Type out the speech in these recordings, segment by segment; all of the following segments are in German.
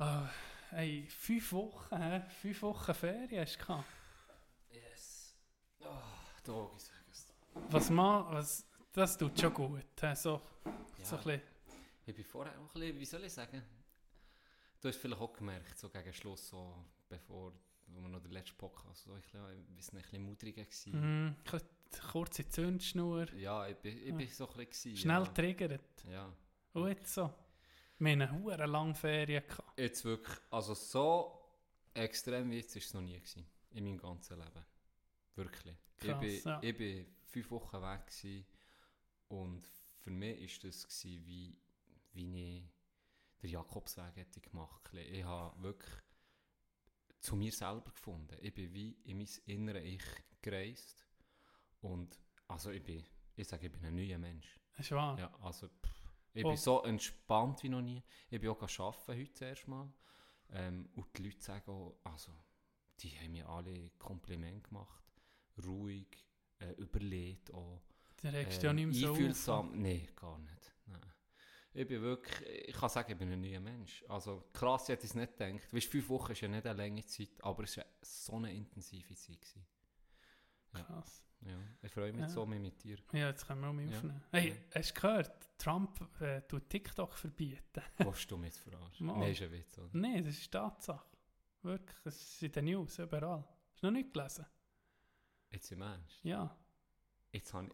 Ah, hey, fünf Wochen, hä? Fünf Wochen Ferien hast du gehabt. Yes. Oh, Dog, ich sage es. Was ma, was, das tut schon gut. hä? So, Ja, so ein bisschen. ich bin vorher auch ein bisschen, wie soll ich sagen? Du hast vielleicht auch gemerkt, so gegen Schluss, so bevor wo wir noch den letzten Podcast, so ein bisschen, ich weiß nicht, ein bisschen mudriger gewesen. Mm, kurze Zündschnur. Ja, ich bin, ich bin so ein bisschen gewesen, Schnell ja. triggert. Ja. Jetzt so. Wir haben eine hure lange Ferien gehabt. Jetzt wirklich, also so extrem wie jetzt ist es noch nie gewesen, in meinem ganzen Leben. Wirklich. Krass, ich, bin, ja. ich bin fünf Wochen weg gewesen und für mich ist das gewesen, wie, wie ich den Jakobsweg hätte gemacht. bisschen. Ich habe wirklich zu mir selber gefunden. Ich bin wie in mein innere Ich gereist und also ich bin, ich sage, ich bin ein neuer Mensch. Das ist wahr. Ja, also pff, ich Oh. bin so entspannt wie noch nie. Ich bin auch arbeiten heute zuerst mal. Ähm, und die Leute sagen auch, also, die haben mir alle Kompliment gemacht. Ruhig, äh, überlegt auch. Der regst du ja nicht mehr so auf. einfühlsam. Nein, gar nicht. Nein. Ich bin wirklich, ich kann sagen, ich bin ein neuer Mensch. Also krass, ich hätte es nicht gedacht. Weißt, fünf Wochen ist ja nicht eine lange Zeit, aber es war so eine intensive Zeit. Gewesen. Ja. Krass. Ja, ich freue mich Ja. so mehr mit dir. Ja, jetzt können wir auch mal Ja. aufnehmen. Hey, Ja. hast du gehört? Trump äh, tut TikTok verbieten. Willst du mich jetzt verarschen? Nein, ist ein Witz, oder? Nein, das ist Tatsache. Wirklich, es ist in den News, überall. Hast du noch nicht gelesen? Jetzt im Ernst. Ja. Jetzt habe ich.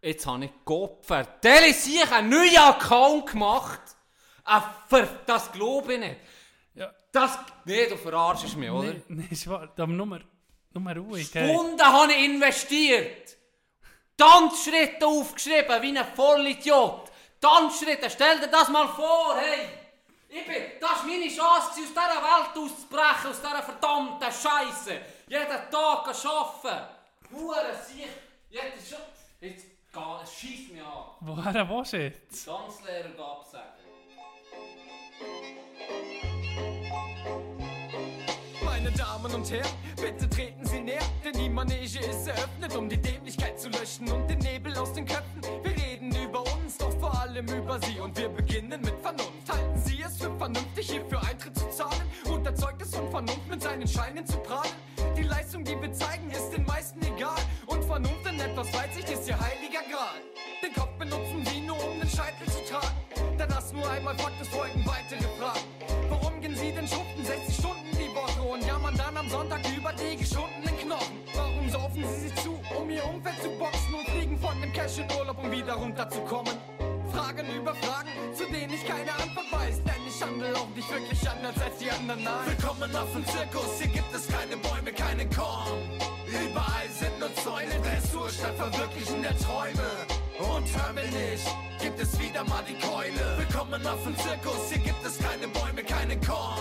Jetzt habe ich Gott verdammt sich einen neuen Account gemacht. Ah, das glaube ich nicht. Ja. Das. Nee, du verarschst mich, oder? Nein, nein, ist wahr. Aber nur, nur ruhig. Stunden habe ich investiert. Tanzschritte aufgeschrieben, wie ein Vollidiot. Tanzschritte, stell dir das mal vor, hey. Ich bin, das war meine Chance, aus dieser Welt auszubrechen, aus dieser verdammten Scheiße. Jeden Tag arbeiten. Hure sich. Jetzt schon. Jetzt schießt mich an. Woher willst du jetzt? Tanzlehrer absagen. Damen und Herren, bitte treten Sie näher, denn die Manege ist eröffnet, um die Dämlichkeit zu löschen und den Nebel aus den Köpfen. Wir reden über uns, doch vor allem über Sie und wir beginnen mit Vernunft. Halten Sie es für vernünftig, hierfür Eintritt zu zahlen und erzeugt es von Vernunft mit seinen Scheinen zu prahlen? Die Leistung, die wir zeigen, ist den meisten egal und Vernunft in etwas Weitsicht ist ihr heiliger Gral. Den Kopf benutzen Sie nur, um den Scheitel zu tragen. Da das nur einmal Fakt ist, folgen weitere Fragen. Warum gehen Sie denn schuften 60 Stunden und jammern dann am Sonntag über die geschundenen Knochen? Warum saufen Sie sich zu, um Ihr Umfeld zu boxen und fliegen von dem Cash in Urlaub, um wieder runterzukommen? Fragen über Fragen, zu denen ich keine Antwort weiß, denn ich handle auch nicht wirklich anders als die anderen. Nein. Willkommen auf dem Zirkus, hier gibt es keine Bäume, keine Korn. Überall sind nur Zäune, Dressur statt Verwirklichen der Träume. Und hör mir nicht, gibt es wieder mal die Keule. Willkommen auf dem Zirkus, hier gibt es keine Bäume, keine Korn.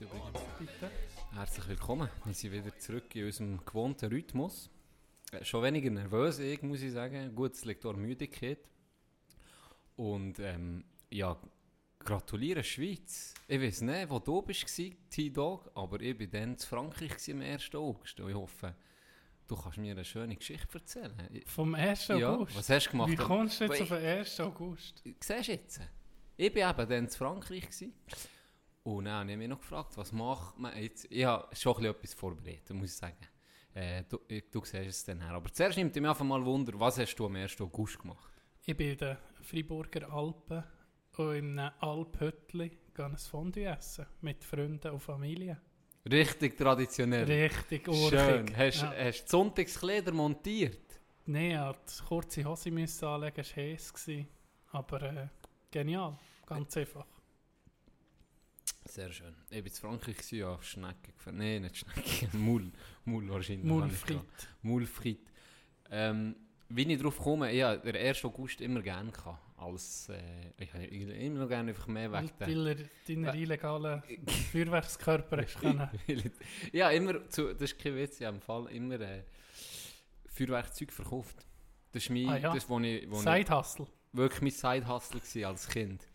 Merci übrigens. Bitte. Herzlich willkommen. Wir sind wieder zurück in unserem gewohnten Rhythmus. Äh, Schon weniger nervös, ich, muss ich sagen. Gut, es liegt auch Müdigkeit. Und ähm, ja, gratuliere Schweiz. Ich weiß nicht, wo du bist, T-Dog, aber ich war dann in Frankreich am 1. August. Und ich hoffe, du kannst mir eine schöne Geschichte erzählen. Vom 1. Ja, August. was hast du gemacht? Wie kommst du jetzt auf den 1. August? Siehst du jetzt? Ich war eben dann in Frankreich. Gewesen. Und dann habe ich mich noch gefragt, was macht man jetzt? Ich habe schon ein bisschen etwas vorbereitet, muss ich sagen. Äh, du, du siehst es dann her. Aber zuerst nimmt mich einfach mal Wunder, was hast du am 1. August gemacht? Ich bin in den Freiburger Alpen und in einem Alphütli ein Fondue essen mit Freunden und Familie. Richtig traditionell. Richtig urchig. Schön. Hast, Ja. hast du Sonntagskleider montiert? Nein, ja, die kurze Hose anlegen, das war heiß. Aber äh, genial, ganz einfach. Sehr schön. Ich war in Frankreich, gewesen, ja, auf Schnecke gefahren. Nein, nicht Schnecke, Mull. Mull wahrscheinlich. habe ich Mulfried. gehabt. Mulfried. Ähm, wie ich darauf komme, habe den 1. August immer gerne gehabt. Als, äh, ich habe immer noch gerne einfach mehr weg. Weil er deine Äh, illegalen Feuerwerkskörper hast können. ja, immer, zu, das ist kein Witz, ich habe im Fall immer äh, Feuerwerkzeug verkauft. Das ist mein, Ah ja. das, wo ich, wo Side-Hustle. wirklich mein Side-Hustle als Kind.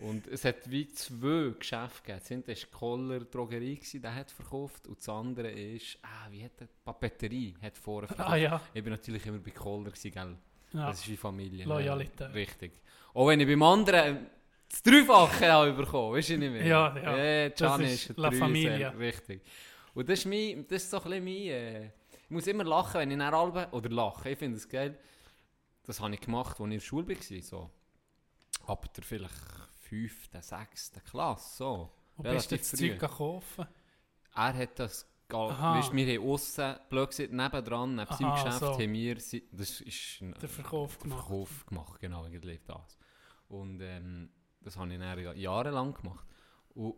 Und es hat wie zwei Geschäfte gegeben. Das eine war die Koller Drogerie, der hat verkauft. Und das andere ist, ah, wie hat der, Papeterie hat vorher verkauft. Ah ja, Ich war natürlich immer bei Koller, gell? Ja. Das ist wie Familie. Loyalität. Richtig. Auch wenn ich beim anderen das Dreifache habe bekommen, weißt du nicht mehr? Ja, ja. Gianni Das ist, La Dreiser, Familia. Richtig. Und das ist, mein, das ist so ein bisschen mein... Äh, ich muss immer lachen, wenn ich nach Alben... Oder lachen, ich finde es geil. Das habe ich gemacht, als ich in der Schule war. So. Ab der vielleicht fünften, sechsten Klasse. So. Wo bist du Relativ das. Zeug kaufen? Er hat das... Weißt, wir haben aussen, blöd gesagt, nebendran, neben seinem Geschäft, so. haben wir... Das ist ein, Der Verkauf gemacht. Verkauf gemacht, genau, eigentlich das. Und ähm, das habe ich dann ja- jahrelang gemacht. Und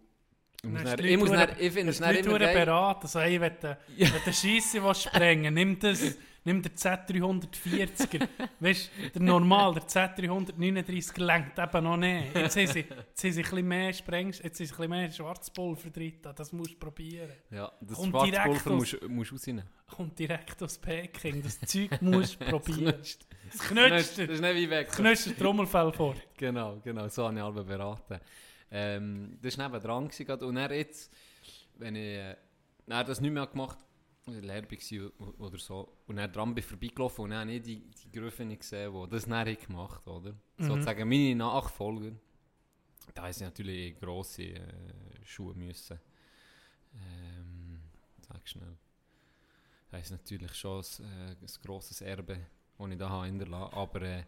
ich muss Dann die ich muss dann, ich finde es Leute immer beraten, also hey, wenn du, Ja. wenn du Scheisse willst sprengen nimm das, nimm den Z340er. weißt du, der normal, der Z339 lenkt eben noch nicht. Jetzt haben sie, jetzt haben sie ein bisschen mehr Sprengst, jetzt haben sie ein bisschen mehr Schwarzpulver drin, das musst du probieren. Ja, das Kommt Schwarzpulver aus- musst musst rausnehmen. Kommt direkt aus Peking, das Zeug musst du probieren. Knutscht. Es Das knutscht, ist nicht wie weg. es knutscht Trommelfell fort. Genau, genau, so habe ich alle beraten. Ähm, das war nebendran gewesen, und er jetzt, wenn ich äh, dann das nicht mehr gemacht habe, leer war oder so, und dann dran bin vorbeigelaufen und dann habe ich die, die Griffe nicht gesehen, die das dann haben gemacht oder? Mhm. Sozusagen meine Nachfolger. Da haben sie natürlich grosse äh, Schuhe müssen. Ähm, sag schnell. Da ist natürlich schon ein, äh, ein grosses Erbe, das ich da habe hinterlassen aber äh,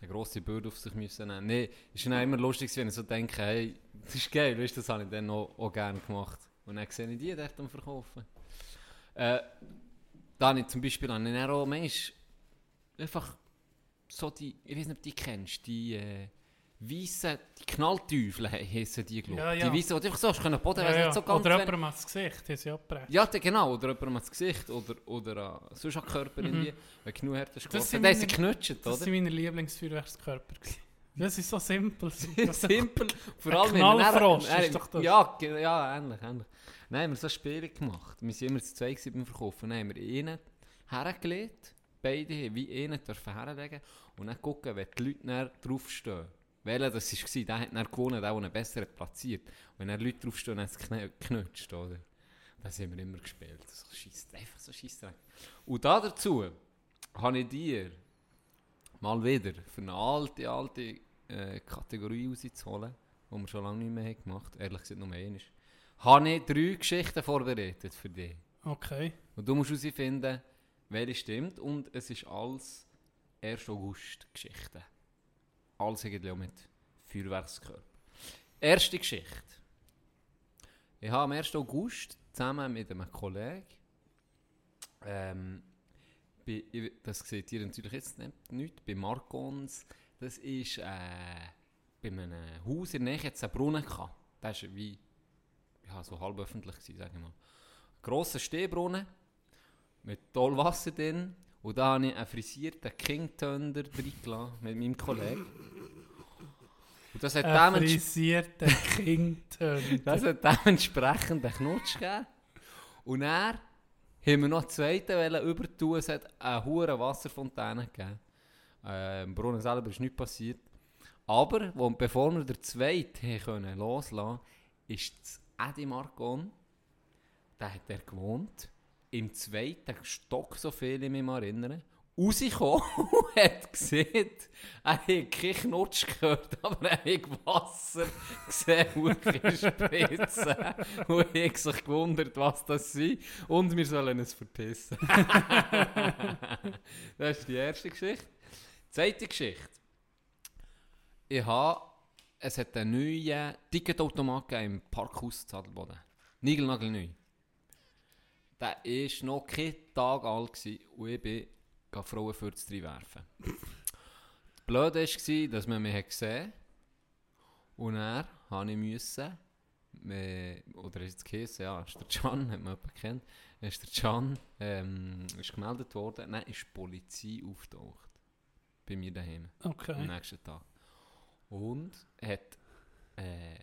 eine grosse Bürde auf sich müssen nehmen. Nee, ist dann immer lustig, wenn ich so denke, hey, das ist geil, weißt, das habe ich dann auch, auch gerne gemacht. Und dann sehe ich die dort am Verkaufen. Äh, da habe ich zum Beispiel auch manchmal einfach so die, ich weiß nicht, ob du die kennst, die äh, weißen, die Knallteufel he- heissen die, glaube. Ja, ja. Die weißen, die einfach so können Boden, Ja, ja. nicht so ganz Oder jemandem ans Gesicht, haben sie abgebrochen. ja, genau, oder jemandem ans Gesicht oder, oder an, sonst an Körper Mhm. irgendwie, wenn genug hart Das geworfen. sind Dann haben sie Das waren meine Lieblingsfeuerwerkskörper. Das ist so simpel. Simpel. Vor allem, Knallfrost dann- ist doch das. Ja, ja, ähnlich, ähnlich. Nein, haben wir so Spiele gemacht. Wir waren immer zu zweit beim Verkaufen. Dann haben wir einen hergelegt, beide wie einen dürfen herlegen und dann gucken, wenn die Leute draufstehen. Welcher das war, der hat dann gewonnen, der, der ihn besser hat platziert. Und wenn dann Leute draufstehen, sie gekn- geknutscht, oder? Das haben wir immer gespielt. So scheisst, einfach so scheisst. Und da dazu habe ich dir mal wieder für eine alte, alte äh, Kategorie rauszuholen, die wir schon lange nicht mehr gemacht haben, ehrlich gesagt nur eine, habe ich drei Geschichten vorbereitet für dich. Okay. Und du musst herausfinden, welche stimmt. Und es ist alles 1. August-Geschichten. Alles irgendwie auch mit Feuerwerkskörper. Erste Geschichte. Ich habe am 1. August zusammen mit einem Kollegen, ähm, bei, ich- das seht ihr natürlich jetzt nicht, nicht bei Marcons, das ist äh, bei einem Haus in der Nähe jetzt einen Brunnen gehabt. Das ist wie, ja, so halb öffentlich sagen wir mal. Grosser Stehbrunnen mit toll Wasser drin. Und da habe ich einen frisierten King Thunder reingelassen mit meinem Kollegen. Und das hat, Ein frisierter Kindtöne. das hat dementsprechend einen Knutsch gegeben. Und dann haben wir noch einen zweiten übertun. Es hat eine hohe Wasserfontäne gegeben. Äh, Im Brunnen selber ist nichts passiert. Aber wo, bevor wir den zweiten können loslassen ist das Eddie Marcon, da hat er gewohnt, im zweiten Stock, so viel ich mich erinnere, rausgekommen und hat gesehen, er hat keinen Knutsch gehört, aber er hat Wasser gesehen, wirklich. Und ich sich gewundert, was das ist. Und wir sollen es verpissen. das ist die erste Geschichte. Zweite Geschichte. Ich habe, es hat einen neuen Ticketautomat im Parkhaus Zadelboden. Nigelnagel neu. Der war noch kein Tag alt gewesen, und ich bin Frauen für das werfen. Das Blöde war, dass man mich gesehen hat. Und er habe ich müssen, äh, oder ist es geheißen, ja, ist der Can, hat man jemanden kennt, ist der Can, ähm, ist gemeldet worden, dann ist die Polizei auftaucht. Bei mir daheim am Okay. nächsten Tag. Und hat, äh,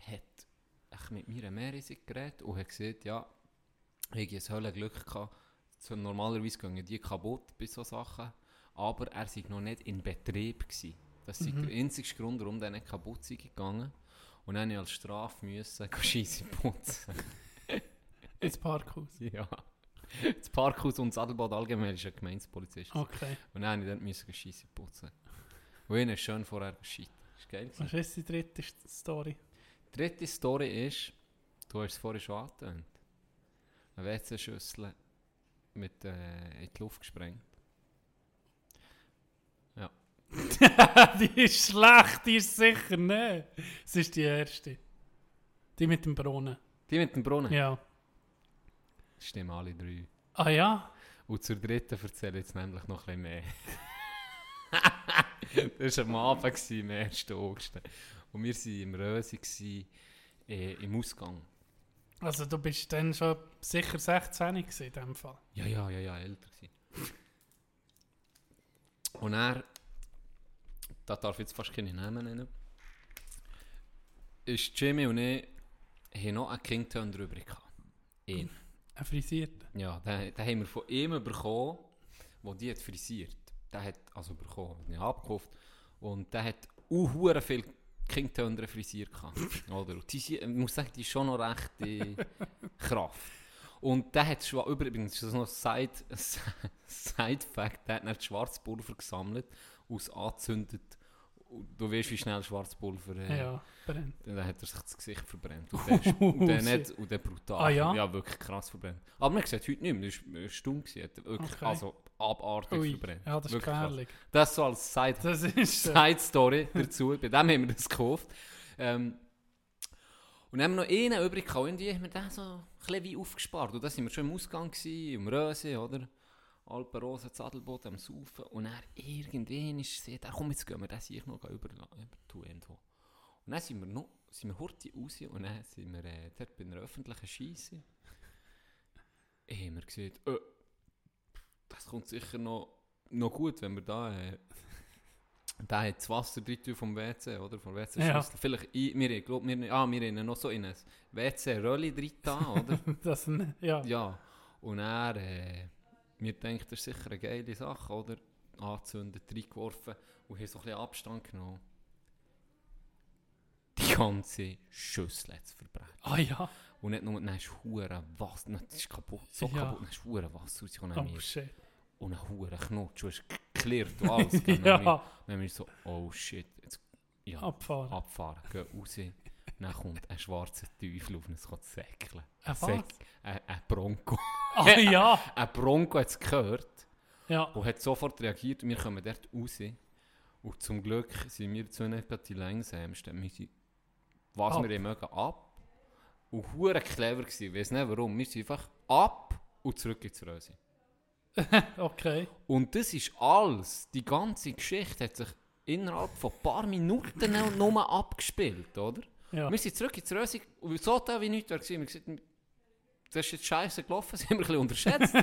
hat mit mir mehr riesig geredet und hat gesagt, ja, ich hatte ein Hölle Glück gehabt. So, normalerweise gehen die kaputt bei solchen Sachen, aber er sei noch nicht in Betrieb gewesen. Das ist Mhm. der einzige Grund, warum der nicht kaputt sei gegangen. Und dann musste ich als Strafe müssen Scheisse putzen. Ins Parkhaus. ja. das Parkhaus und das Adelbad allgemein ist ein Gemeindepolizist. Okay. Und dann musste ich dann Scheisse putzen. Und ihnen ist schön vorher gescheit. Das ist geil. Was ist die dritte Story? Die dritte Story ist, du hast es vorhin schon angetönt. Eine WC-Schüssel mit äh, in die Luft gesprengt. die ist schlecht, die ist sicher nicht. Es ist die erste. Die mit dem Brunnen. Die mit dem Brunnen? Ja. Stimmen alle drei. Ah ja? Und zur dritten erzähle ich jetzt nämlich noch ein bisschen mehr. das war am Abend, am 1. August. Und wir waren im gewesen, äh, im Ausgang. Also du bist dann schon sicher 16 gewesen in dem Fall. Ja, ja, ja, ja, älter gewesen. Und er, da darf ich jetzt fast keine Namen nennen, ist Jimmy und ich haben noch einen Kington drüber gehabt. Ihn. Ein Frisierter. Ja, den, den haben wir von ihm bekommen, der die hat frisiert. Der hat, also bekommen, nicht abgekauft. Und der hat auch viel Kingtönder frisiert gehabt. Oder? Und die, ich muss sagen, die ist schon noch recht in Kraft. Und der hat schon, übrigens, das ist noch ein Side, Side-Fact, der hat dann Schwarzpulver gesammelt, aus angezündet. Du weißt, wie schnell Schwarzpulver, äh, Ja, brennt. dann hat er sich das Gesicht verbrennt. Und der, und der, nicht, und der brutal. Ah, ja? wirklich krass verbrennt. Aber man sieht heute nicht mehr, das war gewesen. Hat wirklich, Okay. Also abartig Ui, verbrennt. ja, das ist krass. gefährlich. Das so als Side- Side-Story dazu. Bei dem haben wir das gekauft. Ähm, und dann haben wir noch einen übrig gehabt. Und die haben wir den so ein bisschen wie aufgespart. Und da waren wir schon im Ausgang, gewesen, im Röse, oder? Alpenrose, Zadelboot am Saufen. Und dann irgendwann ist sie, da komm, jetzt gehen wir das hier noch über, über tun irgendwo. Und dann sind wir noch, sind wir hurti raus und dann sind wir äh, dort bei einer öffentlichen Scheisse. haben wir gesagt, äh, das kommt sicher noch, noch gut, wenn wir da, äh, da hat das Wasser drin vom WC, oder? Vom WC Ja. Schüssel. Vielleicht, ich, wir, glaub, wir, ah, wir haben noch so in ein WC-Rölli drin oder? das, ja. Ja, und er, äh, wir denken, das ist sicher eine geile Sache, oder? Angezündet, reingeworfen und haben so ein bisschen Abstand genommen. Die ganze Schüssel es verbrannt. Ah ja. Und nicht nur, dann ist hure Wasser, nein, das ist kaputt, so Ja. kaputt, dann ist hure Wasser rausgekommen. Oh Oh, shit. und ein hure Knutsch, du hast geklärt und alles. gell? Dann haben wir- ja. Dann haben wir so, oh shit, jetzt, ja, Abfahren. abfahren, gehen raus. Dann kommt ein schwarzer Teufel auf uns zu säckeln. Ein was? Säck- Ein, ein Bronco. Ah ja. Ein Bronco hat es gehört Ja. und hat sofort reagiert. Wir kommen dort raus. Und zum Glück sind wir zu nicht die langsamsten. Wir sind, was Ab. wir mögen, ab. Und hure clever gewesen. Ich weiß nicht warum. Wir sind einfach ab und zurück ins Röse. Okay. Und das ist alles. Die ganze Geschichte hat sich innerhalb von ein paar Minuten nur- abgespielt, oder? Ja. Wir sind zurück ins Röse und so da wie nichts war. Wir gesagt, das ist jetzt scheiße gelaufen, das haben wir ein bisschen unterschätzt.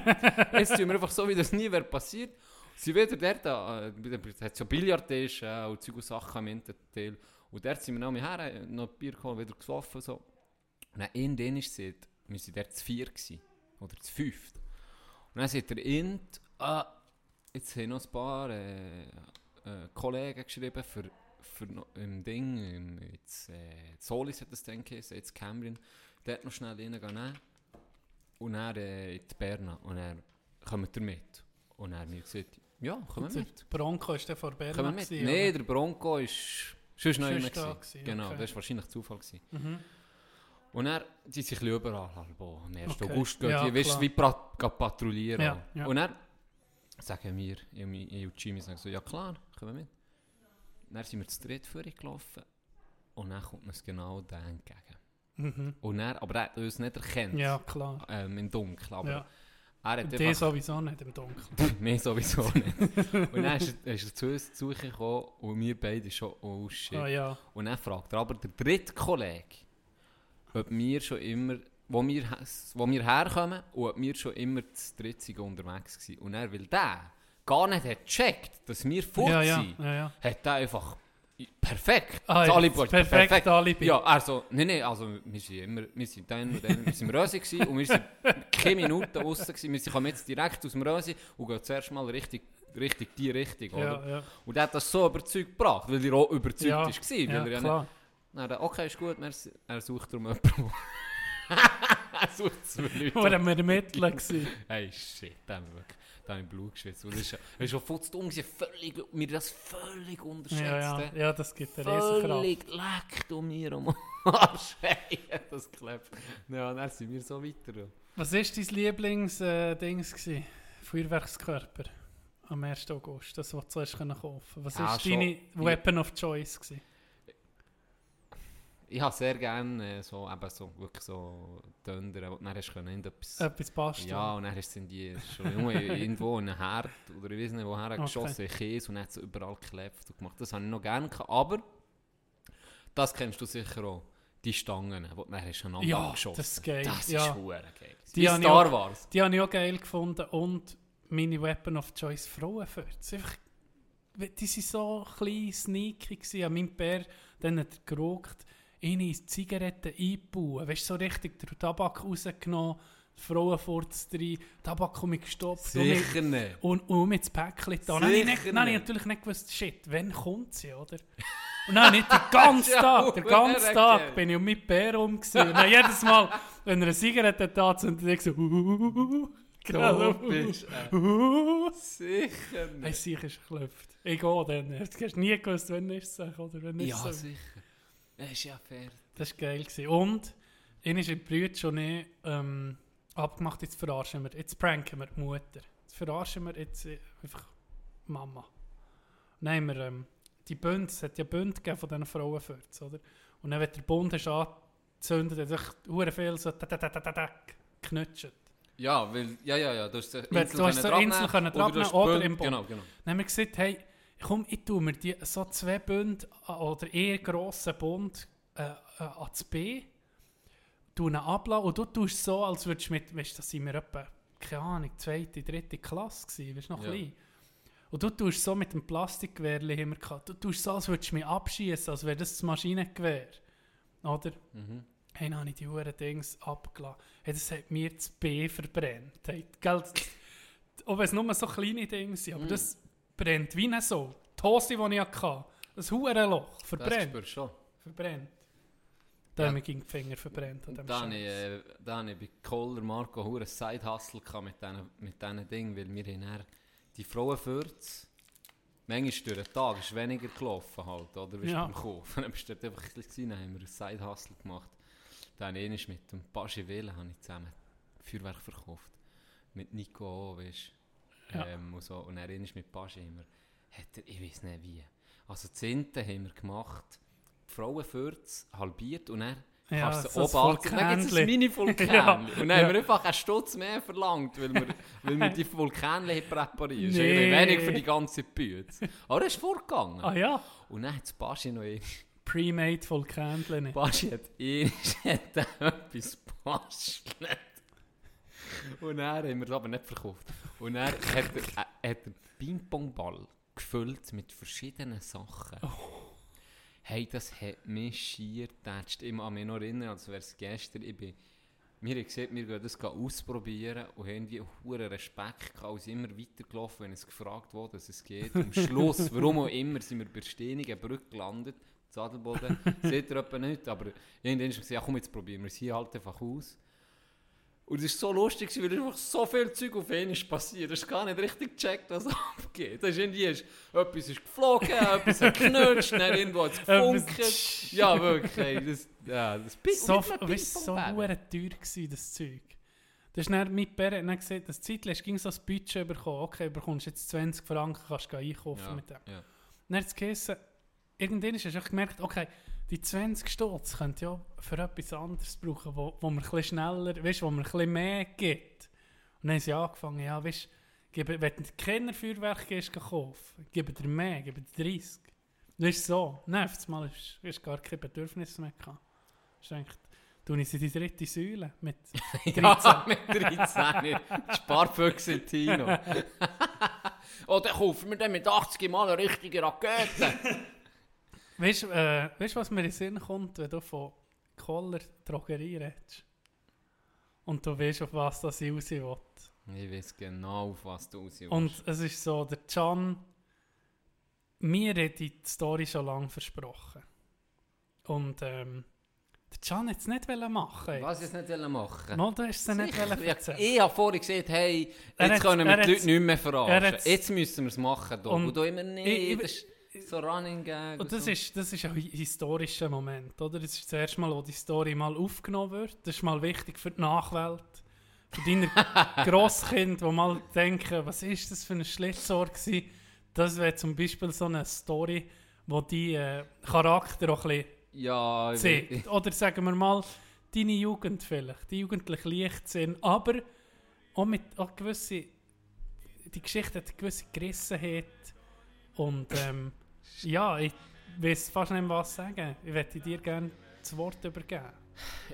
jetzt tun wir einfach so, wie das nie wäre passiert. Sie wieder dort, äh, hat so Billardtisch äh, und Zeug und Sachen im Hinterteil. Und dort sind wir noch her, äh, noch Bier geholt, wieder gesoffen. So. Und dann in den ist sie, wir waren dort zu vier gewesen, oder zu fünft. Und dann sagt der Int, ah, jetzt haben noch ein paar äh, äh, Kollegen geschrieben für, für im Ding, jetzt, äh, Solis hat das dann geheißen, jetzt Cambrian, dort noch schnell reingehen und dann äh, in die Berna und dann kommt er mit. Und er mir gesagt, ja, kommen wir mit. Der Bronco ist der vor Bern. Kommen wir mit. Nein, der Bronco ist sonst noch immer. da gewesen. gewesen, Genau, okay. das war wahrscheinlich Zufall. Gewesen. Mhm. Und er, die sind bisschen überall. Halbo. Am 1. Okay. August geht Ja, die, weißt wie patrouillieren. Ja, ja. Und er sagen wir, ich und ich und Jimmy sagen so, ja klar, kommen wir mit. Dann sind wir zu dritt vorgelaufen und dann kommt uns genau der entgegen. Mhm. Und er, aber er hat uns nicht erkannt, Ja, klar. ähm, im Dunkeln. Aber Ja. er hat Die sowieso nicht im Dunkeln. Mir sowieso nicht. und dann ist er, ist er zu uns zu Suche gekommen und wir beide schon, oh shit. Ah ja. Und dann fragt er aber der dritte Kollege, ob wir schon immer, wo wir, wo wir herkommen und ob wir schon immer zu dritt unterwegs waren. Und er will der gar nicht hat gecheckt, dass wir fort ja. sind, ja, ja. hat er einfach perfekt. Ah, das ja, Alibi ist perfekte Alibi. Ja, also, nein, nein, also, wir sind immer, wir sind dann und dann, wir sind im Rösi gewesen und wir sind keine Minuten draussen gewesen. Wir kommen jetzt direkt aus dem Rösi und gehen zuerst mal richtig, richtig die Richtung, oder? Ja, ja. Und er hat das so überzeugt gebracht, weil er auch überzeugt Ja, ist, war. weil ja, er ja klar. nicht, dann, okay, ist gut, merci. er sucht darum jemanden. sucht zwei Leute. Wo wir ermitteln gewesen. Hey, shit, haben wir wirklich, da habe ich Blut geschwitzt. Und Das ja- ist schon dumm, gewesen, völlig, wir das völlig unterschätzt. Ja, ja, ja, das gibt eine Riesenkraft. Völlig leckt um mir am Arsch. Das klebt. Ja, dann sind wir so weiter. Was war dein Lieblings-Dings? gewesen? Feuerwerkskörper am 1. August, das, was du zuerst kaufen Was war Ah, schon. deine Weapon of Choice? Gewesen? Ich habe sehr gerne äh, so, eben so, wirklich so Dönder, wo du dann hast können irgendetwas... Etwas passt. Ja, und dann du die schon irgendwo in einen Herd oder ich weiß nicht woher Okay. geschossen, Käse und dann hat so überall geklebt und gemacht. Das habe ich noch gerne gehabt. Aber, das kennst du sicher auch, die Stangen, die du dann hast aneinander Ja, geschossen. das ist geil. Das ist Ja. verdammt geil. Die ich Star auch- Wars. Die habe ich auch geil gefunden und meine Weapon of Choice Frauenfürze. Einfach, die waren so klein, sneaky gewesen. An meinem Bär, dann hat er geraucht, in Zigaretten eingebaut. Weißt du, so richtig den Tabak rausgenommen, Frauenfurz drin, Tabak um mich gestopft. und Sicher nicht. Und, und mit dem Päckchen da. Dann habe ich, nicht, dann habe ich nicht. natürlich nicht gewusst, shit, wann kommt sie, oder? Und dann habe ich den ganzen Tag, den ganzen Tag bin ich um mit Bär rum. Und dann jedes Mal, wenn er eine Zigarette da zündet, ich so, Du Genau. bist uh, sicher Hey, nicht. sicher ist geklopft. Ich gehe dann. Du hast nie gewusst, wann ist es, oder wenn ist Ja, es. sicher. Das ist ja fair. Das war geil. Gewesen. Und, ihn ist im Brüder schon nicht ähm, abgemacht, jetzt verarschen wir, jetzt pranken wir die Mutter. Jetzt verarschen wir jetzt äh, einfach Mama. Haben wir ähm, die Bünde, es hat ja Bünde gegeben von diesen Frauenfürzen, oder? Und dann, wenn der Bund hast angezündet, hat sich hure viel so geknutscht. Ja, weil, ja, ja, ja, du hast Insel du hast so dran Insel können oder dran du hast nehmen oder Bund- im Bund. Genau, genau. Dann haben wir gesagt, hey, komm, ich tue mir die, so zwei Bünde äh, oder eher grossen Bund äh, äh, ans B, tue ihn ablassen und du tust so, als würdest du mit, weißt du, das sind wir etwa, keine Ahnung, zweite, dritte Klasse gewesen, weißt du, noch Ja. klein. Und du tust so mit dem Plastikgewehr, haben wir gehabt, du tust so, als würdest du mich abschießen, als wäre das das Maschinengewehr. Oder? Mhm. Hey, dann habe ich die Uhren Dings abgelassen. Hey, das hat mir das B verbrennt. Hey, gell, auch wenn es nur so kleine Dinge sind, aber Mm. das brennt wie eine so. Die Hose, die ich hatte, das Hurenloch, Das verbrennt. du schon. verbrennt. Da Ja. haben die Finger verbrennt. An dem Da habe ich, äh, da ich bei Kohler Marco hure Side-Hustle mit diesen mit diesen Dingen, weil wir dann die Frauenfürze, manchmal durch den Tag ist weniger gelaufen halt, oder? Wie Ja. beim Kaufen. Dann bist du einfach ein bisschen dann haben wir einen Side-Hustle gemacht. Dann habe ich mit dem Paschi ich zusammen Feuerwerk verkauft. Mit Nico auch, weißt. Ja. Ähm, und, so. und dann einmal mit Paschi immer, hat er, ich weiß nicht wie. Also Zehnte haben wir gemacht, die Frauenfürze halbiert und dann Ja, kannst du so oben. Dann gibt es ein. Mini-Vulkan. Ja, Und dann ja. haben wir einfach einen Stutz mehr verlangt, weil wir, weil wir die Vulkane präpariert haben. Nee. Wenig für die ganze Bühne. Aber das ist vorgegangen. Ah ja, Und dann hat das Baschi noch pre-made Vulkanle nicht. Baschi hat hat etwas bastelt. Und dann haben wir es aber nicht verkauft. Und dann hat er, äh, hat er Ping-Pong-Ball gefüllt mit verschiedenen Sachen. Hey, das hat mich schier getatscht. Ich kann mich noch erinnern, als wäre es gestern. Ich bin, wir haben gesagt, wir gehen das ausprobieren und haben irgendwie hohen Respekt gehabt, als immer weitergelaufen, wenn es gefragt wurde, dass es geht. Am Schluss, warum auch immer, sind wir bei Steinigen Brücke gelandet. Zadelboden, seht ihr etwa nicht, aber irgendwann haben wir gesagt, ja komm, jetzt probieren wir es hier halt einfach aus. Und es war so lustig, weil einfach so viel Zeug auf einmal ist passiert. Du hast gar nicht richtig gecheckt, was abgeht. Das ist irgendwie, ist, etwas ist geflogen, etwas hat geknutscht, dann irgendwo hat es gefunkt. Etwas- ja, wirklich. ey, Das, ja, das Pi- so, weißt, so teuer gewesen, das Zeug. Das ist dann mit Bär dann gesehen, das Zeitlich ging so ein Budget bekommen. Okay, du bekommst jetzt 20 Franken, kannst du einkaufen ja, mit dem. Ja. Dann hat es geheißen, irgendwann hast du gemerkt, okay, die 20 Stutz könnt ja für etwas anderes brauchen, wo, wo man ein schneller, weißt, wo man ein mehr gibt. Und dann haben sie angefangen, ja, weißt, gebe, wenn du keine Feuerwerk gehst, kaufen, gebe dir mehr, gebe dir 30. Das ist so. Nein, einmal hast du gar kein Bedürfnis mehr gehabt. Gedacht, du ich in die dritte Säule mit 13. Ja, mit 13. Die Sparfüchse in Tino. dann kaufen wir dann mit 80 Mal eine richtige Rakete. Weißt du, äh, weißt, was mir in den Sinn kommt, wenn du von Koller Drogerie redest? Und du weißt, auf was das ich raus will. Ich weiß genau, auf was du raus willst. Und es ist so, der Can, mir hat die Story schon lange versprochen. Und ähm, Der Can hat es nicht machen. Was ich jetzt nicht machen Mal, du hast es nicht erzählen. ich habe vorhin gesagt, hey, jetzt können wir die Leute nicht mehr er verarschen. Jetzt müssen wir es machen. Da. Und Und, du immer ich- ist so Running Gag. Und das, so. ist, das ist ein hi- historischer Moment, oder? Das ist das erste Mal, wo die Story mal aufgenommen wird. Das ist mal wichtig für die Nachwelt. Für deine Grosskind, die mal denken, was ist das für ein Schlitzohr gewesen? Das wäre zum Beispiel so eine Story, wo die äh, Charakter auch ein Ja, bisschen weiß- zeigt. Oder sagen wir mal, deine Jugend vielleicht, die jugendliche Leichtsinn, aber auch mit auch gewisse, die Geschichte hat eine gewisse Gerissenheit und ähm, ja, ich weiß fast nicht mehr, was sagen. Ich möchte dir gerne das Wort übergeben.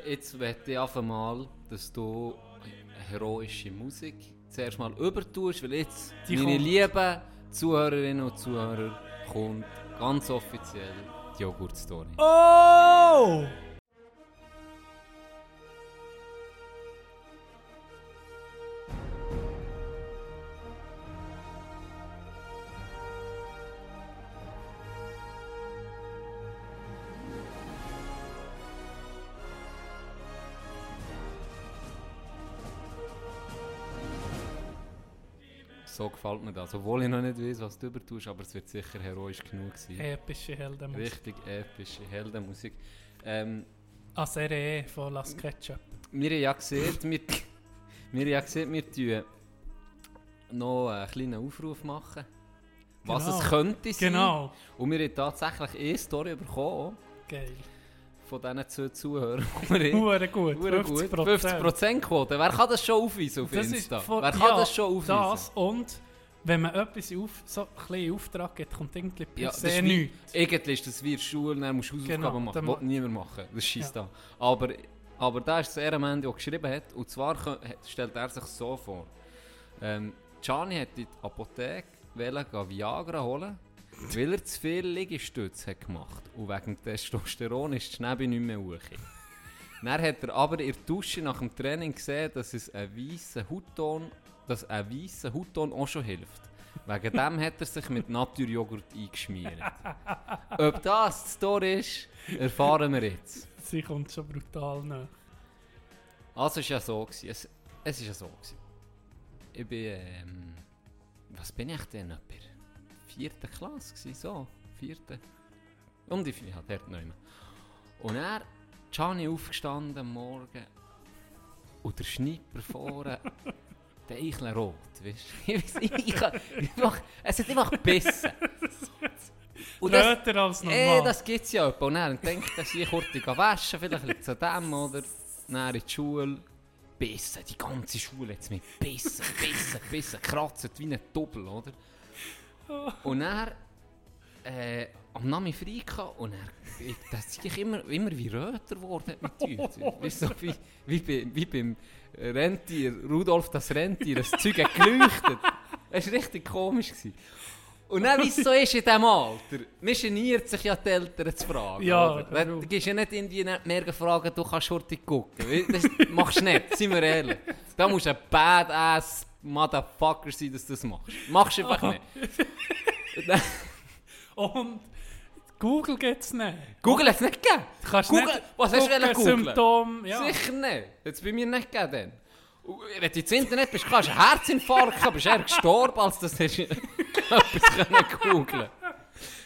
Jetzt möchte ich einfach mal, dass du heroische Musik zuerst mal übertust, weil jetzt, Die meine kommt. lieben Zuhörerinnen und Zuhörer, kommt ganz offiziell die Joghurt-Story. Oh! So gefällt mir das, obwohl ich noch nicht weiß, was du übertust, aber es wird sicher heroisch genug sein. Epische Heldenmusik. Richtig epische Heldenmusik. Ähm, A Serie von Las Ketchup. wir haben ja gesehen, wir, wir haben ja gesehen, wir tun noch einen kleinen Aufruf machen, was Genau. es könnte sein. Genau. Und wir haben tatsächlich eine Story bekommen Geil. Von diesen zwei Zuhörern. Hure gut. Hure 50 gut. 50% Quote. Wer kann das schon aufweisen auf Das Insta? von- Wer kann ja, das schon aufweisen? Das und wenn man etwas auf, so ein bisschen Auftrag gibt, kommt irgendwie per Ja, se nichts. Irgendwie ist das wie in der Schule, dann musst du Hausaufgaben Genau, machen. Das will niemand machen. Das schießt Ja. an. Aber, aber da ist das Ehrenmann, der geschrieben hat. Und zwar stellt er sich so vor. Ähm, Gianni hat in die Apotheke Viagra holen, weil er zu viel Liegestütze hat gemacht Und wegen Testosteron ist die Schnäbe nicht mehr hoch. Dann hat er aber in der Dusche nach dem Training gesehen, dass es ein weißer Hautton, dass ein weißer Hautton auch schon hilft. Wegen dem hat er sich mit Naturjoghurt eingeschmiert. Ob das die Story ist, erfahren wir jetzt. Sie kommt schon brutal nach. Also es war ja so. Gewesen. Es, es ist ja so. Gewesen. Ich bin, ähm, was bin ich denn? Etwa vierten Klasse gewesen, so. Vierte. Um die vier, halt, dort noch immer. Und er, Gianni aufgestanden am Morgen und der Schnipper vorne, der Eichel rot, weißt du? Ich weiss nicht, es hat einfach gebissen. Und das, Röter als normal. Ey, das gibt es ja etwa. Und dann denkt er, ich kurz waschen, vielleicht liegt es an dem, oder? Dann in die Schule. Bissen, die ganze Schule jetzt mit Bissen, Bissen, Bissen, kratzt wie ein Doppel, oder? Und dann äh, am Nami frei gehabt und dann, ich, das ist immer, immer wie röter geworden mit uns. Weißt du, wie, wie, bei, wie beim Rentier, Rudolf das Rentier, das Zeug hat geleuchtet. Es war richtig komisch. Gewesen. Und dann, wie es so ist in diesem Alter, man geniert sich ja die Eltern zu fragen. Ja, oder? Du gehst ja nicht irgendwie nicht mehr fragen, du kannst heute gucken. Das machst du nicht, seien wir ehrlich. Da musst du ein Badass Motherfucker sein, dass du das machst. Machst du einfach nicht. Und dann- Google gibt es nicht. Google hat es nicht gegeben. Du kannst Google, nicht was hast du googlen? Symptom, ja. Sicher nicht. Jetzt bei mir nicht gegeben. Und Wenn du ins Internet bist, kannst du einen Herzinfarkt haben, bist eher gestorben, als dass du etwas können googeln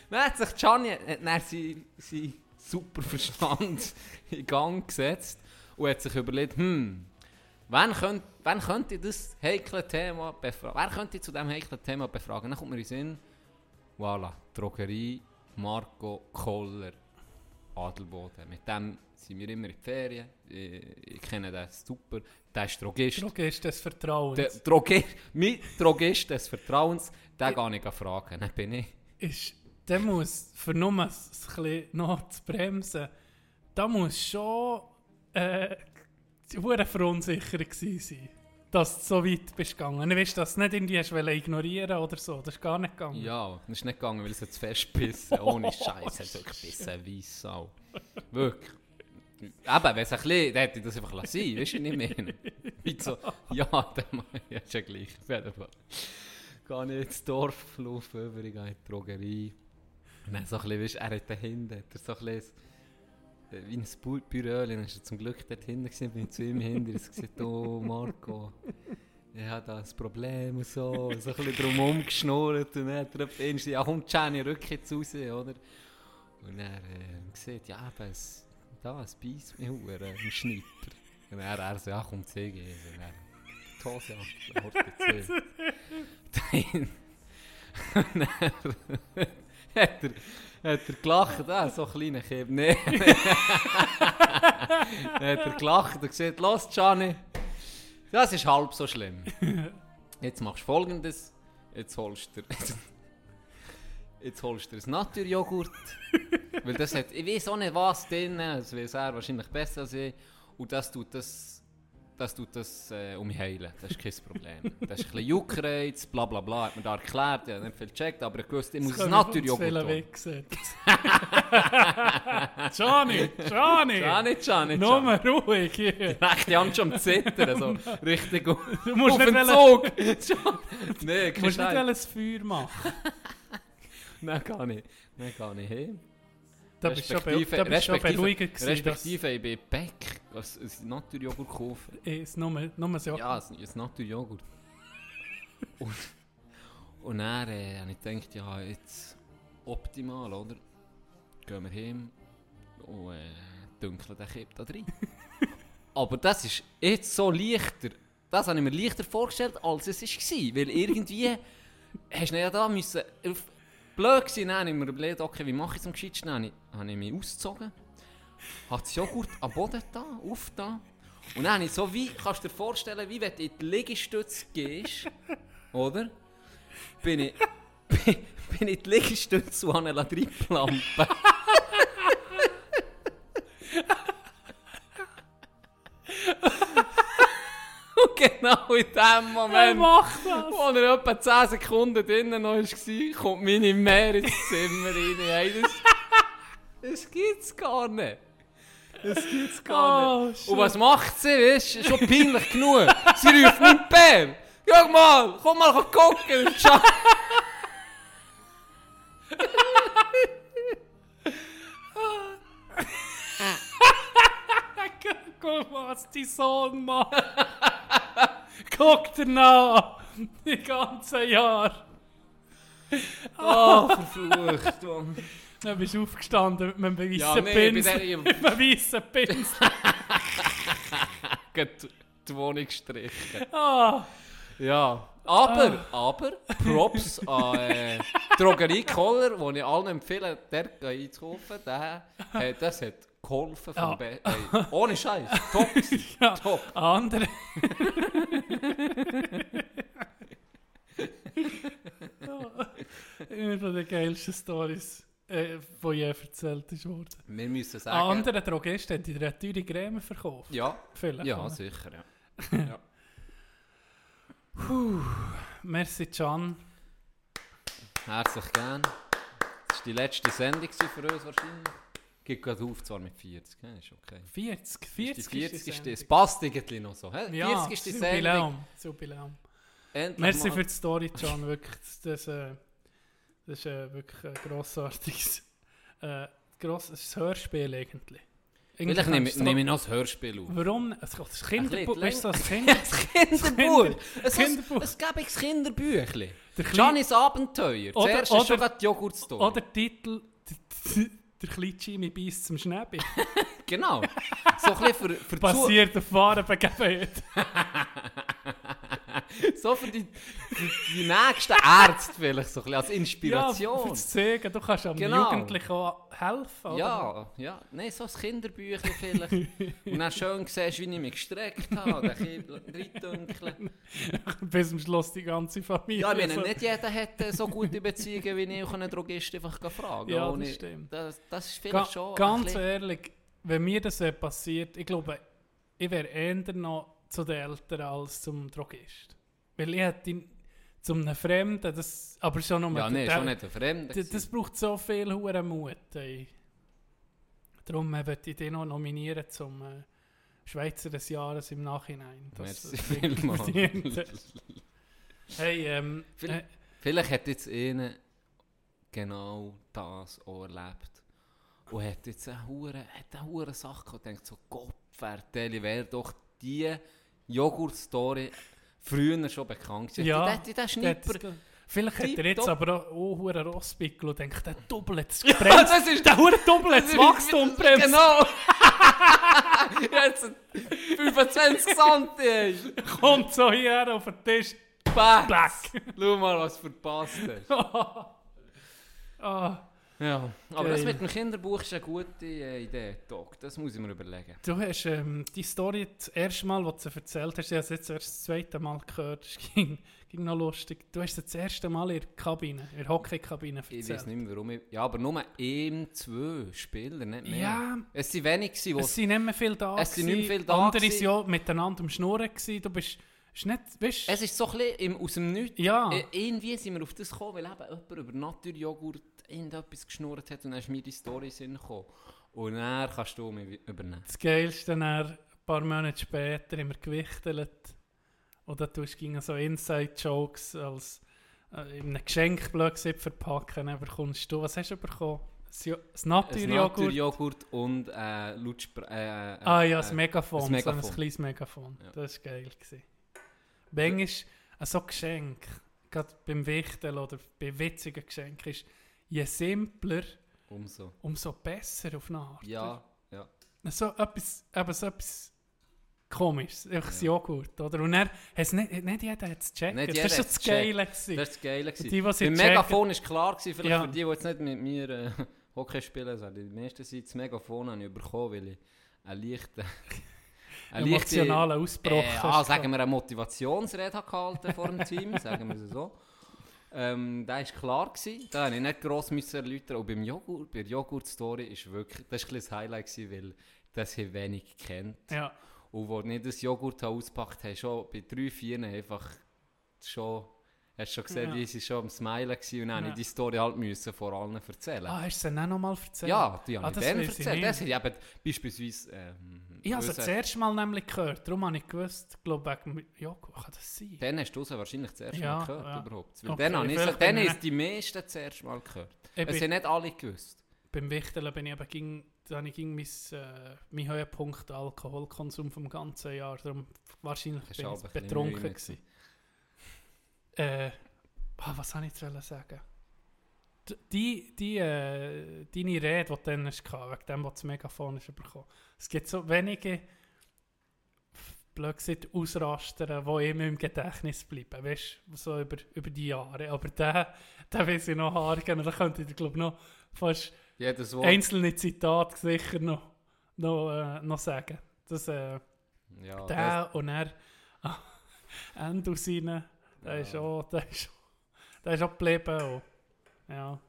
Dann hat sich Gianni hat dann seinen sein super Verstand in Gang gesetzt und hat sich überlegt, hm, wen könnte, wen könnte ich das heikle Thema befragen? Wer könnte zu diesem heiklen Thema befragen? Dann kommt mir in den Sinn, voilà, Drogerie, Marco Koller, Adelboden. Mit dem sind wir immer in die Ferien. Ich, ich kenne den super. Der ist Drogist. Drogist des Vertrauens. Der Droge mein Drogist des Vertrauens, den gehe ich fragen. Dann bin ich. ist, der muss, für nur ein bisschen noch zu bremsen, da muss schon äh, hure verunsicher gewesen sein, dass du so weit bist gegangen. Ich weiß, dass du nicht irgendwie hast ignorieren oder so, das ist gar nicht gegangen. Ja, das ist nicht gegangen, weil es hat zu fest gebissen. Ohne Scheiß, es hat wirklich gebissen wie Sau. Wirklich. Eben, wenn es ein bisschen, dann hätte ich das einfach lassen. Weißt du, nicht mehr. Wie so, ja, dann mach ich ja, gleich. Auf jeden Fall. Gehe ich ins Dorf, laufe über, ich gehe in die Drogerie. Und dann so ein bisschen, weißt, du, er hat dahinter, hat er so ein bisschen wie ein Büro, dann ist er zum Glück dort hinten gewesen, bin ich zu ihm hinter, er hat gesagt, oh Marco, ich habe da ein Problem und so, und so ein bisschen drum umgeschnurrt und dann hat er gesagt, ja komm Jenny, rück jetzt raus, oder? Und er äh, gesagt, ja eben, es, da, es beißt mich hure im Schneider. Und er, er so, ja komm, zeig ich. Und er, die Hose an, Horte zu. Und dann hat er, hat er gelacht, ah, so kleine Kind. Nee. dann hat er gelacht und gesagt, los Gianni, das ist halb so schlimm. Jetzt machst du folgendes, jetzt holst du jetzt holst du dir ein Naturjoghurt, weil das hat, ich weiß auch nicht was drin, das weiß er wahrscheinlich besser als ich, und das tut das, das tut das äh, um mich heilen, das ist kein Problem. Das ist ein bisschen Juckreiz, bla bla bla, hat mir da erklärt, ich habe nicht viel gecheckt, aber ich wusste, ich muss ein Naturjoghurt holen. weggesetzt. Johnny, Johnny! Gianni, Gianni, Nur Gianni. mal ruhig hier. Die haben schon am Zittern, so richtig auf, Du musst auf nicht, den Zug. nee, du musst nicht das Feuer machen. Nein, gar nicht. Nein, gar nicht hin. Da bist du schon, beruhigend gewesen, Respektive, ich bin was ein Naturjoghurt kaufen. es nur, nur so... Ja, ein, Naturjoghurt. und, und dann äh, habe ich gedacht, ja, jetzt optimal, oder? Gehen wir hin und äh, dunkeln den Kipp da drin. Aber das ist jetzt so leichter, das habe ich mir leichter vorgestellt, als es war. Weil irgendwie hast du ja da müssen, auf, blöd gewesen, dann habe ich mir überlegt, okay, wie mache ich es am? Dann habe ich, mich ausgezogen, habe das Joghurt am Boden da, auf da. Und dann habe ich so wie, kannst du dir vorstellen, wie wenn du in die Liegestütze gehst, oder? Bin ich, bin, bin ich in die Liegestütze und habe eine Lampe. Genau in dem Moment, macht das? wo er etwa 10 Sekunden drinnen noch war, kommt meine Mehr ins Zimmer rein. Hey, das, das gibt's gar nicht. Das gibt's gar Oh, nicht. shit. Und was macht sie? Weißt schon peinlich genug. Sie ruft meinen Bär. Guck mal, komm mal gucken. Schau. Guck mal, was dein Sohn macht. Guck dir nach. Die ganze Jahr. Oh, verflucht. Mann. Dann bist du aufgestanden mit einem Ja, weißen nee, bei Pinsel. der Mit einem weißen Pinsel. die, Wohnung gestrichen. Ah, Ja, aber, aber, Props an äh, Drogerie Kohler, wo ich allen empfehle, dort einzukaufen. Der, äh, das hat geholfen vom Ja. Be ey, Ohne Scheiß, top, ja. top. andere. Eine von den geilsten Stories, äh, die je erzählt ist worden. Wir müssen sagen... anderer Drogist hat dir eine teure Creme verkauft. Ja, Vielleicht. ja, oder? sicher, ja. Merci, Can. Herzlich gern. Das war die letzte Sendung für uns wahrscheinlich. Geht gerade auf, zwar mit 40, ja, ist okay. 40. 40, Die 40 ist die, es passt irgendwie noch so. Hä? Ja, 40 ist die Sendung. Jubiläum. Jubiläum. Endlich Merci mal- für die Story, Can. Wirklich, das, das, äh, das ist äh, wirklich ein grossartiges äh, gross, ist ein Hörspiel eigentlich. Vielleicht nehme, nehme ich noch das Hörspiel auf. Warum? Es kommt das Kinderbuch. Weißt du, das Kinder, Kinderbuch. Es, Kinderbuch. es gäbe ein Kinderbüchli. Giannis Abenteuer. Oder- Zuerst ist oder- schon gerade Joghurt-Story. Oder der Titel «Der- Jimmy beißt zum Schnäbi. Genau. So ein bisschen für, für, Zu Basiert auf wahren Begebenheiten. so für, die, für die nächsten Ärzte vielleicht so ein bisschen als Ja, Inspiration. zu zeigen, du kannst einem Genau. Jugendlichen auch helfen. Oder? Ja, ja, nein, so ein Kinderbüchlein vielleicht. Und dann schön siehst, wie ich mich gestreckt habe, den Kind reindünkeln. Bis zum Schluss die ganze Familie. Ja, ich meine, nicht jeder hat äh, so gute Beziehungen wie ich, und einen Drogist einfach fragen Ja, das stimmt. Das, das ist Ga vielleicht schon ein ganz ehrlich, wenn mir das passiert, ich glaube, ich wäre eher noch zu den Eltern als zum Drogist. Weil ich hätte zum einem Fremden, das, aber schon nur Ja, nein, schon nicht ein Fremder. das, das braucht so viel hohen Mut. Ey. Darum äh, möchte ich dich noch nominieren zum äh, Schweizer des Jahres im Nachhinein. Das Merci vielmals. Hey, ähm, Viel- äh, Vielleicht hat jetzt einer genau das auch erlebt. und hat jetzt eine hure, hat eine hure Sache gehabt und denkt so, Gott, Vertelli, wäre doch die Joghurt-Story früher schon bekannt gewesen. Ja, der Der Schnipper, Vielleicht hat er jetzt Tipptopp. aber auch oh, hure Rosspickel und denkt, der doppelt das Ja, Bremst. das ist der hure doppelt das Wachstum bremst. Genau! Jetzt 25 Santi! Kommt so hierher auf den Tisch. Back! Black. Schau mal, was du verpasst hast. Ah, Ja, aber Geil. das mit dem Kinderbuch ist eine gute äh, Idee, Doc. Das muss ich mir überlegen. du hast ähm, die Story das erste Mal, als du sie erzählt hast, ich habe es jetzt erst das zweite Mal gehört, es ging, ging noch lustig. Du hast sie das erste Mal in der Kabine, in der Hockeykabine Ich weiß erzählt. nicht mehr, warum ich... Ja, aber nur ein, zwei Spieler, nicht mehr. Ja, Es waren wenig, es sind nicht mehr viele da. Es sind nicht mehr viele da Andere waren ja miteinander am Schnurren. Gewesen. Du bist, ist nicht, weißt, Es ist so ein bisschen aus dem Nichts. Ja. Äh, irgendwie sind wir auf das gekommen, weil eben jemand über Naturjoghurt irgendetwas geschnurrt hat und dann ist mir die Story in Sinn gekommen. Und dann kannst du mich übernehmen. Das Geilste dann, ein paar Monate später wir gewichtelt. Tust du so Inside-Jokes als äh, in einem Geschenk blöd gesagt verpacken. Dann bekommst du, was hast du bekommen? Ein Naturjoghurt. Naturjoghurt und äh, Lutschspr... Äh, äh, Ah ja, äh, das Megafon. das Megafon. So ein kleines Megafon. Ja. Das war geil. Gewesen. Manchmal ein so Geschenk, gerade beim Wichteln oder bei witzigen Geschenken, ist je simpler, Umso. umso besser auf eine Art. Ja, ja. so etwas, eben so etwas komisches, einfach Ja. Joghurt, oder? Und er hat nicht, nicht jeder hat es gecheckt. Nicht das war schon das Geile. Das war das Geile. Die, die sie Beim Megafon war klar, gewesen, vielleicht Ja. für die, die jetzt nicht mit mir äh, Hockey spielen, also die meisten sind das Megafon habe ich bekommen, weil ich einen leichten... emotionalen Ausbruch. Äh, ah, sagen wir eine Motivationsrede gehalten vor dem Team, sagen wir es so. Ähm, da war klar, gewesen, da musste ich nicht gross erläutern. Und beim Joghurt, bei der Joghurt-Story ist wirklich, das war ein bisschen das Highlight, gewesen, weil das hier wenig kennt. Ja, Und wo ich das Joghurt ausgepackt habe, schon bei drei, vier einfach schon, hast du schon gesehen, Ja. wie sie schon am Smilen waren und dann Ja. die Story halt müssen vor allen erzählen. ah, hast du es dann auch nochmal erzählt? ja, die habe Ah, ich dann erzählt. Das ich eben beispielsweise... Ähm, Ich habe es das erste Mal nämlich gehört, darum habe ich gewusst, ich glaube wegen Joghurt, kann das sein? Dann hast du es wahrscheinlich das erste Ja, Mal gehört ja. überhaupt. Weil Okay, dann habe dann ist die meisten das erste Mal gehört. Ich Es haben nicht alle gewusst. beim Wichteln bin ich eben ging, da habe ich ging mein, äh, mein Höhepunkt Alkoholkonsum vom ganzen Jahr. Darum wahrscheinlich bin ich betrunken gewesen. Äh, ah, was soll ich jetzt sagen? Die, die, äh, deine Rede, die du dann hast, wegen dem, was das Megafon ist bekommen. Es gibt so wenige blöd gesagt, Ausraster, die immer im Gedächtnis bleiben, weißt du, so über, über die Jahre. Aber der, der weiß ich noch haargen, da könnte ich, glaube noch fast Jedes Wort. einzelne Zitate sicher noch, noch, äh, noch sagen. Das, äh, ja, der und er ah, Endus rein, der Ja. ist auch, der ist, der ist auch geblieben. Auch. Ja.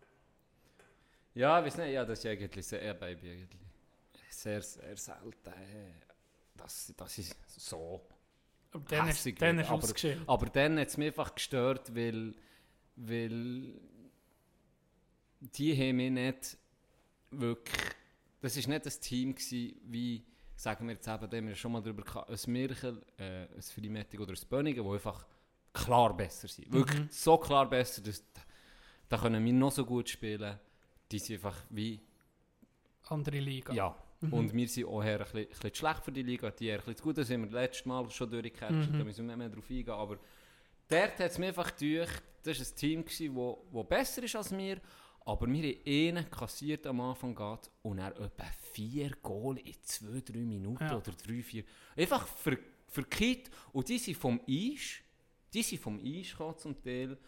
Ja, weiß nicht, ja, das ist eigentlich sehr, ja, Baby, eigentlich sehr, sehr selten, äh, dass, dass ich so... Aber dann ist, dann ist aber-. Aber dann hat es mich einfach gestört, weil, weil die haben mich nicht wirklich... Das war nicht ein Team gewesen, wie, sagen wir jetzt eben, haben wir schon mal drüber gehabt, ein Mirchel, äh, ein Freimettig oder ein Bönigen, die einfach klar besser sind. Wirklich Mhm. so klar besser, dass da können wir noch so gut spielen. Die sind einfach wie... Andere Liga. Ja. Mhm. Und wir sind auch eher ein bisschen, ein bisschen schlecht für die Liga, die eher ein bisschen zu gut. Da sind wir letztes Mal schon durchgecatcht, Mhm. da müssen wir nicht mehr drauf eingehen. Aber dort hat es mir einfach gedacht, das war ein Team, das wo, wo besser ist als wir, aber wir haben einen kassiert am Anfang geht und er etwa vier Goal in zwei, drei Minuten Ja. oder drei, vier. Einfach ver, verkehrt. Und die sind vom Eis, die sind vom Eis gekommen zum Teil,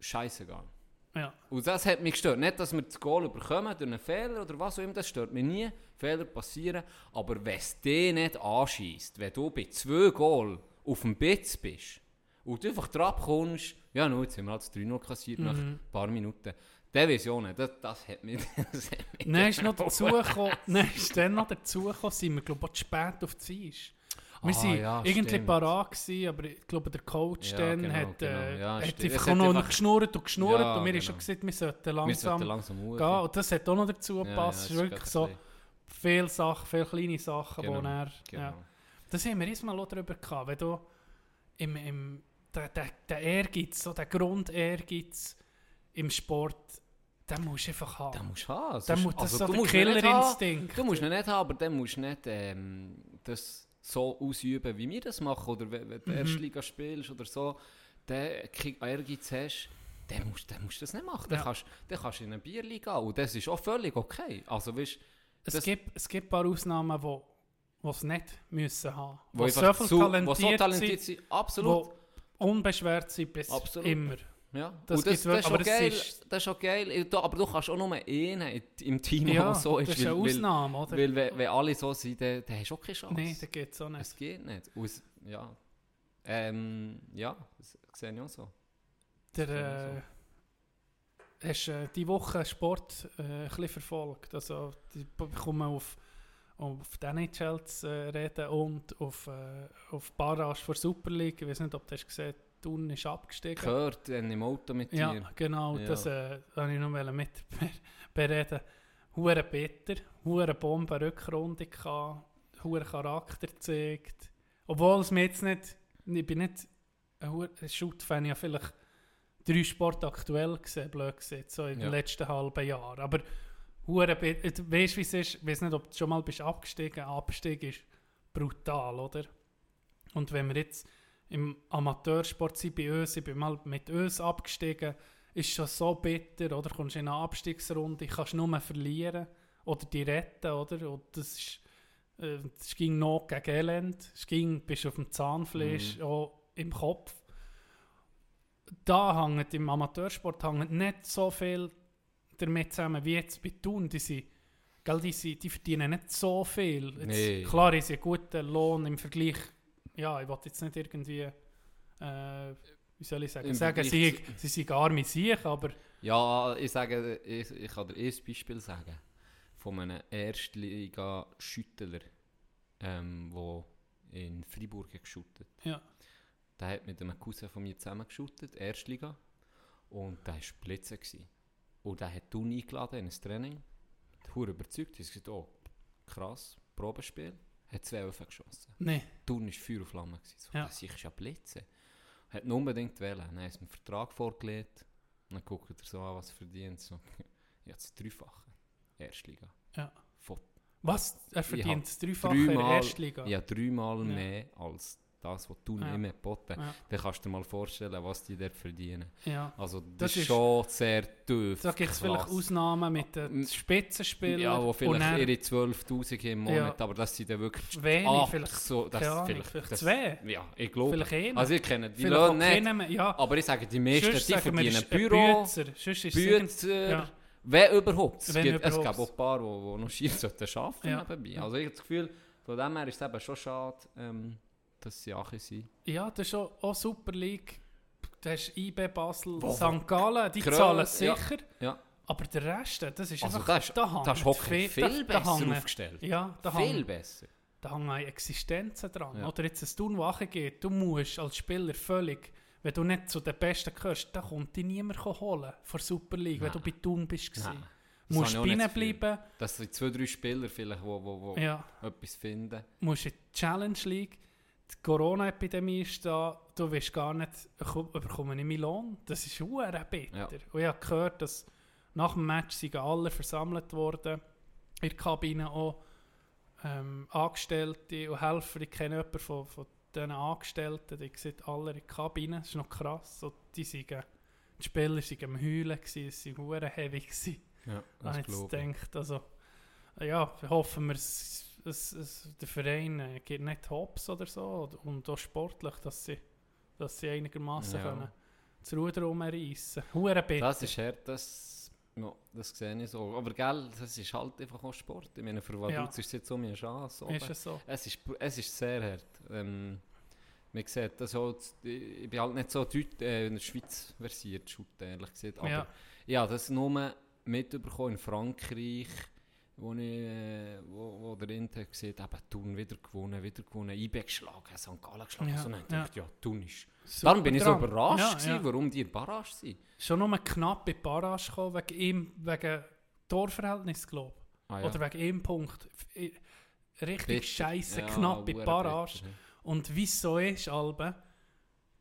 scheißegal. Ja. Und das hat mich gestört. Nicht, dass wir das Goal überkommen durch einen Fehler oder was auch immer, das stört mich nie. Fehler passieren. Aber wenn es dich nicht anschießt, wenn du bei zwei Goal auf dem Bitz bist und du einfach drauf kommst, ja, nun, jetzt haben wir halt das 3-0 kassiert nach Mhm. ein paar Minuten. Der Vision, das, das hat mich. Das hat mich Dann ist noch dazugekommen, dann ist dann noch dazugekommen, sind wir glaube ich zu spät auf die Eis. Wir Ah, waren ja, irgendwie parat gewesen, aber ich glaube der Coach Ja, dann genau, hat, äh, genau. Ja, hat einfach hat noch einfach- geschnurrt und geschnurrt Ja, und wir haben genau. schon gesagt, wir sollten wir langsam sollten langsam gehen. Und das hat auch noch dazu Ja, gepasst. ja, ist wirklich so viele Sachen, viele kleine Sachen, Genau, wo er... Ja. Genau. Das haben wir erstmal auch darüber gehabt, wenn du im, im, der, der, der Ehrgeiz, so der Grundehrgeiz im Sport, den musst du einfach haben. Den musst du haben. Das also, so du der musst ihn nicht haben. Killerinstinkt. Du musst ihn nicht haben, aber dann musst du nicht ähm, das so ausüben, wie wir das machen. Oder wenn, wenn du Mhm. Erstliga spielst oder so, den Kick- Ehrgeiz hast, dann musst, dann musst du das nicht machen. Dann, Ja. kannst, dann kannst du in eine Bierliga gehen. Und das ist auch völlig okay. Also, weißt, Es, gibt, es gibt ein paar Ausnahmen, wo die es nicht müssen haben. wo, Die so viel zu- wo talentiert, so talentiert sind. Absolut. die unbeschwert sind bis Absolut. immer. Ja, Das und das, das, ist aber geil, ist- das ist auch geil. Aber du kannst auch nur einen im Team, Ja, so ist. das ist eine weil, weil, Ausnahme, oder? weil wenn, wenn alle so sind, dann, dann hast du auch keine Chance. Nein, das geht auch nicht. Es geht nicht. Es, ja. Ähm, ja, das sehe ich auch so. Der, Das äh, hast äh, die Woche Sport äh, ein bisschen verfolgt. Also, die b- kommen auf, auf die NHL zu äh, reden und auf, äh, auf Barrage vor Super League. Ich weiß nicht, ob du hast gesehen Thun ist abgestiegen. Gehört dann im Auto mit Ja, dir. genau. Ja. Das äh, wollte ich noch mit ber- bereden. Hure bitter, hure Bombe Rückrunde gehabt, hure Charakter gezeigt. Obwohl es mir jetzt nicht, ich bin nicht ein hure- Shoot-Fan, ich habe vielleicht drei Sport aktuell gesehen, blöd gesehen, so in Ja. den letzten halben Jahren. Aber hure bitter, du weißt wie es ist, ich weiß nicht, ob du schon mal bist abgestiegen, Abstieg ist brutal, oder? Und wenn wir jetzt im Amateursport sind bei uns, ich bin mal mit uns abgestiegen, ist schon so bitter, oder? Kommst in eine Abstiegsrunde, kannst nur verlieren oder die retten, oder? Und das ist, äh, es ging noch gegen Elend, es ging, bist auf dem Zahnfleisch, auch im Kopf. Da hängt im Amateursport hängt nicht so viel damit zusammen wie jetzt bei Thun. Die, sind, gell, die, sind, die verdienen nicht so viel. Jetzt, Nee. Klar, sie einen guten Lohn im Vergleich. Ja, ich wollte jetzt nicht irgendwie, äh, wie soll ich sagen, Im sagen sie, sie sind arme Sieg, aber Ja, ich, sage, ich, ich kann dir ein Beispiel sagen. Von einem Erstliga-Schüttler, ähm, der in Freiburg hat geschuttet ja, Der hat mit einem Cousin von mir zusammen geschuttet, Erstliga. Und der war Blitze. Gewesen. Und der hat Thun eingeladen in ein Training. Hure überzeugt. Er hat gesagt, oh, krass, Probespiel. Hat zwei Öfen geschossen. nee, Thun war Feuer und Flamme. Gewesen. So, Ja. Das ist ja Blitze. Hat ihn unbedingt wählen. Dann hat er einen Vertrag vorgelegt. Dann guckt er so an, was er verdient. So, ja, das Dreifache. Erstliga. Ja. Von was? Er verdient das Dreifache in der dreimal- Erstliga. Ja, dreimal Ja. mehr als das, was du Ja. nicht mehr geboten Ja. Dann kannst du dir mal vorstellen, was die dort verdienen. ja. Also das, Das ist schon sehr tief. Da gibt es vielleicht. Ausnahmen mit den Spitzenspielern. Ja, wo vielleicht ihre 12'000 im Monat, aber das sind dann wirklich wenig, ab- vielleicht, so, das, Ahnung, vielleicht, vielleicht das, zwei. Ja, ich glaube. vielleicht einer. Also ich kenne die Löhne nicht. Ja, aber ich sage, die meisten, sonst die verdienen Büro, Bützer. Es ja. wenn überhaupt. Es, Wenn gibt, es überhaupt. gibt auch ein paar, die, die noch sollten arbeiten Ja. nebenbei. Also ich habe das Gefühl, von dem her ist es eben schon schade, ähm, dass sie Ache sind. Ja, das ist auch, auch Super League. Du hast IB Basel, Wo- St. Gallen, die Krö- zahlen ja. sicher. Ja. Aber der Rest, das ist Also einfach... das ist, da hängt das ist Hockey viel- viel da- da besser hängen- aufgestellt. Ja, da viel hängen, besser. da hängen Existenzen dran. Ja. Oder jetzt ein Tun wache geht, du musst als Spieler völlig... Wenn du nicht zu den Besten gehörst, dann kommt dich niemand holen von der Super League, wenn Nein. du bei Thun bist. Nein, das musst Gefühl. bleiben, Das sind zwei, drei Spieler vielleicht, die wo, wo, wo ja, etwas finden. musst in die Challenge League. Die Corona-Epidemie ist da, du weißt gar nicht, ko- bekomme ich meinen Lohn? Das ist hure bitter. Ja. Und ich habe gehört, dass nach dem Match sind alle versammelt worden, in der Kabine auch ähm, Angestellte und Helfer. Ich kenne jemanden von, von diesen Angestellten, die sieht alle in der Kabine, das ist noch krass. Und die, sind, die Spieler waren am Heulen, es waren heavy. Gewesen. Ja, Ich habe das jetzt ich. gedacht, also, ja, hoffen wir, es, es, es, der Verein äh, geht nicht hops oder so und auch sportlich, dass sie, dass sie einigermaßen Ja. können das Ruder umreißen. Hure bitte. Das ist hart, das, ja, das sehe ich so. Aber gell, das ist halt einfach auch Sport. Ich meine, für Ja. Vaduz ist es jetzt um eine Chance. ist es so? Es ist, es ist sehr hart. Ähm, man sieht das auch, ich bin halt nicht so deut, äh, in der Schweiz versiert, ehrlich gesagt. Aber Ja. ja, das nur mitbekommen in Frankreich, wo, ich, äh, wo, wo der Inter gesehen eben Thun wieder gewonnen, wieder gewonnen, IB geschlagen, St. Gallen geschlagen. Ja, Ja, so, dann ja. ja. ja, Thun ist. Super Darum bin ich so überrascht, Ja, gewesen, ja. warum die in Barrage sind. Schon nur knapp in Barrage gekommen, wegen ihm, wegen Torverhältnis, glaube Ah, ich. Oder wegen ihm Punkt. Richtig scheiße Ja, knapp in Barrage. bitter, ja. Und wieso ist, Albe,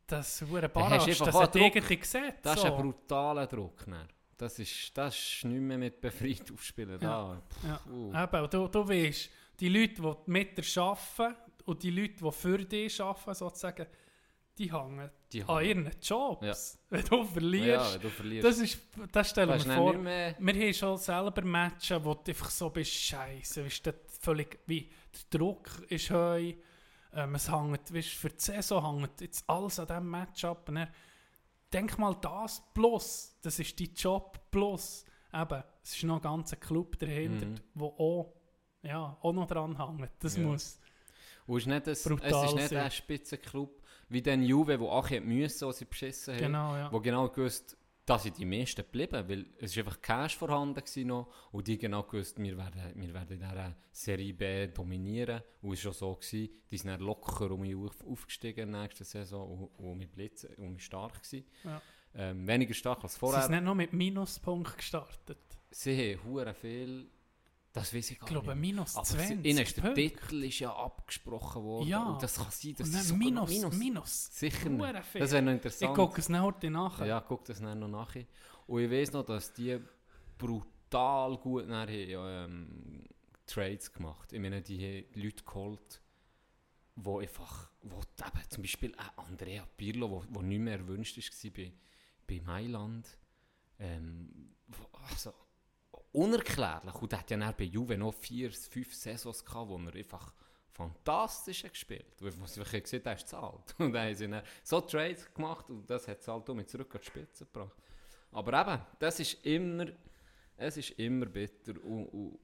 das hast du Barrage, das hat irgendwie gesehen. Das so. ist ein brutaler Druck. Dann. Das ist, das ist nicht mehr mit befreit aufspielen. Da. Ja. Puh. Eben, du, du weißt, die Leute, die mit dir arbeiten und die Leute, die für dich arbeiten, sozusagen, die hängen Die an haben- ihren Jobs. Ja. Wenn du ja, verlierst, wenn du verlierst. das ist, das stellen wir vor. mehr... Wir haben schon selber Matches, wo du einfach so bist, Scheiße, weißt du, völlig, wie, der Druck ist heu, ähm, es hängt, weißt, für die Saison hängt jetzt alles an diesem Match ab. Und dann, denk mal das plus, das ist dein Job plus, eben, es ist noch ein ganzer Club dahinter, Mhm. wo auch, ja, auch noch dran hängt. Das Ja. muss, Und es ist nicht, das, es ist nicht ein Spitzenclub wie den Juve, wo Achi müssen, als sie beschissen haben. genau, ja. Wo genau gewusst, dass sind die meisten geblieben, weil es ist einfach Cash vorhanden noch und die genau gewusst, wir werden, wir werden in dieser Serie B dominieren und es war schon so gewesen, die sind dann locker um mich auf, aufgestiegen nächste Saison und, und mit Blitz und mit stark gewesen. Ja. Ähm, weniger stark als Sie vorher. sind nicht noch mit Minuspunkt gestartet. Sie haben viel, das weiß ich gar Ich glaube, nicht. minus Aber 20 sie- ihnen ist der. Titel ist ja abgesprochen worden Ja. und das kann sein, dass noch minus, minus, minus. Sicher nicht. viel. Das wäre noch Ich interessant. gucke es nachher heute nachher. Ja, guck das dann noch nachher. Und ich weiß noch, dass die brutal gut nachher ja, ähm, Trades gemacht Ich meine, die haben Leute geholt, wo einfach, wo eben, zum Beispiel äh, Andrea Pirlo, wo, wo nicht mehr erwünscht war bei, bei Mailand, ähm, wo, also, unerklärlich. Und er hat ja dann bei Juve noch vier, fünf Saisons gehabt, wo er einfach fantastisch hat gespielt hat. Wo sie einfach gesehen haben, er ist zahlt. Und dann haben sie dann so Trades gemacht und das hat auch mit zurück an die Spitze gebracht. Aber eben, das ist immer, es ist immer bitter. Und, und,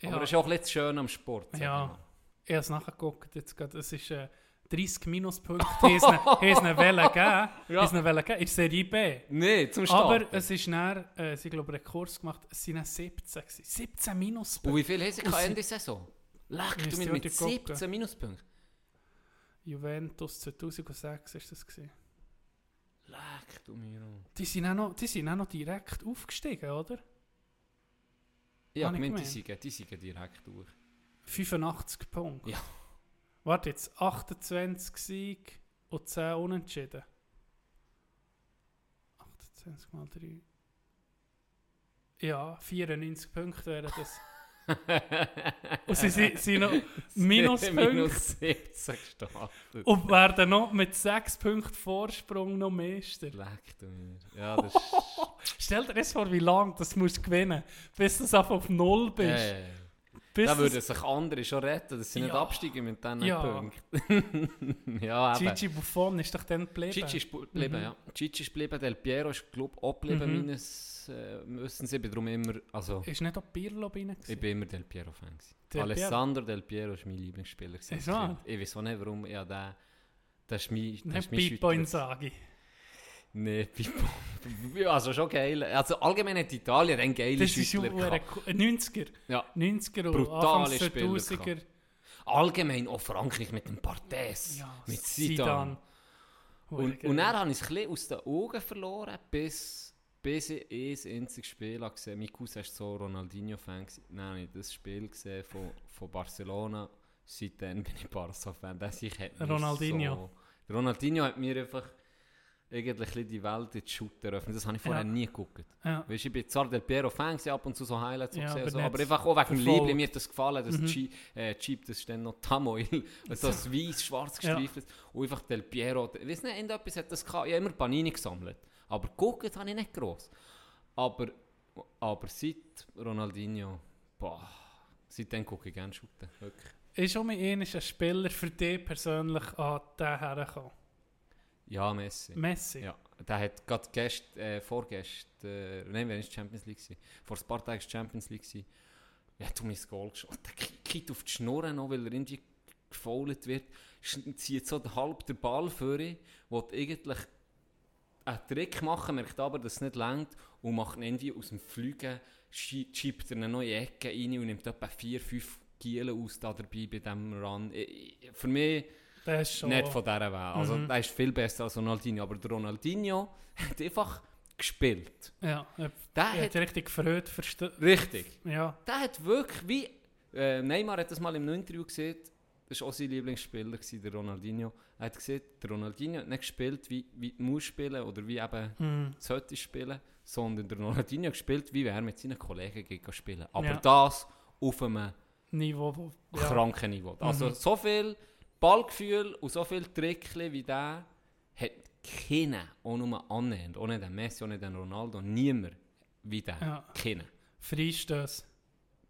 Ja. Aber es ist auch ein bisschen schön am Sport. Ja. ich. Ich habe es nachgeguckt, jetzt gerade, es ist äh, 30 Minuspunkte, haben sie ihnen- haben sie ihnen wollen geben, Ja. wollen geben, in Serie B. Nee, zum Start. Aber es ist dann, äh, sie glaube einen Kurs gemacht, es sind dann 17 gewesen. 17 und Minuspunkte. wie viel haben sie Und gehabt Ende Saison? Leck, du mit, mit heute gucken. 17 Minuspunkten. Juventus 2006 ist das gewesen. Leck, du mir. Die sind auch noch, die sind auch noch direkt aufgestiegen, oder? Ja, ich meine, die sind direkt durch. 85 Punkte. Ja. Warte jetzt, 28 Sieg und 10 Unentschieden. 28 mal 3. Ja, 94 Punkte wären das. und sie sind, sind noch Minuspunkte Minus 17 gestartet. und werden noch mit 6 Punkten Vorsprung noch Meister. Leck, du mir. Ja, das. Stell dir das vor, wie lange das musst du gewinnen bis du einfach auf Null bist. Äh, bis da würden sich andere schon retten, dass sie nicht Ja. absteigen mit diesen Ja. Punkten. ja, eben. Gigi Buffon ist doch dann geblieben. Cici ist geblieben, Mhm. ja. Cici ist geblieben, Del Piero ist, glaube ich, auch geblieben, Mhm. meines äh, Wissens. Ich bin darum immer, also, Ist nicht auch Pirlo bei ihnen? ich bin immer Del Piero-Fan. Del Alessandro Del Piero ist mein Lieblingsspieler. Ist wahr? Ich weiß auch nicht, warum. Ja, der, das ist mein, das Nicht ist mein Pippo. Inzaghi. Nee, Pippo. ja, also schon geil. Also allgemein hat Italien einen geilen Das ist Schüttler gehabt. ein 90er. Ja. 90er und Brutale Spieler 2000er. Allgemein auch Frankreich mit dem Barthez, Ja, mit Zidane. Zidane. Hure Und, und dann habe ich es ein bisschen aus den Augen verloren, bis, bis ich ein einziges Spiel habe gesehen Mein Cousin war so Ronaldinho-Fan. habe ich das Spiel gesehen von, von Barcelona. Seitdem bin ich Barca-Fan. Ronaldinho. So, Ronaldinho hat mir einfach bisschen die Welt in die Shooter eröffnet. Das habe ich vorher Ja. nie geguckt. Ja. Weißt, ich bin zwar Del Piero-Fan, gewesen, ab und zu so Highlights Ja, aber so, aber einfach auch wegen dem. Liebling, mir hat das gefallen, das Mhm. Jeep, äh, Jeep, das ist dann noch Tamoil, so das weiß-schwarz Ja. gestreifelt und einfach Del Piero, ich weiß nicht, irgendetwas hat das gehabt, ich habe immer Panini gesammelt, aber geguckt habe ich nicht gross. Aber, aber seit Ronaldinho, boah, seitdem gucke ich gerne shooten, wirklich. Ist auch mal ein Spieler für dich persönlich an den hergekommen? Ja, Messi. Messi? Ja, der hat gerade gest, äh, vorgestern, äh, nein, wenn es Champions League war, vor ein paar Tagen war Champions League, gewesen. ja, du mein Goal geschossen. Der ki- kickt auf die Schnur noch, weil er irgendwie gefoult wird, zieht so halb den Ball vor will eigentlich einen Trick machen, merkt aber, dass es nicht langt und macht ihn irgendwie aus dem schie- schiebt er eine neue Ecke rein und nimmt etwa vier, fünf Giele aus da dabei bei diesem Run. Ich- ich- Für mich ist. Nicht von dieser Welt. Also, Mhm. der ist viel besser als Ronaldinho. Aber der Ronaldinho hat einfach gespielt. Ja, er Der er hat richtig verhört verstanden. richtig. Ja, Der hat wirklich wie. Äh, Neymar hat das mal im Interview gesehen. das war auch sein Lieblingsspieler, gewesen, der Ronaldinho. Er hat gesagt, der Ronaldinho hat nicht gespielt, wie, wie du musst spielen oder wie eben Hm. sollte spielen, sondern der Ronaldinho hat gespielt, wie er mit seinen Kollegen geht spielen. Aber Ja. das auf einem Niveau, wo, ja. kranken Niveau. Also Mhm. so viel Ballgefühl und so viel Trickli wie der hat keiner, auch nur annähernd, nicht der Messi, nicht der Ronaldo, niemand wie der. Ja. Keiner. Freistöße,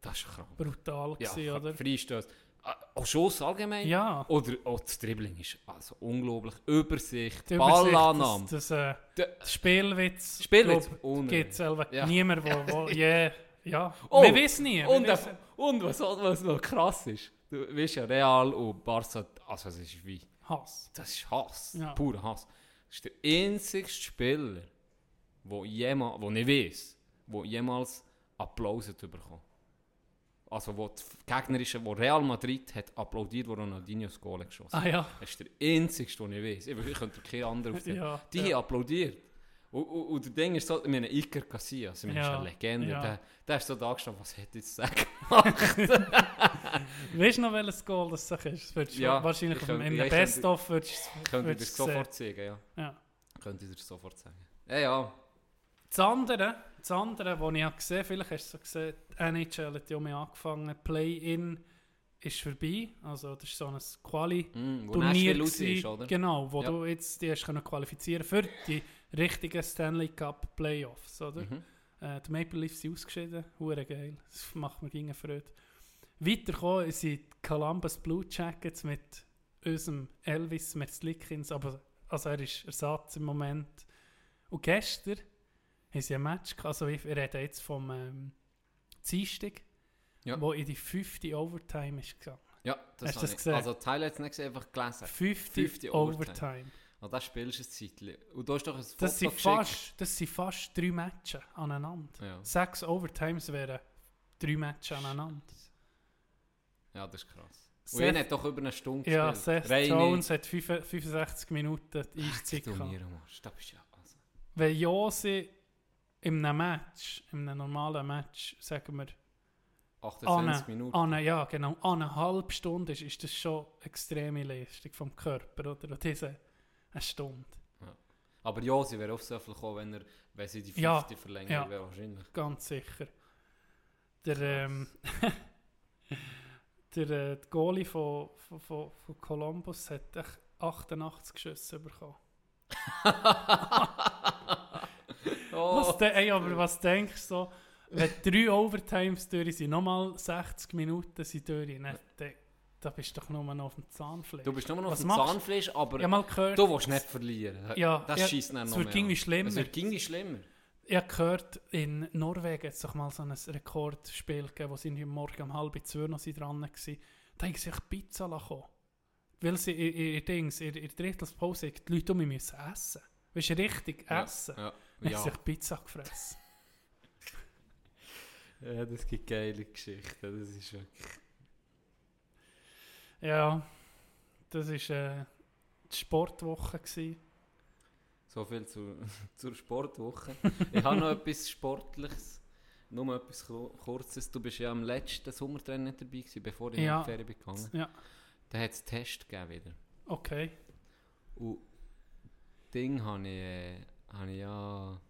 Das ist krank. brutal Ja, gewesen, oder? Freistöße. Ah, Auch Schuss allgemein. Ja. Oder auch das Dribbling ist also unglaublich. Übersicht, Die Übersicht, Ballannahme. Das, das, äh, das Spielwitz, Spielwitz, gibt es selber Ja. niemand, wo, wo je, ja, Oh, wir wissen nie. wir Und, wissen- und was, was noch krass ist, du weißt ja, Real und Barca, also es ist wie, Hass. das ist Hass, Ja. purer Hass. Das ist der einzigste Spieler, wo, jemals, wo ich weiß, wo jemals Applaus hat bekommen. Also wo die gegnerische, wo Real Madrid hat applaudiert, wo Ronaldinho das Goal geschossen hat. Ah ja. Das ist der einzigste, den ich weiß. Ich, ich könnte keinen anderen aufzählen. Ja, Die ja. haben applaudiert. Und, und, und der Ding ist so, ich meine, Iker Casillas, ich meine, das ist Ja, eine Legende, ja. der, der ist so da gestanden, was hätte ich zu sagen? Weißt du noch, welches Goal das ist? Das du Ja, wahrscheinlich ich könnte- in der Best-of würdest Könnte ich dir du sehen. sofort sagen, ja. Ja. Könnte ich dir sofort sagen. Ja, ja. Das andere, das andere, was ich habe gesehen vielleicht hast du es so gesehen, die NHL hat ja mal angefangen, Play-In ist vorbei, also das ist so ein Quali- Mm, ist, oder? genau, wo Ja. du jetzt die hast können qualifizieren für die richtigen Stanley Cup Playoffs, oder? Mhm. Äh, die Maple Leafs sind ausgeschieden, hure geil, das macht mir gegen Freude. Weitergekommen sind die Columbus Blue Jackets mit unserem Elvis Merzlikins, aber also er ist Ersatz im Moment. Und gestern haben sie ein Match, gehabt, also ich rede jetzt vom ähm, Dienstag, Ja. wo in die fünfte Overtime ist gegangen. Ja, das Hast habe das ich. gesehen? Also die Highlights nicht gesehen, einfach gelesen. Fünfte Overtime. Overtime. Und das spielst du ein Zeitchen. Und du hast doch ein Foto Das sind, fast, das sind fast drei Matches aneinander. Ja. Sechs Overtimes wären drei Matches aneinander. ja, das ist krass. Und Seth- hat doch über eine Stunde Ja, gespielt. Seth Reine- Jones hat fünf- 65 Minuten Ach, Eiszeit gehabt. Das ja... Also. Wenn Josi in einem Match, in einem normalen Match, sagen wir, 28 an, Minuten. an, ja, genau, an eine halbe Stunde ist, ist das schon extreme Leistung vom Körper, oder? Und diese eine Stunde. Aber ja, sie wäre auf so viel gekommen, wenn, er, wenn sie die fünfte Ja, verlängern ja. wäre wahrscheinlich. Ganz sicher. Der, ähm, der, äh, der Goalie von, von, von, von Columbus hat echt 88 Schüsse bekommen. Oh. Was de ey, aber was denkst du so, wenn drei Overtimes durch sind, nochmal 60 Minuten sind durch, dann, dann, da bist du doch nur noch auf dem Zahnfleisch. Du bist nur noch auf Was dem machst? Zahnfleisch, aber ich mal gehört, du willst nicht verlieren. Ja, das ja, schießt dann es noch wird mehr irgendwie schlimmer. Es wird irgendwie schlimmer. ich habe gehört, in Norwegen hat es doch mal so ein Rekordspiel gegeben, wo sie morgen um halb zwei noch dran waren. Da haben sie sich Pizza lassen. Weil sie in, in, in, Dings, in, in der Drittelspause die Leute um mich müssen essen. Weißt du, richtig Ja, essen. Ja, Dann ja. haben sie sich Pizza gefressen. ja, das gibt geile Geschichten. Das ist wirklich... Ja, das war äh, die Sportwoche. Gewesen. So viel zu, zur Sportwoche. ich habe noch etwas Sportliches. Nur etwas Ku- Kurzes. Du bist ja am letzten Sommertraining dabei gewesen, bevor ich Ja. in die Ferien bin gegangen. Ja, Da hat es Test gegeben wieder. okay. Und Ding habe ich, äh, habe ich ja...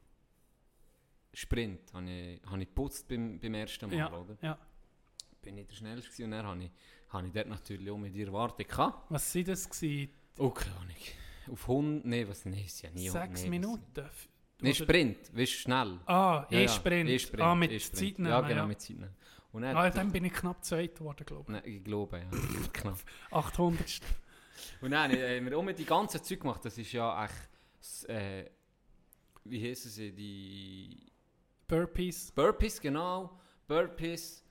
Sprint habe ich, habe ich geputzt beim, beim ersten Mal, Ja, oder? ja. Bin ich der Schnellste und dann habe ich, habe ich dort natürlich auch mit dir Erwartung gehabt. Was war das? Gewesen? Oh, keine Ahnung. Auf 100... Nein, was... Nein, ist ja nie... Sechs nee, Minuten? Nein, Sprint. Weißt du, schnell. Ah, Ja, ich ja, Sprint. E-Sprint, Ah, mit E-Sprint. Zeitnehmen. Ja, genau, ja. mit Zeitnehmen. Und dann, Ah, dann bin ich knapp zweit geworden, glaube Nein, ich glaube, ja. Knapp. ich. 800. Und dann äh, haben wir auch mit die ganze Zeug gemacht. Das ist ja echt, äh, wie heissen sie, die Burpees. Burpees, genau. Burpees,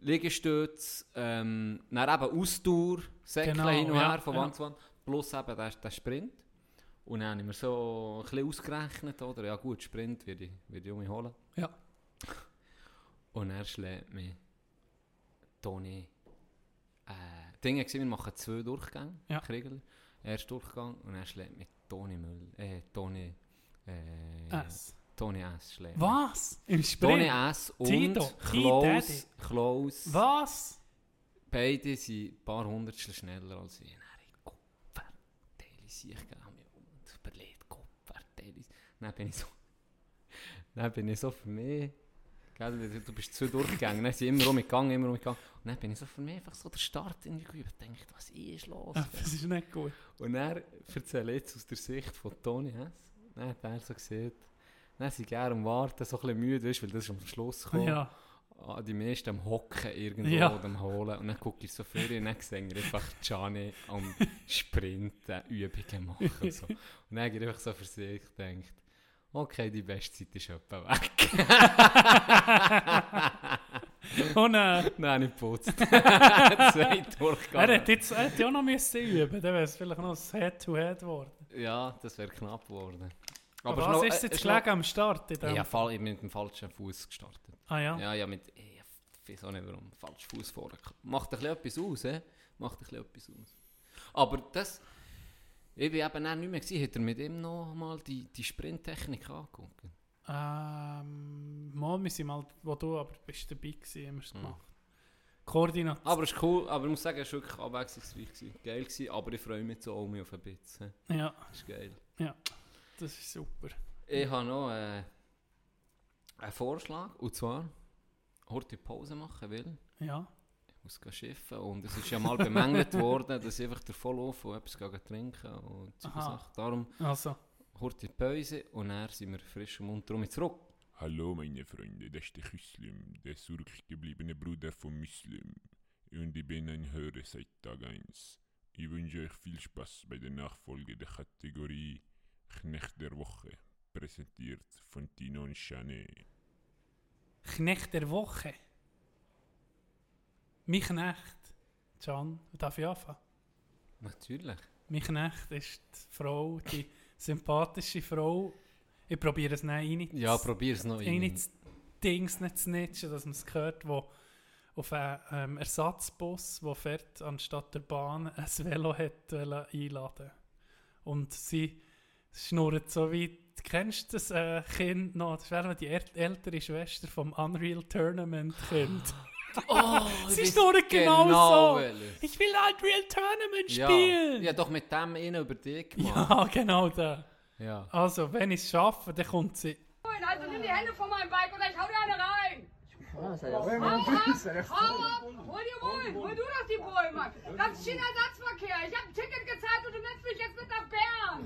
Liegestütze, ähm, dann eben Ausdauer, Säckchen Genau, hin und ja, her von ja. Wand zu Wand, plus eben der, der Sprint. Und dann haben wir so ein bisschen ausgerechnet, oder? Ja gut, Sprint würde ich, würde ich um mich holen. Ja. Und er schlägt mich Toni. Äh, Dinge gesehen, wir machen zwei Durchgänge, Ja. Kriegel. Erst Durchgang und er schlägt mich Toni Müll. Äh, Toni. Äh, S. Toni S. schlägt. Was? Im Toni Sprint? S. und Tito, Klaus. Klaus. Was? beide sind ein paar Hundertstel schneller als ich. Dann ich, Kopfverteile sich, habe mich überlegt, Kopfverteile. Dann bin ich so, dann bin ich so für mich, gell, du bist zu durchgegangen, dann sind immer umgegangen, immer umgegangen. Und dann bin ich so für mich einfach so der Start in die Kühe und dachte, was ist los? Ah, Das ist nicht gut. Und er erzähle jetzt aus der Sicht von Toni Hess. Dann hat er so gesehen, dann sind gerne am Warten, so ein bisschen müde, weißt, weil das ist am Schluss gekommen. Ja. Ah, die meisten am Hocken irgendwo Ja. oder am Holen. Und dann gucke ich so vor und dann sehe ich einfach Gianni am Sprinten Übungen machen. Und, so. und dann habe ich einfach so für sich gedacht, okay, die beste Zeit ist etwa weg. Und äh, dann habe ich geputzt. Zwei Durchgänge. er hätte jetzt hätte auch noch müssen üben dann wäre es vielleicht noch ein Head-to-Head geworden. Ja, das wäre knapp geworden. Aber, was ist äh, jetzt es noch- gelegen am Start? In dem? Ja, fall, ich bin mit dem falschen Fuß gestartet. Ah ja? Ja, ja, mit. Ich weiß auch nicht warum. Falsch Fuß vorne. Macht ein bisschen etwas aus, eh? Macht ein bisschen etwas aus. Aber das. Ich bin eben auch nicht mehr gesehen. Hat er mit ihm noch mal die, die Sprinttechnik angeguckt? Ähm, mal, wir sind mal, wo du aber bist dabei gewesen, haben wir es Hm. gemacht. Koordination. Aber es ist cool. Aber ich muss sagen, es war wirklich abwechslungsreich. Gewesen. Geil gewesen, aber ich freue mich so auch auf ein bisschen. Ja, Das ist geil. Das ist super. Ich habe noch äh, einen Vorschlag. Und zwar, heute Pause machen will. Ja. Ich muss schiffen und es ist ja mal bemängelt worden, dass ich einfach davon laufe und etwas gehen trinken und so. Sachen. Darum Also, die Pause und dann sind wir frisch im Mund rum zurück. Hallo meine Freunde, das ist der Küslim, der zurückgebliebene Bruder von Muslim. Und ich bin ein Hörer seit Tag 1. Ich wünsche euch viel Spaß bei der Nachfolge der Kategorie Knecht der Woche, präsentiert von Tino und Chanet. Knecht der Woche. Mein Knecht. Can, darf ich anfangen? Natürlich. Mein Knecht ist die Frau, die sympathische Frau. Ich probiere es nicht rein. Ja, probier es noch rein. Dings nicht zu snitchen, dass man es hört, wo auf einen ähm, Ersatzbus, der fährt, anstatt der Bahn ein Velo hat einladen Und sie schnurrt so wie, kennst du das äh, Kind noch? Das wäre die äl- ältere Schwester vom Unreal Tournament Kind. Oh, Sie schnurrt genau, so. welches. Ich will Unreal Tournament Ja, spielen! ja, doch mit dem innen über dich gemacht. Ja, genau da. Ja. Also, wenn ich es schaffe, dann kommt sie. Also nimm die Hände von meinem Bike oder ich hau dir eine rein. Hau ab, hol dir Bullen, hol du doch die Mann. Das ist China-Ersatzverkehr. Ich hab ein Ticket gezahlt und du nimmst mich jetzt mit nach Bern.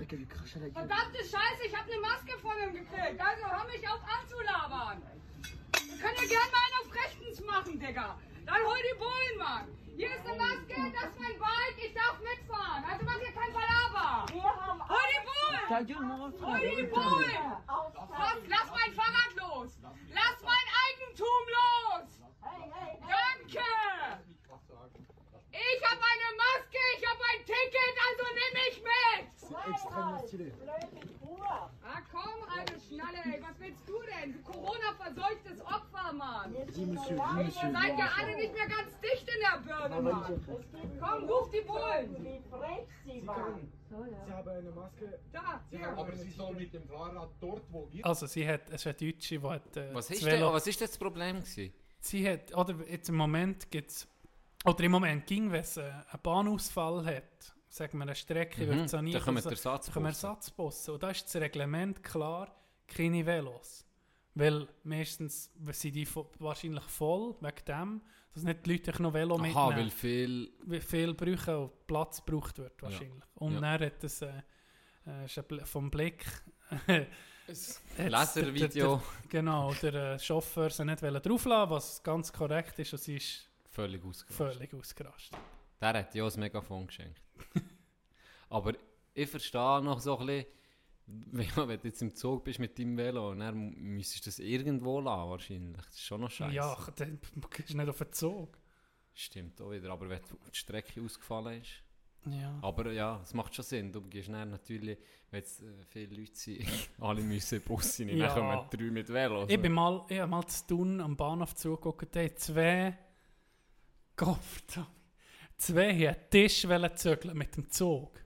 Verdammte Scheiße, ich hab eine Maske von ihm gekriegt. Also hör mich auf anzulabern. Wir können ja gerne mal einen auf rechtens machen, Digga. Dann hol die Bullen, Mann. Hier ist eine Maske, das ist mein Bike, ich darf mitfahren. Also mach hier kein Palaver. Hol die Bullen! Hol die Bullen! Was? Lass mein Fahrrad los! Lass mein Eigentum los! Danke! Ich habe eine Maske, ich habe ein Ticket, also nimm mich mit! Ah komm, alte Schnalle, ey, was willst du denn? Du Corona-verseuchtes Opfer, Mann! Ihr seid ja alle nicht mehr ganz dicht in der Birne, Mann! Komm, ruf die Bullen! Sie haben eine Maske, Da, aber sie soll mit dem Fahrrad dort, wo ihr Also, sie hat, es ist eine Deutsche, die hat, äh, Was das ist, denn, was ist denn das Problem gewesen? Sie hat, oder jetzt im Moment gibt es, oder im Moment ging, wenn es äh, einen Bahnausfall hat, sagen wir, eine Strecke Mhm, wird saniert, dann kommen also, Ersatzbusse. Ersatzbusse. Und da ist das Reglement klar, keine Velos. Weil meistens sind die wahrscheinlich voll, wegen dem, dass nicht die Leute noch Velo Aha, mitnehmen. weil viel... wie viel brauchen und Platz gebraucht wird wahrscheinlich. Und Ja. dann hat es äh, äh, ein vom Blick Hat's Laservideo. Genau, der äh, Chauffeur sie nicht wollen drauflassen, was ganz korrekt ist und sie ist Völlig ausgerastet. völlig ausgerastet. Der hat ja ein Megafon geschenkt. Aber ich verstehe noch so ein bisschen, wenn du jetzt im Zug bist mit deinem Velo, dann müsstest du das irgendwo lassen wahrscheinlich. Das ist schon noch scheiße. Ja, dann gehst du nicht auf den Zug. Stimmt auch wieder, aber wenn die Strecke ausgefallen ist. Ja. Aber ja, es macht schon Sinn. Du gehst dann natürlich, wenn jetzt äh, viele Leute sind, alle müssen in Bus rein, Ja. dann kommen drei mit Velo. Ich bin mal, ich mal zu tun am Bahnhof zugeguckt, da zwei Gott, zwei haben einen Tisch zügeln mit dem Zug.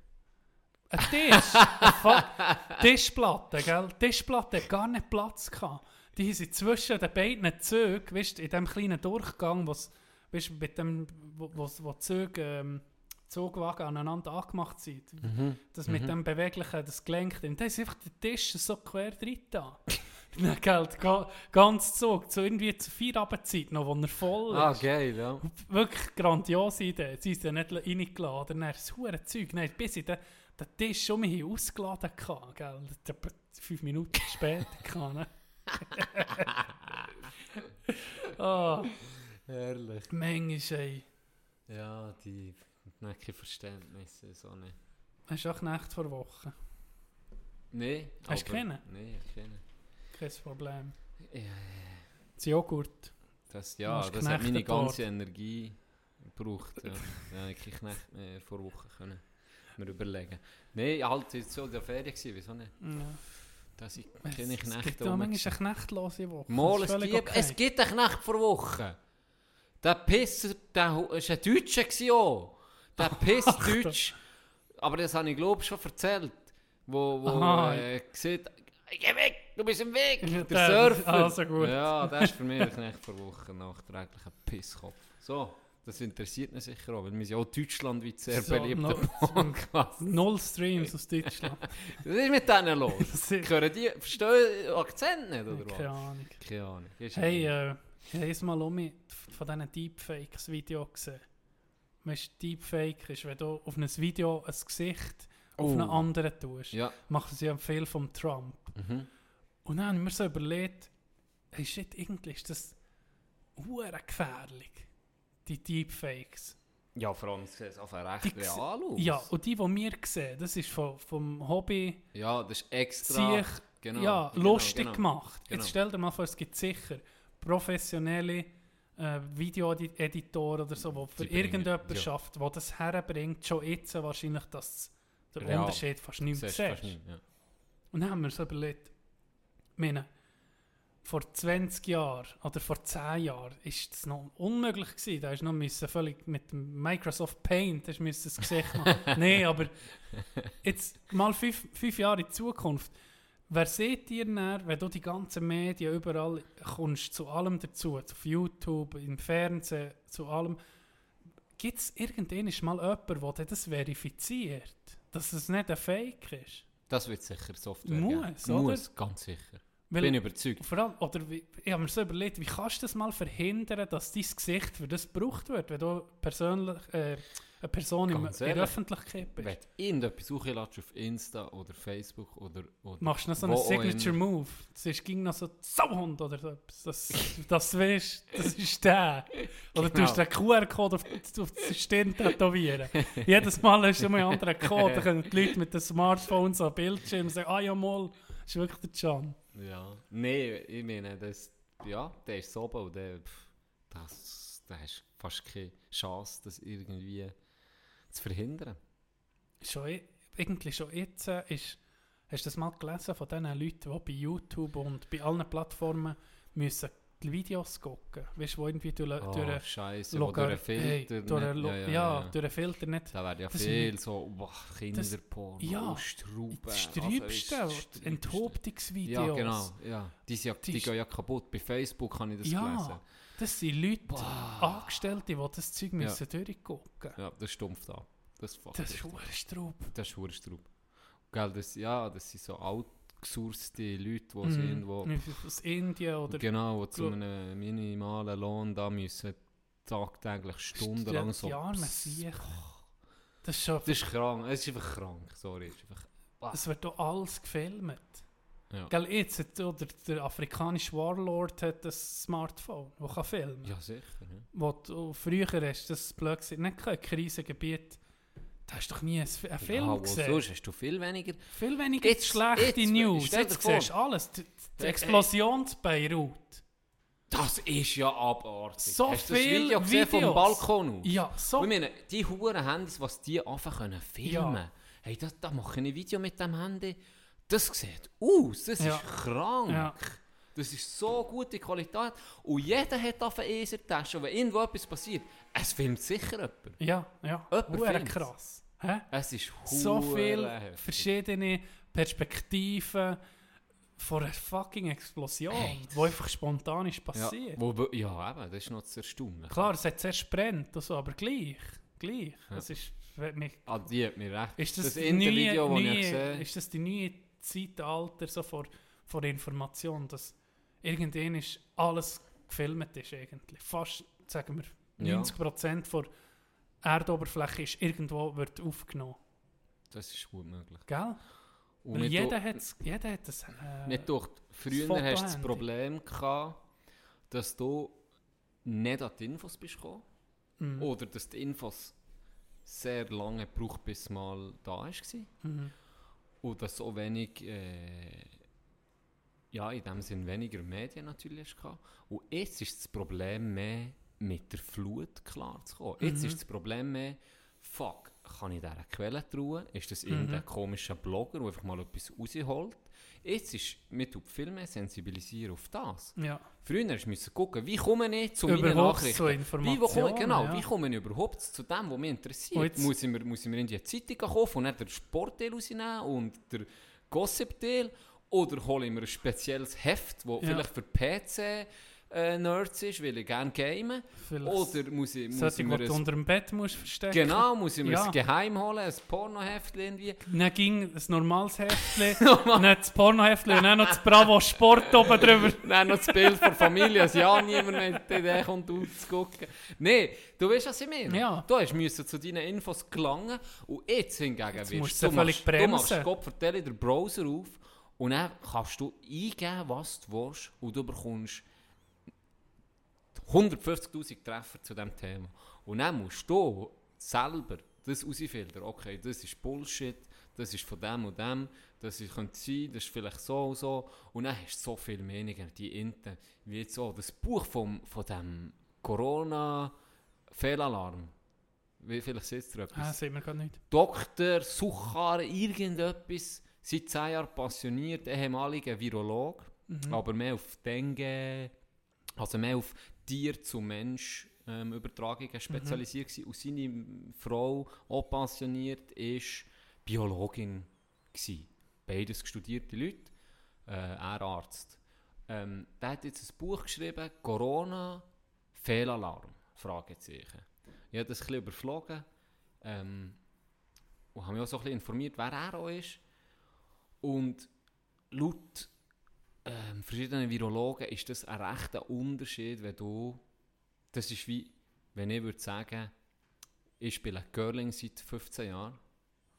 Ein Tisch, eine Tischplatte, gell? Tischplatte hat gar nicht Platz gehabt. Die sind zwischen den beiden Zügen, weißt in diesem kleinen Durchgang, was weißt mit dem, wo, wo, wo die Züge, ähm, Zugwagen aneinander angemacht sind, Mhm. das mit dem beweglichen, das Gelenk, drin, da ist einfach der Tisch so quer drin da. Gilt ga, ganz Zug, so irgendwie zur Feierabendszeit noch, wo er voll ist. Ah, geil, ja. Wirklich grandiose Idee. Sie ist ja nicht reingeladen. Dann das hure Zeug. Nein, bis ich den, den Tisch schon mal ausgeladen hatte. Gell? Fünf Minuten später. ne? Ah, Herrlich. manchmal, ey. Ja, die Necke Verständnisse, so nicht. Hast du auch Nacht vor Woche? Nein. Hast du keinen? Nein, ich kenne. Kein Problem. Ja, Das Joghurt. das, ja, das hat meine ganze Energie gebraucht. Ja, ja ich kann nicht mehr vor Wochen können mir überlegen. Nein, halt, es war so in der Ferien, gewesen, wieso nicht? Ja. Dass ich Es, keine es Knechte gibt auch rum manchmal eine knechtlose Woche. Mal, es gibt, okay. es gibt einen Knecht vor Woche. Der Pisser, der war ein Deutscher. gewesen auch. Der Pissdeutsch. Aber das habe ich, glaube ich, schon erzählt. Wo, wo Aha. äh, sieht, geh weg, du bist im Weg. Der der- Surfer. also gut. Ja, das ist für mich ein Knecht vor Woche. Nachträglich ein Pisskopf. So, das interessiert mich sicher auch, weil wir sind ja auch deutschlandweit sehr So, beliebter no- Podcast. Null Streams aus Deutschland. Was ist mit denen los? Hören die, verstehen Akzent nicht, oder Keine was? Ahnung. Keine Ahnung. Ist Hey, äh, ich habe mal um von diesen Deepfakes Video gesehen. Weißt du, Deepfake ist, wenn du auf ein Video ein Gesicht auf Oh. einen anderen tust. Ja. Machen sie ja viel vom Trump. Mhm. Und dann habe ich mir so überlegt, hey shit, irgendwie ist das hure gefährlich. Die Deepfakes. Ja, vor allem sieht es einfach recht Die real aus. Ja, und die, die wir sehen, das ist vom, vom Hobby Ja, das ist extra. sich genau, ja, genau, lustig genau. gemacht. Genau. Jetzt stell dir mal vor, es gibt sicher professionelle äh, Videoeditoren oder so, die für Die bringen- irgendjemand ja. schafft, der das herbringt, schon jetzt wahrscheinlich, dass der Unterschied fast nicht mehr Siehst fast nicht, ja. Und dann haben wir so überlegt, meine, vor 20 Jahren oder vor 10 Jahren ist das noch unmöglich gewesen. Da du noch müssen völlig mit Microsoft Paint hast du müssen das Gesicht machen. Nein, aber jetzt mal fünf, fünf Jahre in Zukunft. Wer seht ihr dann, wenn du die ganzen Medien überall kommst, zu allem dazu, auf YouTube, im Fernsehen, zu allem, gibt es irgendwann mal jemanden, der das verifiziert, dass es nicht ein Fake ist? Das wird sicher Software Muss, geben. oder? Muss, ganz sicher. Weil- Bin überzeugt. Vor allem, oder wie, ich habe mir so überlegt, wie kannst du das mal verhindern, dass dein Gesicht für das gebraucht wird, wenn du persönlich, äh, eine Person im, in der. Öffentlichkeit bist? Wenn du irgendetwas hochlädst auf Insta oder Facebook oder... oder Machst du noch so einen auch Signature immer. Move? Das ist ging noch so Sauhund oder so etwas. Das, das du weißt, das ist der. Oder du Genau. hast den QR-Code auf, auf die Stirn tätowieren. Jedes Mal hast du immer einen anderen Code. Dann können die Leute mit dem Smartphone so am Bildschirm sagen, ah ja mal, das ist wirklich der Can. Ja. Nein, ich meine, das, ja, der ist so oben und der, pff, das, der hast fast keine Chance, das irgendwie zu verhindern. schon, i- irgendwie schon jetzt äh, ist, hast du das mal gelesen von diesen Leuten, die bei YouTube und bei allen Plattformen müssen die Videos gucken, weißt du, wo irgendwie durch, Oh, durch, Scheiße, Logar- durch den Filter... hey, durch nicht- einen ja, ja, ja, ja. durch einen Filter nicht. Da werden ja Das viel sind- so, boah, Kinderporn, ja, oh, Strauben. Das also, Sträubste, das. Enthauptungsvideos. Ja, genau, ja. Die, sind ja, Die die gehen ja kaputt. Bei Facebook habe ich das Ja, gelesen. das sind Leute, Angestellte, die das Zeug Ja. müssen durchgucken Ja, das stumpft an. Das, Das ist richtig. verdammt Straub. Das ist verdammt Straub. Gell, das, ja, das sind so outgesourcete Leute, die Mhm. sind, wo, Aus Indien oder... genau, wo zu einem minimalen Lohn da müssen tagtäglich stundenlang so... Die Siechen. Das ist schon... Das ist krank, es ist einfach krank, sorry. Es einfach, ah, Es wird doch alles gefilmt. Ja. Gell, jetzt hat oder der afrikanische Warlord hat ein Smartphone, das kann filmen ja, sicher. Ja. Wo du früher hast, das blöd nicht kein Krisengebiet, da hast doch nie einen Film ja, gesehen. sonst hast du viel weniger... Viel weniger Jetzt- schlechte jetzt- News. Jetzt siehst du alles. Die, die Explosion in Beirut. Das ist ja abartig. So hast du das viel Video gesehen vom Videos. Balkon aus? Ja, so. Ich meine, die Huren Handys, was die einfach können filmen Ja. Hey, da, da mache ich ein Video mit dem Handy. Das sieht aus, das Ja. ist krank. Ja. Das ist so gute Qualität. Und jeder hat auf einer ESR-Tasche. Und wenn irgendwo etwas passiert, es filmt sicher jemand. Ja, ja. Jemand krass. Hä? Es ist So viele verschiedene Perspektiven. von einer fucking Explosion, Hey, die einfach spontan ist Ja, passiert. wo, wo- ja, eben, das ist noch zu erstaunen. Klar, es hat zuerst brennt, und so, aber gleich, gleich. Ja. Das ist, mich- Ah, die hat mir recht. ist das, das die Intervideo, das neue, ich neue, gesehen ist das die neue Zeitalter so vor, vor Information, dass irgendwann ist alles gefilmt ist eigentlich. Fast, sagen wir, Ja. 90% der Erdoberfläche ist irgendwo wird aufgenommen. Das ist gut möglich. Gell? Und Weil jeder du- hat jeder hat das. Äh, Nicht durch. Früher Foto hast du das. Problem gehabt, dass du nicht an die Infos bist gekommen. mhm. Oder dass die Infos sehr lange gebraucht, bis mal da war. Mhm. Und dass so wenig, äh, ja, in dem Sinn weniger Medien natürlich hatte. Und jetzt ist das Problem mehr, mit der Flut klarzukommen. Jetzt Mhm. ist das Problem mehr, fuck, kann ich dieser Quelle trauen? Ist das Mhm. irgendein komischer Blogger, der einfach mal etwas rausholt? Jetzt ist, man tut viel mehr sensibilisieren auf das. Ja. Früher musste ich gucken, wie komme ich zu meinen Überhaupt Nachrichten? zu Wie, Informationen. komme, genau, ja. wie komme ich überhaupt zu dem, was mich interessiert? Muss ich, mir, muss ich mir in die Zeitung kaufen und nicht den Sportteil rausnehmen und den Gossip-Teil? Oder hole ich mir ein spezielles Heft, das Ja. vielleicht für PC-Nerds ist, weil ich gerne game? Vielleicht Oder muss ich, muss solche, ich mir ein, unter dem Bett musst verstecken. genau, muss ich mir Ja. ein Geheim holen, ein Pornoheft irgendwie? Dann ging ein normales Heftchen, dann das Pornoheftchen und dann noch das Bravo Sport oben drüber. Dann noch das Bild von der Familie, dass ja niemand mehr die Idee kommt, auszugucken. Nein, du weißt, was ich meine. Ja. Du hast müssen zu deinen Infos gelangen und jetzt hingegen Jetzt wirst musst du, du völlig machst, du machst vertelle den Browser auf und dann kannst du eingeben, was du willst und du bekommst 150'000 Treffer zu diesem Thema. Und dann musst du selber das herausfiltern. Okay, das ist Bullshit, das ist von dem und dem, das ist, könnte sein, das ist vielleicht so und so. Und dann hast du so viele Meinungen, die Inten, wie jetzt so das Buch vom, von dem Corona-Fehlalarm. Wie vielleicht sitzt ihr etwas? Ah, sieht man gerade nicht. Dr. Suchar, irgendetwas, seit 10 Jahren passioniert, ehemaliger Virolog, Mhm. aber mehr auf Dengue, also mehr auf Tier zu Mensch ähm, Übertragungen spezialisiert gewesen. Und seine Frau, auch pensioniert, ist Biologin gewesen. Beides studierte Leute, äh, er Arzt. Ähm, der hat jetzt ein Buch geschrieben, Corona Fehlalarm, Fragezeichen. Ich habe das ein bisschen überflogen ähm, und habe mich auch so ein bisschen informiert, wer er auch ist. Und laut ähm, verschiedenen Virologen ist das ein rechter Unterschied, wenn du, das ist wie, wenn ich würde sagen, ich spiele Curling seit 15 Jahren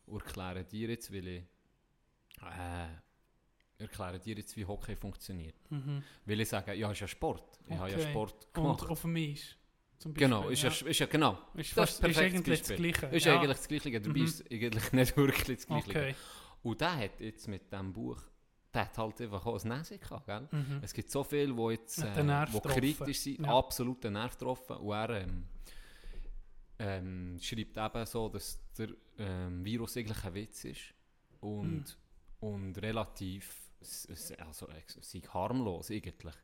und erkläre dir jetzt, weil ich, äh, erkläre dir jetzt, wie Hockey funktioniert. Mhm. Weil ich sage, ja, ist ja Sport. Ich habe ja Okay. Sport gemacht. Und auf dem Eis. Zum Beispiel, Genau, ist ja, ist ja genau. Ist, Das fast, ist perfektes eigentlich das Beispiel. Gleiche. Ist ja. eigentlich das Gleiche, dabei Mhm. ist eigentlich nicht wirklich das Gleiche. Okay. Und der hat jetzt mit diesem Buch, der hat halt einfach auch ein Nase gehabt? Mhm. Es gibt so viele, die jetzt äh, wo kritisch sind, Ja. absolut den Nerv getroffen. Und er ähm, ähm, schreibt eben so, dass der ähm, Virus eigentlich ein Witz ist und, Mhm. und relativ also, sei harmlos eigentlich.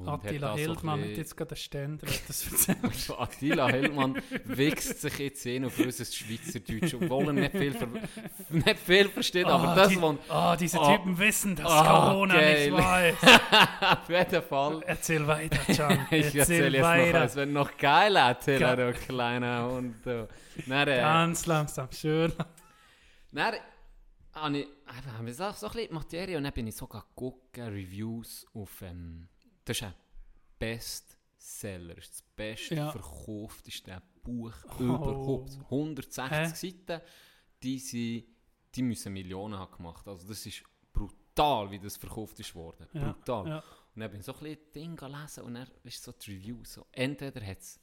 Und Attila da so Hildmann hat jetzt gerade einen Ständer, hat das erzählt. also Attila Hellmann wächst sich jetzt hin auf unser Schweizerdeutsch, obwohl er nicht viel, ver nicht viel versteht, aber Ah, das, die, was ah, diese Ah. Typen wissen, dass Ah, Corona geil. nicht weiß. auf jeden Fall. Erzähl weiter, Can. Ich erzähle Erzähl jetzt noch wenn du noch geil erzählen, du kleiner Hund. Dann, äh, Ganz langsam, schön. dann habe ich, ich so, ein bisschen Materie und dann bin ich sogar gucken, Reviews auf, ähm, das ist ein Bestseller, das beste Ja. verkaufteste Buch Oh. überhaupt. 160 Hä? Seiten, die, sind, die müssen Millionen haben gemacht. Also das ist brutal, wie das verkauft ist worden. Ja, Brutal. ja. Und dann bin ich so ein bisschen Ding gelesen und dann ist so die Review so, entweder hat es,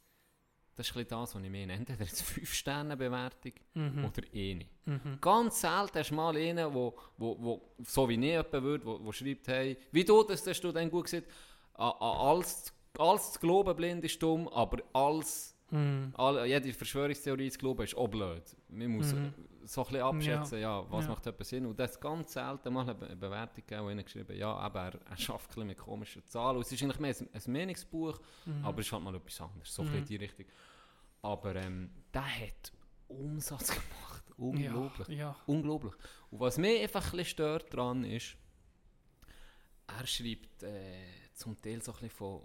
das ist ein bisschen das, was ich meine, entweder hat es 5 Sterne Bewertung Mhm. oder eine. Mhm. Ganz selten hast du mal einen, wo, wo, wo, so wie ich jemand würde, wo, wo schreibt, hey, wie du das, hast du dann gut gesagt, alles, alles zu glauben blind ist dumm, aber alles, Mhm. all, jede Verschwörungstheorie zu glauben ist auch blöd. Man muss Mhm. so ein bisschen abschätzen, ja, was Ja. macht etwas Sinn. Und das ganz selten mal eine Be- Bewertung gegeben, geschrieben ja, aber er, er schafft ein mit komischen Zahlen. Und es ist eigentlich mehr ein, ein Meinungsbuch, Mhm. aber es ist halt mal etwas anderes, so Mhm. in die Richtung. Aber ähm, der hat Umsatz gemacht, unglaublich. Ja, ja. Unglaublich. Und was mich einfach ein bisschen stört daran ist, er schreibt äh, zum Teil so ein bisschen von,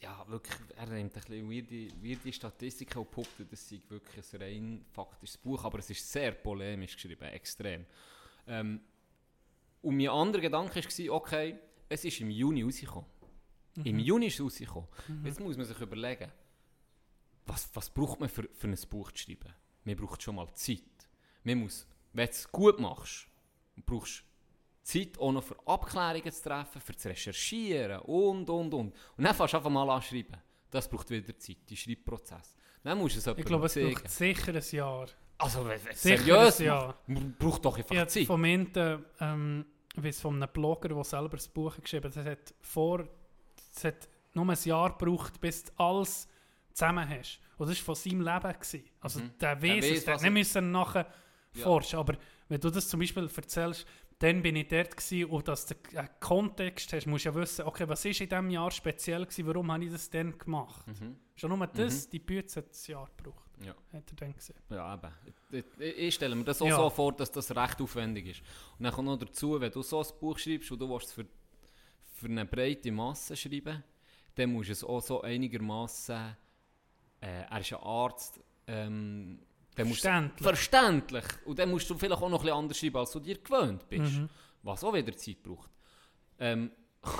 ja wirklich, er nimmt ein bisschen weirde, weirde Statistiken und behauptet, das sei wirklich ein rein faktisches Buch, aber es ist sehr polemisch geschrieben, extrem. Ähm, und mein anderer Gedanke war, okay, es ist im Juni rausgekommen. Im Juni ist es rausgekommen. Jetzt muss man sich überlegen, was, was braucht man für, für ein Buch zu schreiben? Man braucht schon mal Zeit. Man muss, wenn du es gut machst, brauchst Zeit auch noch für Abklärungen zu treffen, für zu recherchieren und, und, und. Und dann fängst du einfach mal an schreiben. Das braucht wieder Zeit, die Schreibprozess. Dann musst du es Ich glaube, es zeigen. braucht sicher ein Jahr. Also, es seriös Jahr. braucht doch Ich einfach habe Zeit. vom Ende, ähm, ich weiss von einem Blogger, der selber das Buch geschrieben hat, das hat vor, es hat nur ein Jahr gebraucht, bis du alles zusammen hast. Und das war von seinem Leben. Gewesen. Also Mhm. der Er es, der nicht müssen nachher Ja. forschen. Aber wenn du das zum Beispiel erzählst, dann bin ich dort gewesen, und dass du einen Kontext hast, musst du ja wissen, okay, was ist in diesem Jahr speziell gewesen, warum habe ich das dann gemacht? Mhm. Schon nur das, die Bütze hat ein Jahr gebraucht, Ja. hat er dann gesehen. Ja, eben. Ich, ich, ich stelle mir das auch Ja. so vor, dass das recht aufwendig ist. Und dann kommt noch dazu, wenn du so ein Buch schreibst und du willst es für, für eine breite Masse schreiben, dann musst du es auch so einigermaßen. Äh, er ist ein Arzt. Ähm, dann Verständlich. Verständlich. Und dann musst du vielleicht auch noch bisschen anders schreiben, als du dir gewöhnt bist. Mhm. Was auch wieder Zeit braucht. Ähm,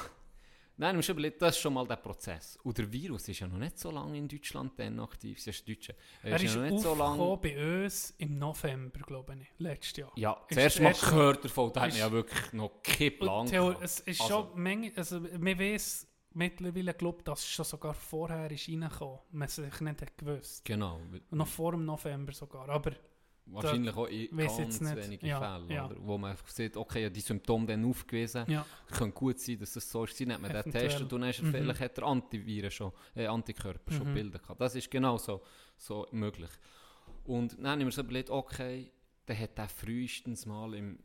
Nein, du musst überlegen, das ist schon mal der Prozess. Und der Virus ist ja noch nicht so lange in Deutschland dann aktiv. Es ist Deutsche. Er ist ja noch nicht so lange. bei uns im November, glaube ich, letztes Jahr. Ja, Ist zuerst das mal gehört davon, da hat ist- man ja wirklich noch keinen Plan es ist Also- schon Menge, also man weiß mittlerweile, glaube dass es schon sogar vorher ist reingekommen. Man sich nicht hat gewusst. Genau, noch vor dem November sogar. Aber wahrscheinlich auch in ganz wenigen Ja, Fällen, ja. Wo man sieht, okay, die Symptome dann aufgewiesen, ja, könnte gut sein, dass das so ist. Dann hat man den getestet und dann ist er, Mhm. vielleicht hat er Antiviren schon, äh, Antikörper schon Mhm. bilden gehabt. Das ist genau so, so möglich. Und dann haben wir so überlegt, okay, dann hat er frühestens mal im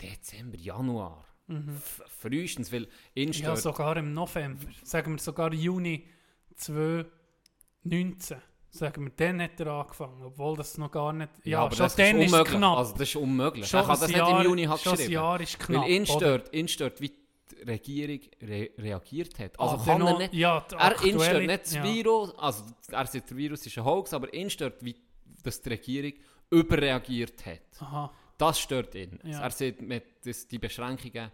Dezember, Januar, F- frühestens, weil ihn ja, sogar im November. Sagen wir sogar Juni 2019. Sagen wir, dann hat er angefangen, obwohl das noch gar nicht... Ja, aber schon das dann ist ist unmöglich. knapp. Also, das ist unmöglich. schon er kann das Jahr, nicht im Juni ein geschrieben. Jahr ist knapp. Weil ihn stört, ihn stört, wie die Regierung re reagiert hat. Also Ah, kann er nicht... Ja, Er ihn stört aktuelle- nicht das ja. Virus, also er sagt, der Virus ist ein Hoax, aber ihn stört, wie dass die Regierung überreagiert hat. Aha, Das stört ihn. Ja. Er sagt, mit, das, die Beschränkungen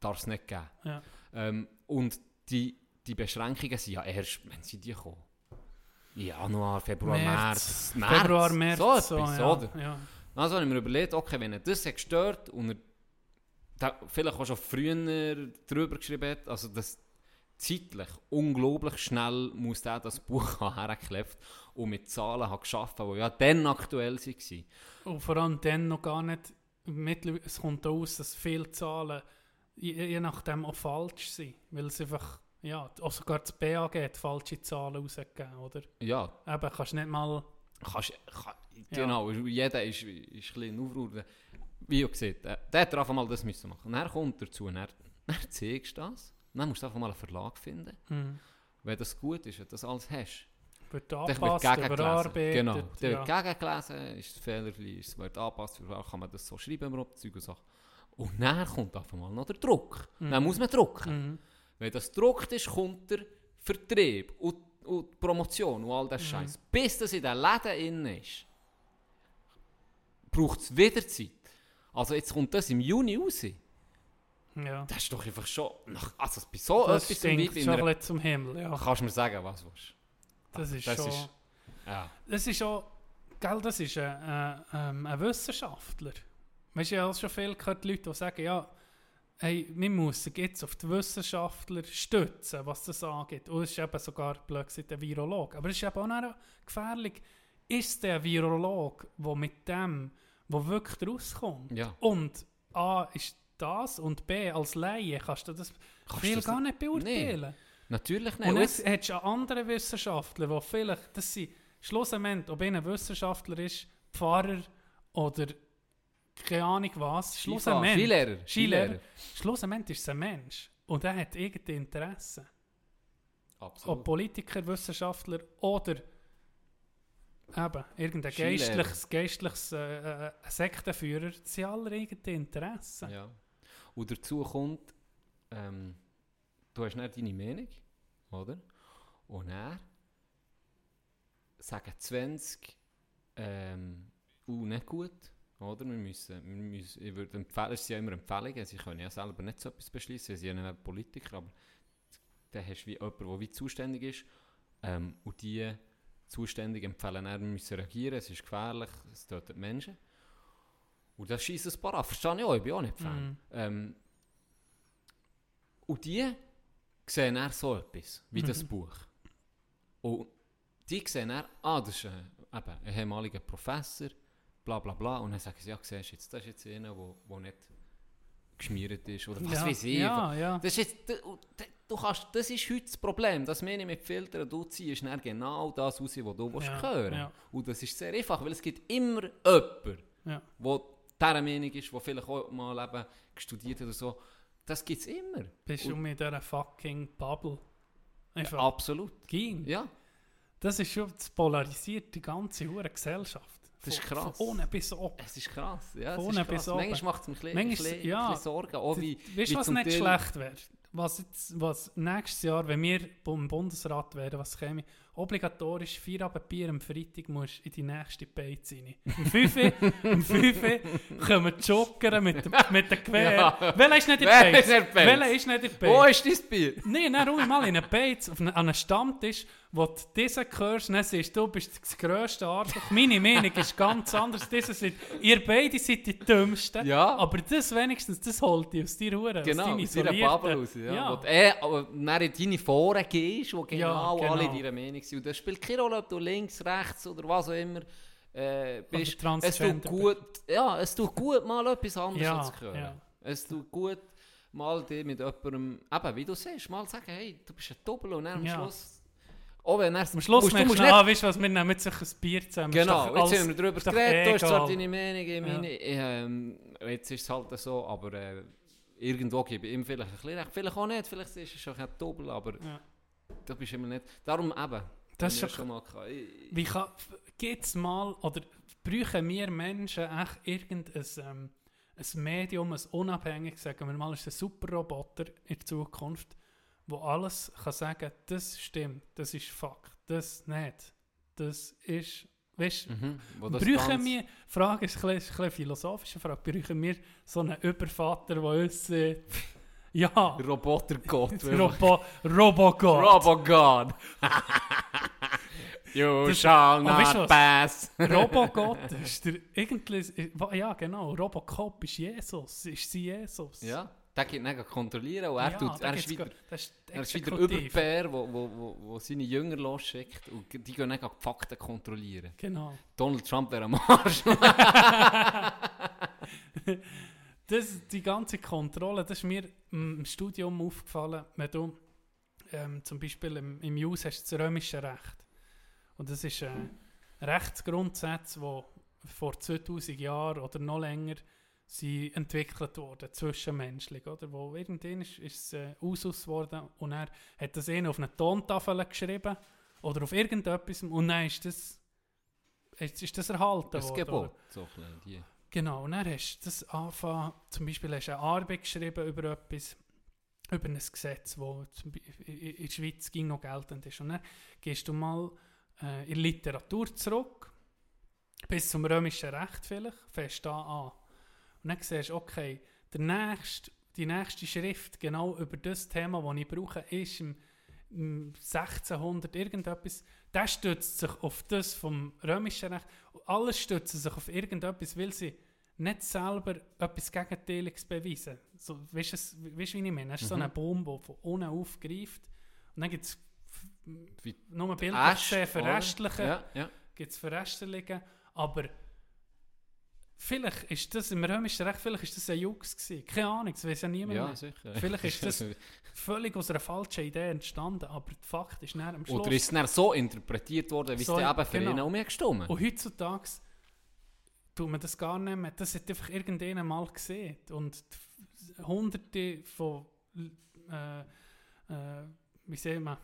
darf es nicht geben. ja. Ähm, und die, die Beschränkungen sind ja erst, wenn sie die kommen. Januar, Februar, März. März. März. Februar, März, So so, etwas, ja, oder? ja. Also habe ich mir überlegt, okay, wenn er das hat gestört und er da vielleicht auch schon früher drüber geschrieben hat, also das zeitlich unglaublich schnell muss der das Buch hergeklebt und mit Zahlen hat geschafft, die ja dann aktuell waren. Und vor allem dann noch gar nicht, es kommt aus, dass viele Zahlen je, je nachdem auch falsch sind, weil es einfach, ja, auch sogar das BAG hat falsche Zahlen rausgegeben, oder? Ja, Eben, kannst nicht mal, kannst, kann, Ja. genau, jeder ist, ist ein bisschen Aufruhr. Wie auch gesagt, äh, der hat einfach mal das müssen machen. Und dann kommt dazu, dann, dann zeigst du das, dann musst du einfach mal einen Verlag finden. hm, Wenn das gut ist, wenn du das alles hast, wird wird angepasst, gegengelesen. überarbeitet. Genau. Dann ja. wird gegengelesen, ist fehlerfrei, es wird angepasst, kann man das so schreiben überhaupt, Zeug und Sachen. Und dann kommt einfach mal noch der Druck. Dann muss man drucken. Mhm. Wenn das gedruckt ist, kommt der Vertrieb und, und die Promotion und all das Scheiß. Bis das in den Läden innen ist, braucht es wieder Zeit. Also jetzt kommt das im Juni raus. Ja. Das ist doch einfach schon... Nach, also bei so Das etwas stinkt schon einer, bisschen zum Himmel, ja. kannst du mir sagen, was du willst. Das ist das schon... ist- Ja. Das ist auch, gell, das ist ein, ein, ein Wissenschaftler. Weißt du, ich habe schon viel gehört, Leute, die sagen, ja, hey, wir müssen jetzt auf die Wissenschaftler stützen, was das angeht. Und es ist eben sogar plötzlich ein Virolog. Aber es ist eben auch noch gefährlich, ist der Virolog, der mit dem, wo wirklich rauskommt. Ja. Und A ist das und B als Laie kannst du das Kannst viel das gar nicht beurteilen. Natürlich nicht. Und jetzt hättest du andere Wissenschaftler, die vielleicht, das sind schlussendlich, ob einer Wissenschaftler ist, Pfarrer oder keine Ahnung was, schlussendlich, Skilehrer. Skilehrer. schlussendlich ist es ein Mensch und er hat irgendein Interesse. Absolut. Ob Politiker, Wissenschaftler oder eben irgendein Skilehrer. geistliches, geistliches äh, äh, Sektenführer, sie alle irgendein Interesse. Ja. Und dazu kommt, ähm, du hast nicht deine Meinung, oder? Und er sagen 20, ähm, uh, nicht gut, oder? Wir müssen, wir müssen, ich würde empfehlen, es sind ja immer Empfehlungen, sie können ja selber nicht so etwas beschließen, sie sind ja nicht Politiker, aber dann hast du wie jemanden, der wie zuständig ist, ähm, und die Zuständigen empfehlen, er müssen reagieren, es ist gefährlich, es tötet Menschen. Und das schießt ein paar an, verstehe ich auch, ich bin auch nicht Fan. Mhm. Ähm, und die sehen er so etwas, wie das Mhm. Buch. Und die sehen er, ah, das ist ein, eben, ein ehemaliger Professor, bla bla bla. Und dann sagen sie, ja, siehst du jetzt, das ist jetzt einer, der, der nicht geschmiert ist. Oder was ja, weiß ich. Ja, ja. Das ist jetzt, du, du kannst, das ist heute das Problem, dass meine mit Filtern, du ziehst dann genau das raus, was du willst Ja, hören ja. Und das ist sehr einfach, weil es gibt immer jemanden, Ja. der dieser Meinung ist, der vielleicht auch mal eben studiert hat oder so. Das gibt es immer. Bist du mit dieser fucking Bubble? Einfach. Absolut. Ging. Ja, Das ist schon, das polarisiert die ganze hure Gesellschaft. Das ist Von- krass. Von unten bis oben. es ist krass. Ja, ist krass. bis oben. Manchmal macht es mich ein bisschen, ja. bisschen Sorgen. Auch wie, weißt du, was nicht schlecht wäre? Was, jetzt, was nächstes Jahr, wenn wir beim Bundesrat wären, was käme? Obligatorisch Feierabendbier am Freitag musst in die nächste Beiz rein. Um 5 Uhr, um 5 Uhr kommen die Jogger mit, dem- mit dem Gewehr. Ja. Welcher ist nicht in Wer der ist Beiz? Welcher ist nicht in der Wo Beiz? ist dein Bier? Nein, dann ruhig mal in einer Beiz, auf eine, an einem Stammtisch, wo du diesen hörst, dann siehst du, bist das grösste Arschloch. Meine Meinung ist ganz anders. Diese sind, ihr beide seid die Dümmsten. Ja. Aber das wenigstens, das holt dich aus dir Hure. Genau, aus deiner Bubble raus. Ja. Ja. Wo du aber dann in deine Foren gehst, wo genau, genau. alle deiner Meinung sind. Und das spielt keine Rolle, ob du links, rechts oder was auch immer äh, bist. Es tut, gut, ja, es tut gut, mal etwas anderes Ja, zu hören. ja. Es tut gut, mal dich mit jemandem, eben, wie du siehst, mal sagen, hey, du bist ein Doppel und dann am Ja. Schluss... Auch wenn er Am Schluss musst, du musst nicht ah, weißt was, wir nehmen jetzt ein Bier zusammen. Genau, jetzt alles- haben wir darüber geredet, du hast zwar deine Meinung, ich meine, ähm, jetzt ist es halt so, aber äh, irgendwo gebe ich ihm vielleicht ein bisschen recht, vielleicht auch nicht, vielleicht ist es schon ein Doppel, aber Ja. Da bist du immer nicht, darum eben, Das ist schon mal. Ich- Wie kann, gibt's mal, oder brauchen wir Menschen echt irgendein ähm, ein Medium, ein unabhängig, sagen wir mal, ist ein Superroboter in der Zukunft, wo alles kann sagen, das stimmt, das ist Fakt, das nicht, das ist, weißt Mhm, ganz- wir, Frage ist ein bisschen, ist eine philosophische Frage, brauchen wir so einen Übervater, der uns, äh, ja, Robotergott. Robo, Robogott. Robogod. you Das- shall Aber weißt du not pass. Robogott ist der irgendwie, ja genau, Robocop ist Jesus, ist sie Jesus. ja, der geht nicht kontrollieren und er, Ja, tut, er ist wieder... ist Er ist wieder Exekutiv. Überbär, wo, wo, wo, wo seine Jünger losschickt und die gehen nicht die Fakten kontrollieren. Genau. Donald Trump wäre am Arsch. Das, die ganze Kontrolle, das ist mir im Studium aufgefallen, wenn du ähm, zum Beispiel im, im Jus hast das römische Recht. Und das ist ein Rechtsgrundsatz, wo vor 2000 Jahren oder noch länger sie entwickelt wurden, zwischenmenschlich, oder? Wo irgendwann ist, ist es äh, Usus geworden und er hat das einer auf eine Tontafel geschrieben oder auf irgendetwas und dann ist das, ist, ist das erhalten Das worden, Gebot. oder? So die. Genau, und dann hast du das angefangen, zum Beispiel hast du eine Arbeit geschrieben über etwas, über ein Gesetz, das in der Schweiz ging noch geltend ist. Und dann gehst du mal äh, in Literatur zurück, bis zum römischen Recht vielleicht, fängst da an. Und dann siehst du, okay, der nächste, die nächste Schrift genau über das Thema, das ich brauche, ist im, im 1600 irgendetwas, der stützt sich auf das vom römischen Recht. Alles stützt sich auf irgendetwas, weil sie nicht selber etwas Gegenteiliges beweisen. So, weißt du, weißt du, wie ich meine? Es ist so Mhm. eine Bombe, die von unten aufgreift. Und dann gibt es nur gesehen oder? Verrestlichen Ja, ja. gibt es Verresterungen, aber vielleicht ist das im römischen Recht, vielleicht ist das ein Jux gewesen. Keine Ahnung, das weiß ja niemand ja mehr. sicher. Vielleicht ist das völlig aus einer falschen Idee entstanden, aber der Fakt ist dann am Schluss... Oder ist es dann so interpretiert worden, wie So, es dann eben für genau. ihn auch mehr gestimmt? Und heutzutage tut man das gar nicht mehr. Das hat einfach irgendjemand mal gesehen. Und hunderte von, äh, äh, wie sehen wir,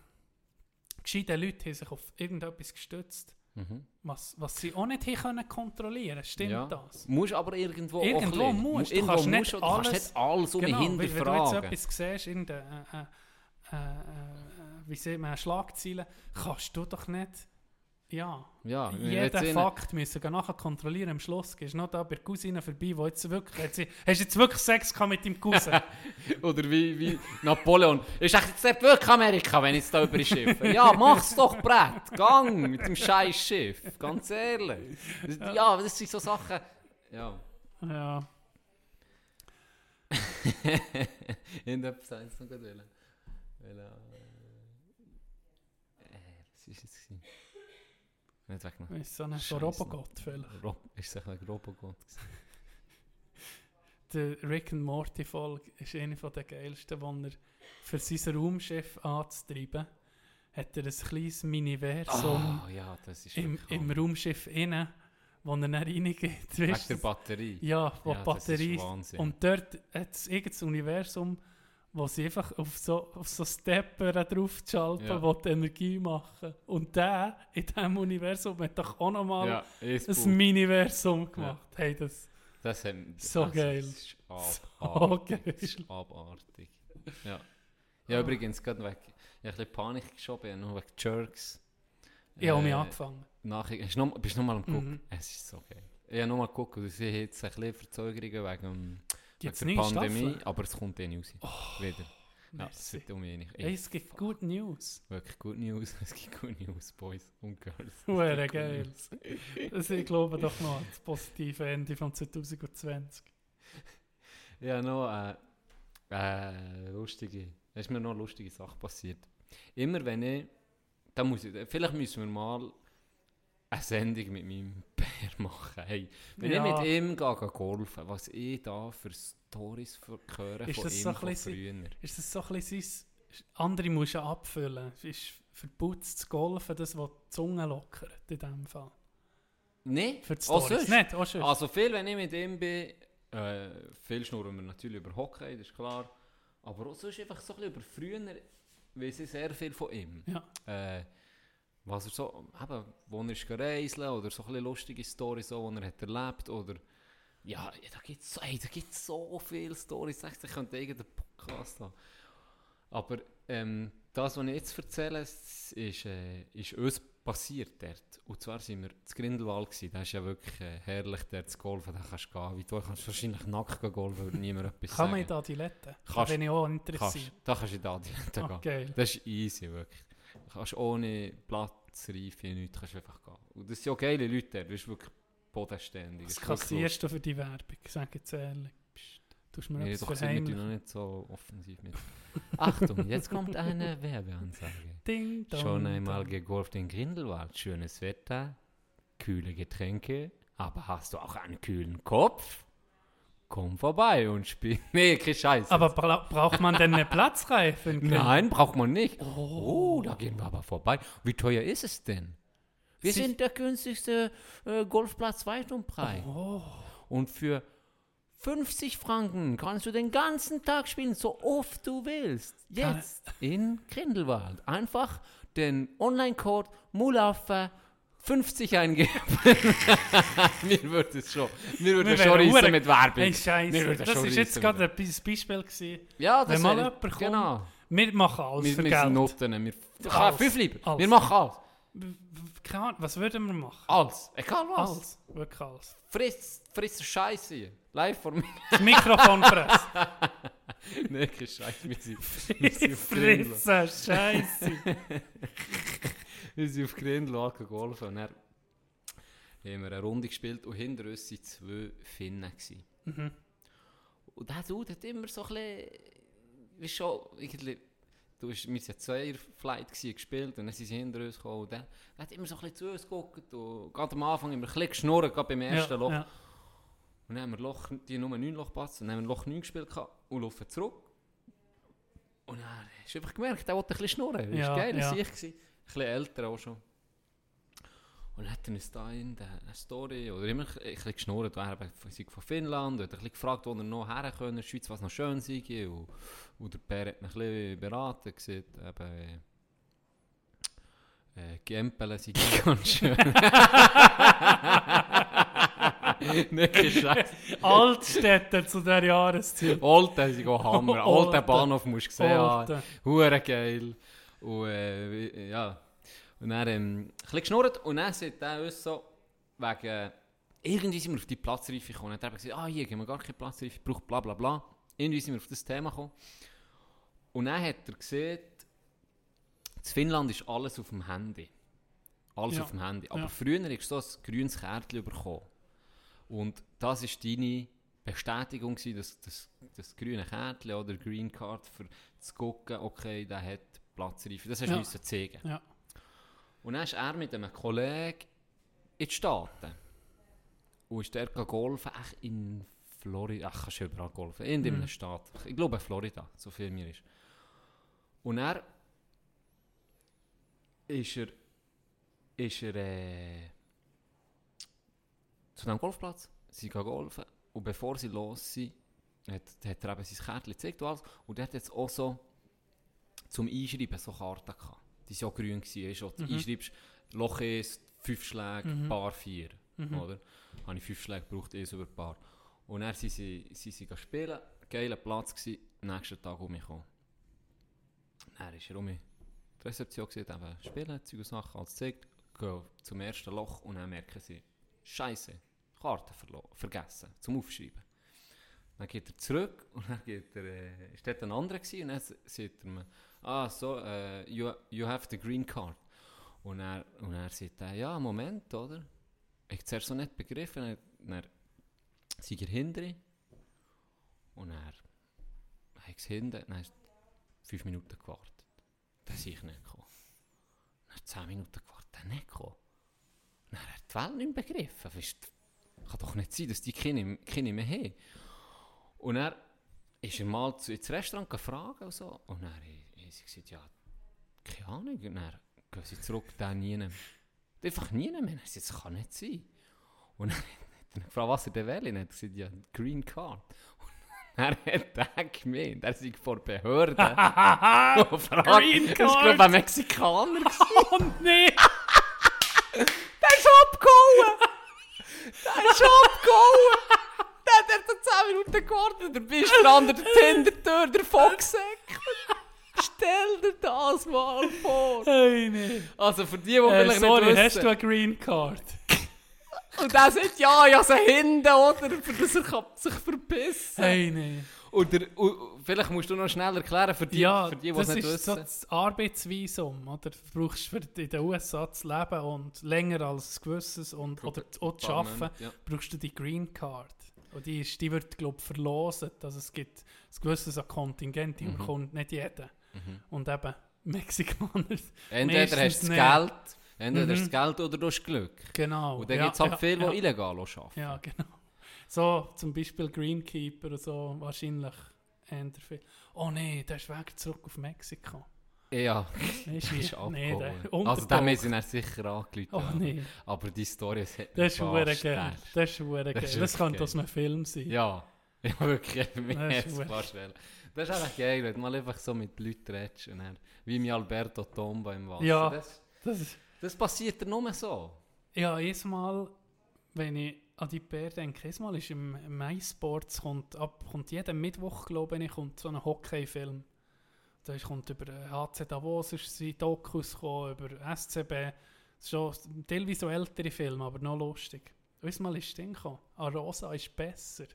gescheiten Leute haben sich auf irgendetwas gestützt. Mhm. Was, was sie auch nicht können kontrollieren Stimmt ja. das? Musst aber irgendwo Irgendwo auch musst du. Irgendwo kannst nicht musst du, du kannst alles- nicht alles um Genau, weil wenn du jetzt hinterfragen. etwas siehst, in der, äh, äh, äh, äh, wie sieht man, Schlagzeilen, kannst du doch nicht, ja, Ja, jeden jetzt Fakt müssen gehen nachher kontrollieren. Am Schluss gehst du noch da bei der Cousine vorbei, wo jetzt wirklich, sie, hast du jetzt wirklich Sex gehabt mit deinem Cousin? Oder wie, wie Napoleon. Ist echt jetzt nicht wirklich Amerika, wenn ich jetzt da über die Schiffe. Ja, mach's doch, Brett. Gang mit dem scheiß Schiff. Ganz ehrlich. Ja, das sind so Sachen. Ja. ja. Irgendetwas eins noch gerade äh, äh, was ist es? Nicht weggenommen. Du, so ein so. Robogott vielleicht. Rob, ist es Robogott gewesen? Der Rick and Morty Folge ist eine von der geilsten, wo er für sein Raumschiff anzutreiben, hat er ein kleines Miniversum Ah, ja, das ist im, im. Raumschiff innen, wo er dann reingeht. Wegen der? Batterie. Ja, wo Ja, ist Batterie. Und dort hat es irgendein Universum, wo sie einfach auf so, auf so Stepper draufschalten, Ja. wo die Energie machen. Und der in diesem Universum hat doch auch nochmal ja, ein. Miniversum gemacht. Hey, das Das haben, So das geil. Ist So geil. Das ist abartig. Ja. Ja, übrigens, gerade weg. Ich habe ein bisschen Panik geschoben, nur wegen Jerks. ich habe mich Äh, angefangen. Nachher, hast du noch, bist du nochmal am gucken? Mhm. Es ist so geil. Ich habe nochmal geguckt und sie haben jetzt ein bisschen Verzögerungen wegen, wegen Es der neue Pandemie, Staffeln? aber es kommt eh nicht raus. Wieder. Ja, merci. wird um wenig. Hey, es gibt gute News. Wirklich good News. Es gibt good News, Boys und Girls. Es Huere good geil. Also ich glaube doch noch das positive Ende von 2020. Ja, noch äh, äh, lustige. Es ist mir noch eine lustige Sache passiert. Immer wenn ich. Da muss ich, vielleicht müssen wir mal eine Sendung mit meinem Bär machen. Hey, wenn Ja. ich mit ihm gehe, golfen, was ich da für Stories höre Ist von das ihm so von früher. Ist das so ein bisschen sein... Andere musst du abfüllen. Es ist verputzt zu golfen, das, was die Zunge lockert in diesem Fall. Nein, Für die sonst. Nicht. Also viel, wenn ich mit ihm bin, äh, viel schnurren wir natürlich über Hockey, das ist klar. Aber auch sonst einfach so ein bisschen über früher, weiß ich sehr viel von ihm. Ja. Äh, was er so, eben, wo er ist gereist oder so ein lustige Storys, so, die er hat erlebt oder ja, da gibt es so, ey, da gibt's so viele Storys, ich könnte irgendeinen Podcast haben. Aber ähm, das, was ich jetzt erzähle, ist, äh, ist uns passiert dort. Und zwar sind wir zu Grindelwald gewesen, da ist ja wirklich äh, herrlich dort zu golfen, da kannst du gehen, wie du kannst wahrscheinlich nackt gehen golfen, würde niemand etwas Kann man sagen. in da die Letten? Da Kannst- bin ich auch Kannst, interessiert. da kannst du in die Adiletten gehen. Okay. Das ist easy, wirklich. Du kannst ohne Platzreife nichts, kannst einfach gehen. Und das sind auch geile Leute dort, das ist wirklich bodenständig. Was kassierst du für die Werbung? Sag jetzt ehrlich. Tust du mir Nee, doch sind wir noch nicht so offensiv mit. Achtung, jetzt kommt eine Werbeansage. Ding, dong, Schon einmal dong. gegolft in Grindelwald. Schönes Wetter, kühle Getränke, aber hast du auch einen kühlen Kopf? Komm vorbei und spiel. Nee, kein Scheiß. Aber bra braucht man denn eine Platzreife? Nein, braucht man nicht. Oh. da gehen wir aber vorbei. Wie teuer ist es denn? Wir Sie- sind der günstigste äh, Golfplatz weit und breit. Oh. Und für 50 Franken kannst du den ganzen Tag spielen, so oft du willst. Jetzt in Grindelwald. Einfach den Online-Code MULAFE 50 eingeben. mir würde es schon, mir würde Wir schon reissen mit Werbung. Hey, Scheiße. Das ist jetzt gerade ein Be- Beispiel gewesen. Ja, das Wenn mal jemand kommt, Genau. Wir machen alles Wir für müssen Geld. Noten. Wir. Alles. Fünf lieber. Wir machen alles. Keine Ahnung, was würden wir machen? Alles. Egal was. Alles. Wirklich alles. Friss, friss Scheiße. Live vor mir. Das Mikrofon fressen. Nein, kein Scheiß. Wir sind, wir sind. Frissen, Scheiße. Wir sind auf angegangen golfen. Und dann haben wir eine Runde gespielt und hinter uns waren zwei Finnen. gewesen. Mhm. Und der Dude hat immer so ein bisschen, wie schon, irgendwie, du hast, wir waren zwei Flight gewesen, gespielt und dann sind sie hinter uns gekommen und der, der hat immer so ein bisschen zu uns geguckt und gerade am Anfang immer ein bisschen geschnurrt, gerade beim ersten ja, Loch. Ja. Und dann haben wir Loch, die Nummer 9 Loch gepasst und dann haben wir Loch 9 gespielt und laufen zurück. Und dann hast du einfach gemerkt, der wollte ein bisschen schnurren. Das Ja, war geil, das ja. war ich. Bisschen älter auch schon. Und dann hat er uns da in der eine Story, oder immer ein bisschen geschnurrt, er sei von Finnland, hat ein bisschen gefragt, wo er noch her können, in der Schweiz, was noch schön sei. Und, und der Bär hat mich ein bisschen beraten, gesagt, eben, äh, Gempelen sind ganz schön. Nicht gescheit. Altstädter zu dieser Jahreszeit. Olten sind auch Hammer. Olten. Bahnhof musst du sehen. Olten. Hure geil. Und äh, ja. Und dann ähm, ein bisschen geschnurrt und dann sagt er uns so, wegen, irgendwie sind wir auf die Platzreife gekommen. Und dann hat er gesagt, ah, hier haben wir gar keine Platzreife, braucht bla bla bla. Irgendwie sind wir auf das Thema gekommen. Und dann hat er gesehen, in Finnland ist alles auf dem Handy. Alles Ja. auf dem Handy. Aber Ja. früher hast du so ein grünes Kärtchen bekommen. Und das war deine Bestätigung, gewesen, dass das, das grüne Kärtchen oder Green Card für zu gucken, okay, der hat Platzreife. Das hast du Ja. uns zeigen. Ja. Und dann ist er mit einem Kollegen in die Staaten. Und ist dort golfen, echt in Florida. Ach, kannst du überall golfen. In einem Mhm. Staat. Ich glaube Florida, so viel mir ist. Und er ist er, ist er äh, zu diesem Golfplatz. Sie gehen golfen. Und bevor sie los sind, hat, hat er eben sein Kärtchen gezeigt und alles. Und der hat jetzt auch so zum Einschreiben so Karten gehabt. Die waren auch grün. Gewesen. Weißt, du, Mhm. einschreibst, Loch 1, 5 Schläge, Mhm. Paar 4. Mhm. Oder? Habe ich 5 Schläge gebraucht, eins über Paar. Und dann sind sie, sie gegangen spielen, geiler Platz gewesen, nächsten Tag um mich gekommen. Dann ist er um mich die Rezeption gesehen, eben spielen, Zeug und Sachen, alles gezeigt, gehen zum ersten Loch und dann merken sie, Scheiße, Karte verlo- vergessen, zum Aufschreiben. Dann geht er zurück und dann geht er, äh, ist dort ein anderer gewesen, und dann sagt er mir, ah, so, äh, you, you have the green card. Und er, und er sagt er, ja, Moment, oder? Ich habe zuerst so nicht begriffen, dann, dann sei er hinter und er ich es hinten, dann ist fünf Minuten gewartet. Dann sei ich nicht gekommen. Dann hat zehn Minuten gewartet, dann nicht gekommen. Dann hat er die Welt nicht begriffen. Weisst, kann doch nicht sein, dass die keine, keine mehr haben. Und er ist er mal zu, ins Restaurant gefragt und so. Und dann habe ich gesagt, ja, keine Ahnung. Und dann gehen sie zurück, dann nie mehr. Einfach nie mehr. Er sagt, das kann nicht sein. Und dann hat er gefragt, was er denn will. Und er hat gesagt, ja, Green Card. Und dann hat er gemeint, er sei vor Behörden. und fragt, Green Das war, Card. glaube ich, ein Mexikaner. Oh nee! Der ist abgehauen! Der ist abgehauen! Der hat er 10 Minuten gewartet. Der bist der andere der Hintertür, der Foxsack. Stell dir das mal vor. Hey, nee. Also für die, die Äh, vielleicht sorry, nicht hast wissen. du eine Green Card? Und der sagt, ja, ja, so hinten, oder? Für das er kann sich verpissen Hey, nee. Oder, vielleicht musst du noch schnell erklären, für die, Ja, für die, die das es nicht ist so wissen. das Arbeitsvisum, oder? Du brauchst für in den USA zu leben und länger als gewisses und, oder auch zu arbeiten, Ja. brauchst du die Green Card. Und die, ist, die wird, glaube ich, verloset. Also es gibt ein gewisses Kontingent, die Mhm. bekommt nicht jeder. Mhm. Und eben, Mexikaner, Entweder hast du das nicht. Geld, entweder Mhm. hast du das Geld oder du hast Glück. genau. Und dann ja, gibt es halt ja, viele, ja. die illegal auch arbeiten. Ja, genau. So, zum Beispiel Greenkeeper und so, wahrscheinlich eher viel. Oh nee, der ist weg zurück auf Mexiko. Ja, du, ist wie? nee. Also dem sind er sicher angelegt. Oh nee, Aber die Story ist das ist hure geil. Das ist Das geil. Das könnte aus einem Film sein. Ja, ja wirklich. Das ist vorstellen. Das ist einfach geil, wenn du mal einfach so mit Leuten redest. Und dann, wie mit Alberto Tomba im Wasser. Ja. Das, Das ist, das passiert nur so. ja, jedes Mal, wenn ich an die Bär denke, jedes Mal ist im MySports, kommt, ab, kommt jeden Mittwoch, glaube ich, kommt so ein Hockeyfilm. Da kommt über äh, HC Davos, ist sie Dokus gekommen, über SCB. Schon teilweise auch ältere Filme, aber noch lustig. Du mal, ist Ding gekommen? Arosa ist besser.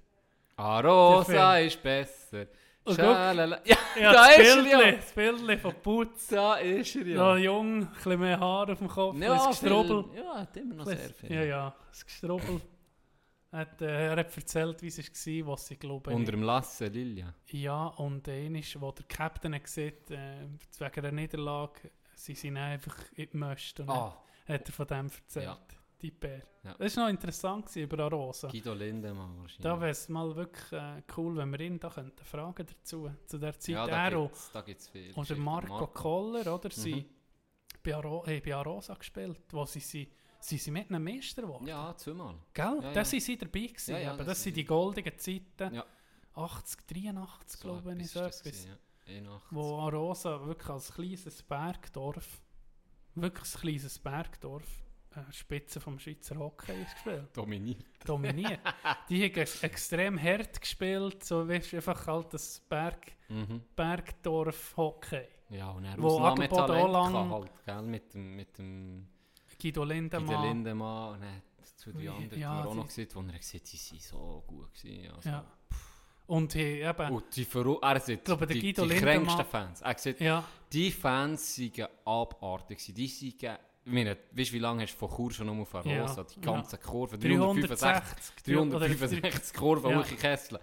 Arosa Der ist besser. Und Schalala. Ja, Ja, da das ist er Bildchen, ja. das Bildchen von Putz. Da ist er Ja. ja. jung, ein bisschen mehr Haar auf dem Kopf, Ja, ein Gestrubbel. ja, hat immer noch sehr viel. Ja, ja, das Gestrubbel. Er hat, äh, er hat erzählt, wie es war, was sie glaube Unter dem Lasse Lilia. Ja, und einer ist, wo der Captain hat gesagt, äh, wegen der Niederlage, sie sind einfach in die Möste. Und Ah, hat er von dem erzählt. Ja. Die Bär. Ja. Das war noch interessant über Arosa. Guido Lindemann wahrscheinlich. Da wäre es mal wirklich äh, cool, wenn wir ihn da könnten fragen dazu. Zu der Zeit ja, da gibt's, da gibt's viel. und der Geschichten. Marco, Koller, oder? Mhm. Sie bei, Aro hey, bei Arosa gespielt, wo sie, sie, sie sind mit einem Meister geworden. Ja, zweimal. Gell? Ja, Das ja. sind sie dabei gewesen. Ja, ja, aber das das, sind die goldenen Zeiten. Ja. 80, 83, glaube ich, so etwas. gewesen, ja. 81. Wo Arosa wirklich als kleines Bergdorf wirklich ein kleines Bergdorf, äh, Spitze vom Schweizer Hockey ist gespielt. Dominiert. Dominiert. Die haben ex- extrem hart gespielt, so du, einfach halt das Berg, Mhm. Bergdorf-Hockey. Ja, und er Ausnahmetalent halt, gell, mit dem, mit dem Guido Guido Lindemann. Lindemann und zu den anderen, ja, die auch noch gesehen wo er gesagt sie sind so gut gewesen. Also. Ja. Und hey, eben, Und die Verru er sagt, glaube, der die, Guido die Lindemann- kränksten Fans. Er gesagt, ja, die Fans waren abartig. Die sind, ich meine, weißt du, wie lange hast du von Chur schon um auf Ja? Die ganzen Kurven, 360, 365, 365 Kurven, Ja. Kessel.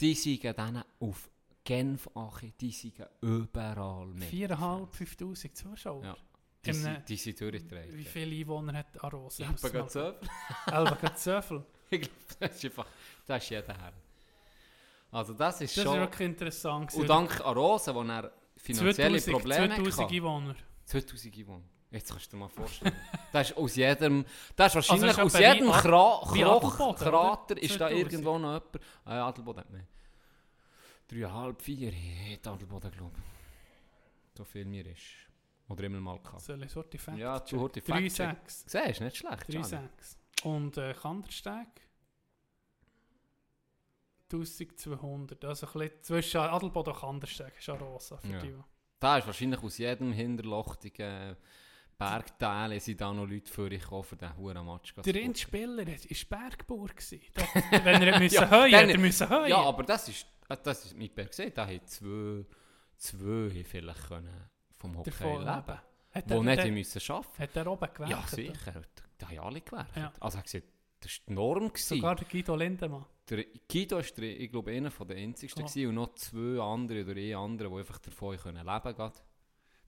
Die sind dann auf Genf, die sind überall mit. 4'500, 5000 Zuschauer. Ja. Die, sind, die sind durchgetragen. Wie viele Einwohner hat gerade so viel. Ich glaube, das ist einfach, das ist jeder Herr. Also das ist Das ist schon... wirklich interessant. und dank Arosa, wo er finanzielle 2000, Probleme 2000 hatte. Einwohner. 2000 Einwohner. Jetzt kannst du dir mal vorstellen. das ist aus jedem... Das ist wahrscheinlich Also, das ist aus jedem Kra Kroch, Krater ist da 2000. irgendwo noch jemand... Ah ja, Adelboden hat mehr. Dreieinhalb, vier hat Adelboden, glaube ich. So viel mir ist. Oder immer mal gehabt. Soll ich Sorte Fact Ja, du hast die 3,6. Fact-Check. Siehst du, nicht schlecht. Gianni. 3,6. Und äh, Kandersteg? 1200. Also ein bisschen zwischen Adelboden und Kandersteg ist Arosa für Ja. die. Da ist wahrscheinlich aus jedem hinterlochtigen Bergteil sind da noch Leute für ich für den huren Match zu Der gucken. Endspieler war. Dort- Wenn er müssen Ja, heuen, dann- hat er müssen heuen. Ja, aber das ist, das ist mit Per gesehen, da haben zwei, zwei vielleicht können vom Hockey Davon leben leben. Hat Wo er- nicht der- müssen arbeiten Hat er oben gewerkt? Ja, sicher. Da haben alle gewerkt. Ja. Also er gesagt, das war die Norm. Gewesen. Sogar der Guido Lindemann. Der Guido der, ich glaube, einer der einzigsten Oh. gewesen und noch zwei andere oder ein andere, die einfach davon leben können.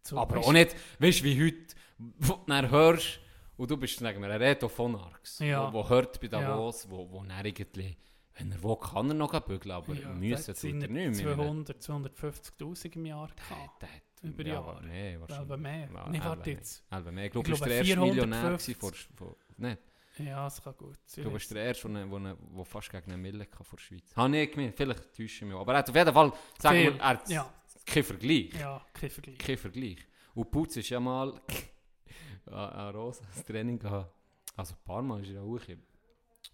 So, Aber auch nicht, weißt du, wie heute, wo du dann hörst, und du bist, sagen wir, ein Reto von Arx, Ja. wo, wo hört bei Davos, wo, wo dann irgendwie, wenn er will, kann er noch bügeln, aber Ja, müssen er nicht mehr. 200, 250'000 im Jahr gehabt. Der Über ja, Jahre. Nee, wahrscheinlich. Aber mehr. Ja, eben warte jetzt. Mehr. Ich glaube, Ich war glaube, der erste 450. Millionär vor, vor, nicht? Ja, das kann gut Ich sein. glaube, er ist der erste, der, der, der fast gegen einen Mille vor der Schweiz. Habe ich gemeint, vielleicht täusche ich mich. Aber er hat auf jeden Fall, sagen wir, er hat Ja. keinen Vergleich. Ja, kein Vergleich. Kein Vergleich. Und Putz ist ja mal an, Rosa das Training gehabt. Also ein paar Mal ist er auch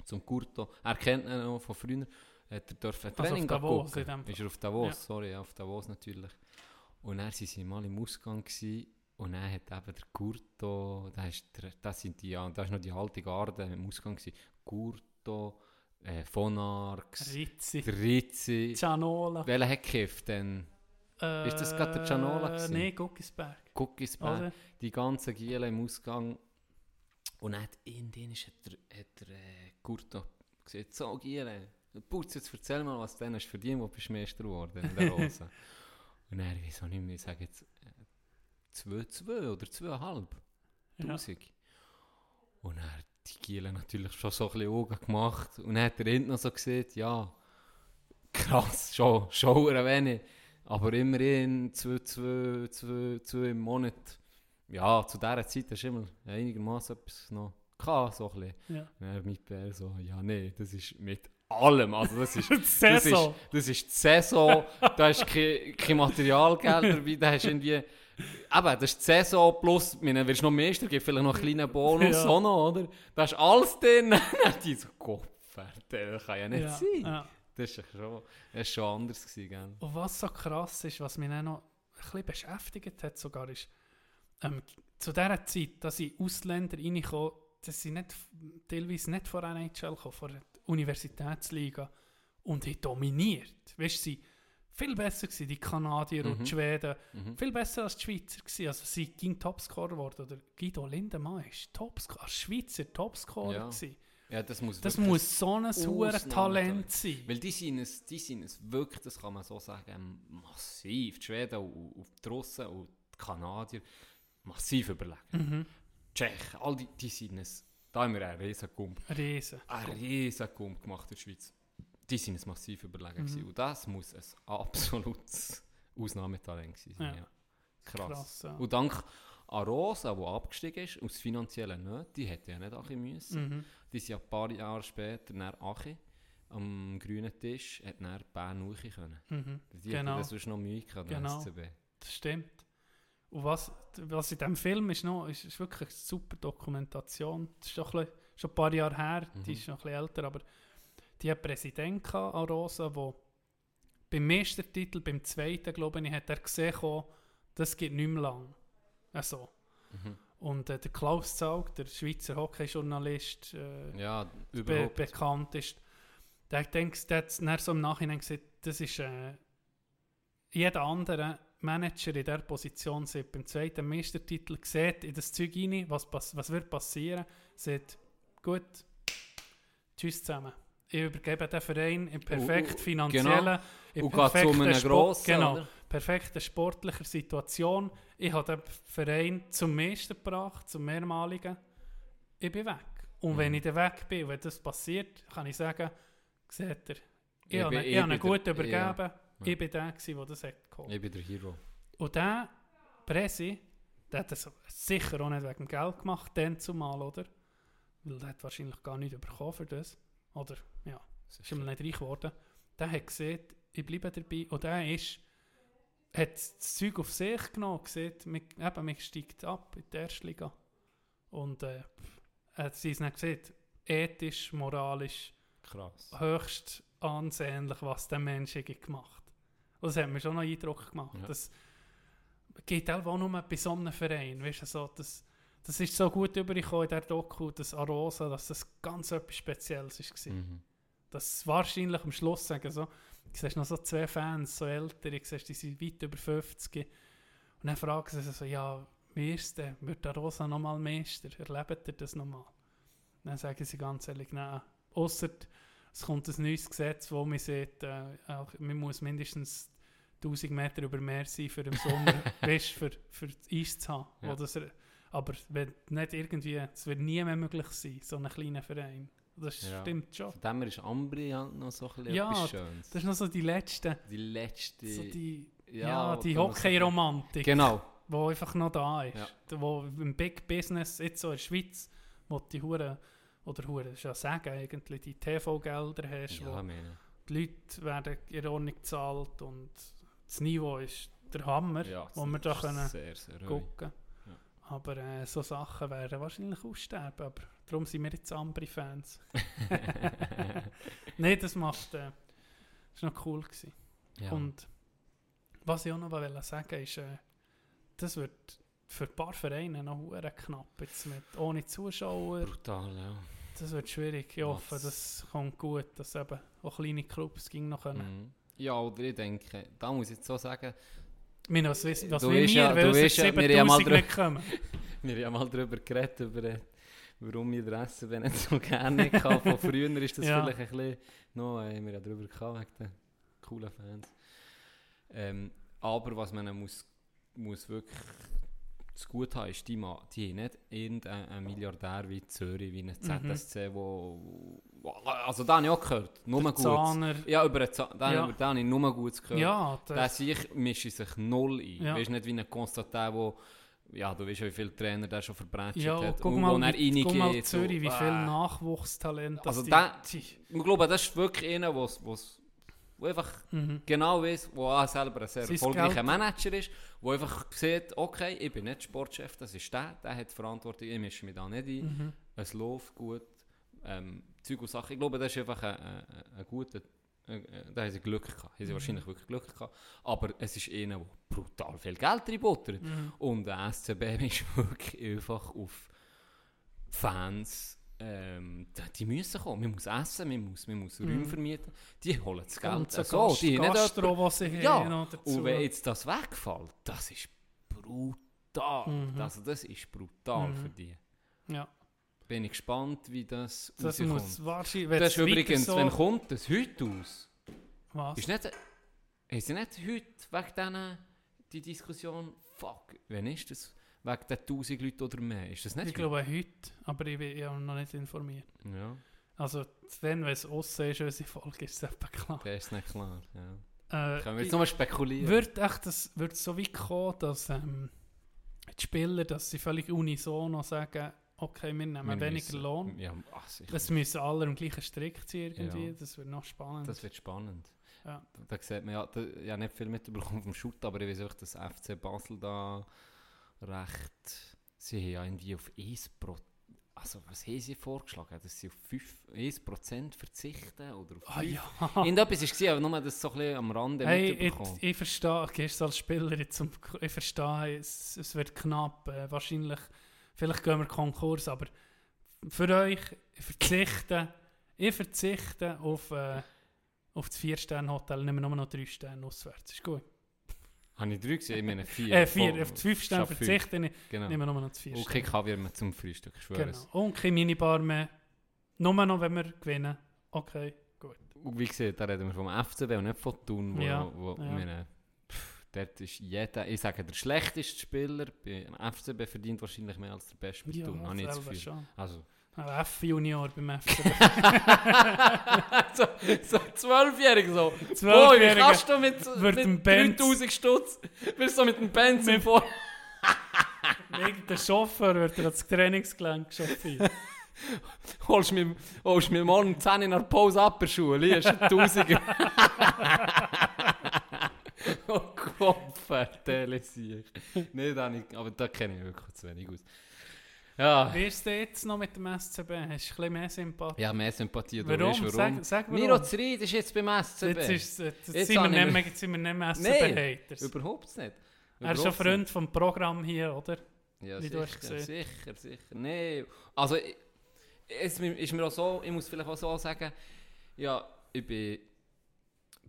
zum Curto. Er kennt ihn noch von früher. Hat er dürfen ein Also Training auf Davos gucken. Ist er auf Davos, Ja. sorry, auf Davos natürlich. Und dann waren sie mal im Ausgang gewesen, und dann hat eben der Curto, das, ist der, das, sind die, das ist noch die alte Garde im Ausgang gewesen. Curto, äh, von Arx, Rizzi. der Rizzi. Cianola. Welcher hat gekifft denn? Äh, ist das gerade der Cianola gewesen? Nein, Guckisberg. Guckisberg, Oder? die ganzen Giele im Ausgang. Und dann hat in denen hat der, hat der äh, Kurto gesagt, so Giele, Putz, jetzt erzähl mal, was du denn hast verdient, wo du bist Meister geworden in der Rose. Und er, wieso nicht mehr, ich sage jetzt 2,2 oder 2,5 Ja. Tausend. Und er hat die Giele natürlich schon so ein bisschen Augen gemacht. Und dann hat er hinten noch so gesagt, ja, krass, schon, schon ein wenig. Aber immerhin 2, 2, 2, 2 im Monat. Ja, zu dieser Zeit hast du immer einigermaßen etwas noch gehabt, so ein bisschen. Ja. Und er mit Bär so, ja, nee, das ist mit allem. Also das ist, das ist, das ist die Saison, da ist kein, kein Materialgeld dabei, da hast irgendwie... Eben, das ist die Saison plus, wenn du noch Meister gibt vielleicht noch einen kleinen Bonus Ja. auch noch, oder? Da ist alles drin. die so, Gott, das kann ja nicht Ja, sein. ja. Das ist schon, das ist schon anders gewesen, gell? Und was so krass ist, was mich dann noch ein bisschen beschäftigt hat, sogar ist, ähm, zu dieser Zeit, dass die Ausländer reinkommen, dass sie nicht, teilweise nicht von NHL kommen, Universitätsliga und haben dominiert. Weißt du, sie viel besser gewesen, die Kanadier und Mhm. die Schweden, Mhm. viel besser als die Schweizer gewesen. Also sie ging Topscorer geworden, oder Guido Lindemann ist Topscorer, Schweizer Topscorer Ja. gewesen. Ja, das muss Das muss so ein hohes. Talent sein. Weil die sind, es, die sind es wirklich, das kann man so sagen, massiv. Die Schweden und, und die Russen und die Kanadier massiv überlegen. Mhm. Die Tschechen, all die, die sind es. Da haben wir einen riesen Gump. Riesen. Einen riesen Gump gemacht in der Schweiz. Die sind es massiv überlegen. Mhm. gewesen. Und das muss ein absolutes Ausnahmetalent sein. Ja. Ja. Krass. Krass, ja. Und dank Arosa, der abgestiegen ist, aus finanziellen Nöten, die hätte ja nicht Achi müssen. Mhm. Die sind ja ein paar Jahre später nach Achi am grünen Tisch, hat dann Bern können. Mhm. Die Genau. hätten das sonst noch Mühe gehabt, Genau. SCB. Das stimmt. Und was, was in diesem Film ist noch, ist, ist wirklich eine super Dokumentation. Das ist doch ein bisschen, schon ein paar Jahre her, die Mhm. ist noch ein bisschen älter, aber die hat Präsident gehabt, Arosa, der beim Meistertitel, beim zweiten, glaube ich, hat er gesehen, gekommen, das geht nicht mehr lang. Also. Mhm. Und äh, der Klaus Zaug, der Schweizer Hockeyjournalist, äh, Ja, be bekannt ist, der, denkt, der hat so im Nachhinein gesagt, das ist äh, jeder andere Manager in dieser Position sieht beim zweiten Meistertitel, sieht in das Zeug rein, was, was wird passieren, sieht, gut, tschüss zusammen. Ich übergebe den Verein in perfekt finanziellen, zu perfekter einem Sport- genau, oder? perfekter sportlicher Situation. Ich habe den Verein zum Meister gebracht, zum mehrmaligen. Ich bin weg. Und Mhm. wenn ich dann weg bin, wenn das passiert, kann ich sagen, seht ihr, ich, Ich habe bin- ihn- ich ich habe ihn bin gut übergeben. ja. Ich bin der, der das hat geholt. Ich bin der Hero. Und der Presi, der hat das sicher auch nicht wegen Geld gemacht, dann zumal, oder? Weil der hat wahrscheinlich gar nicht bekommen für das. Oder, ja, ist ihm nicht reich geworden. Der hat gesehen, ich bleibe dabei. Und der ist, hat das Zeug auf sich genommen, gesehen, mich, eben, mich steigt ab in die erste Liga. Und äh, hat sie es nicht gesehen, ethisch, moralisch, Krass. höchst ansehnlich, was der Mensch gemacht hat. Und das hat mir schon noch Eindruck gemacht. Ja. Das geht auch nur bei so einem Verein. Weißt du, so, das, das ist so gut übergekommen in der Doku, das Arosa, dass das ganz etwas Spezielles war. Mhm. Dass wahrscheinlich am Schluss sagen so, du siehst noch so zwei Fans, so ältere, du siehst, die sind weit über 50. Und dann fragen sie sich so, ja, wie ist denn? Wird der Rosa nochmal Meister? Erlebt ihr das nochmal? Dann sagen sie ganz ehrlich, nein. Ausser es kommt ein neues Gesetz, wo man sieht, äh, man muss mindestens 1000 Meter über Meer sein für im Sommer, weißt, für, für Eis zu haben. Ja. Das, er- aber wenn nicht irgendwie, es wird nie mehr möglich sein, so einen kleinen Verein. Das Ja. stimmt schon. Von dem her ist Ambri halt noch so ein bisschen Ja, etwas Schönes. Das ist noch so die letzte, die letzte... so die, ja, ja, die Hockey-Romantik, Genau. die einfach noch da ist. Ja. Wo im Big Business, jetzt so in der Schweiz, wo die Hure, oder Hure, das ist ja sagen eigentlich, die TV-Gelder hast, Ja, wo meine. die Leute werden in Ordnung gezahlt und das Niveau ist der Hammer, Ja, wo wir da können Sehr, sehr gucken. Ja. Aber äh, so Sachen werden wahrscheinlich aussterben, aber darum sind wir jetzt Ambri-Fans. Nein, das macht, äh, das war noch cool gewesen. ja. Und was ich auch noch wollte sagen ist, äh, das wird für ein paar Vereine noch knapp jetzt mit ohne Zuschauer. Brutal, ja. Das wird schwierig. Ich hoffe, das kommt gut, dass eben auch kleine Clubs ging noch können. Mhm. Ja, oder ich denke, da muss ich jetzt so sagen, Ich meine, was, wissen- was Du wir, ja- weil es ja, wir haben mal 7000 nicht kommen? wir haben ja mal darüber geredet, über, äh, warum ich den SCB nicht so gerne hatte. Von früher ist das Ja. vielleicht ein bisschen, noch, äh, wir haben darüber gehabt, wegen den coolen Fans. Ähm, aber was man muss, muss wirklich zu gut haben, ist, die, Ma- die haben nicht irgendein ein Milliardär wie Zürich, wie ein ZSC, wo, wo, also da habe ich auch gehört, nur gut. Zahner. Ja, über den Zahn, da, Ja. den habe ich nur gut gehört. Ja, Der das, sich mischt sich null ein. Ja. Weißt nicht wie ein Konstantin, wo ja, du weißt ja, wie viele Trainer der schon verbrannt ja, hat. guck und mal, wo er wie, guck mal reingeht, Zürich, wie so, viel äh. Nachwuchstalent das Also die, Ich glaube, das ist wirklich einer, wo's, wo einfach mhm. genau weiß, wo auch selber ein sehr Sein erfolgreicher Geld- Manager ist, wo einfach sieht, okay, ich bin nicht Sportchef, das ist der, der hat Verantwortung, ich mische mich da nicht ein, Mhm. es läuft gut, ähm, Zeug und Sachen. Ich glaube, das ist einfach ein, ein, ein guter, da haben sie Glück gehabt, haben sie Mhm. wahrscheinlich wirklich Glück gehabt, aber es ist einer, der brutal viel Geld reinbuttert. Mhm. Und der SCB ist wirklich einfach auf Fans, ähm, die- müssen kommen. Man muss essen, man muss, man muss Räume Mhm. vermieten. Die holen das Geld. Und so so, Gast, die Gastro, was sie Ja, und wenn jetzt das wegfällt, das ist brutal. Mhm. Also das ist brutal Mhm. für die. ja, Bin ich gespannt, wie das, das rauskommt. muss wahrscheinlich, wenn Das ist übrigens, so, wenn kommt das heute aus? was? Ist nicht, sie nicht heute wegen denen die Diskussion, fuck, wenn ist das? Wegen den 1000 Leuten oder mehr? Ist das nicht Ich glaube heute, aber ich bin ja noch nicht informiert. Ja, Also, wenn es aussehen ist, unsere Folge, ist es etwa klar. der ist nicht klar. Ja. Äh, Können wir jetzt nochmal spekulieren? wird echt das, wird so weit kommen, dass ähm, die Spieler, dass sie völlig unisono sagen, okay, wir nehmen Wir weniger müssen- Lohn. Ja, ach. Es müssen alle am gleichen Strick ziehen irgendwie, Ja. das wird noch spannend. Das wird spannend. Ja. Da sieht man ja, da, ich habe nicht viel mitbekommen vom Shoot, aber ich weiß auch, dass FC Basel da recht. Sie haben ja irgendwie auf 1 Pro. Also, was haben sie vorgeschlagen? Dass sie auf 5, 1% verzichten? Oder auf 5? Ah ja. Irgendetwas war aber nur das so ein bisschen am Rande Hey, ich, ich verstehe, gehst als Spieler jetzt zum, ich verstehe, es, es wird knapp, äh, wahrscheinlich, vielleicht gehen wir Konkurs, aber für euch, ich verzichte, ich verzichte auf, äh, auf das 4-Sterne-Hotel, nehmen wir nur noch 3 Sterne auswärts, ist gut. Habe ich drei gesehen? Ich meine vier. Äh, 4, Voll. auf das 5 Sterne Schaffe fünf. verzichte ich, Genau. nehmen wir nur noch das 4 Und kein Kaviar mehr zum Frühstück, ich schwöre. Genau. Und keine Minibar mehr, nur noch, wenn wir gewinnen. Okay, gut. Und wie gesagt, da reden wir vom FCB und nicht von Thun, wo, Ja, wo ja. Meine, pff, dort ist jeder, ich sage, der schlechteste Spieler beim FCB verdient wahrscheinlich mehr als der beste bei Ja, Thun, habe ich das Gefühl. schon. Also, Aber F-Junior beim FC. so, so zwölfjährig so. Zwölfjähriger Boy, kannst du mit, wird mit dem Benz- 3000 Stutz, bist du mit dem Benz im Vor... Irgendein Chauffeur wird er ans Trainingsgelenk chauffiert. Holst mir, holst mir morgen 10 in der Pause ab der Schule, hier ist ein Tausiger. oh Gott, vertelle sich. Nicht, aber da kenne ich wirklich zu wenig aus. Ja, es denn jetzt noch mit dem SCB? Hast du ein bisschen mehr Sympathie? ja mehr Sympathie. Du Warum? weißt, warum. Sag, sag warum. Miro Zried ist jetzt beim SCB. Jetzt, ist, jetzt, Jetzt sind, wir nicht mehr, sind wir nicht mehr Nein, SCB-Haters. Überhaupt nicht. Er ist Überhaupt Freund vom Programm hier, oder? nicht. Ja, wie du sicher, gesehen. sicher, sicher. Nee, also es ist mir auch so, ich muss vielleicht auch so sagen, ja, ich bin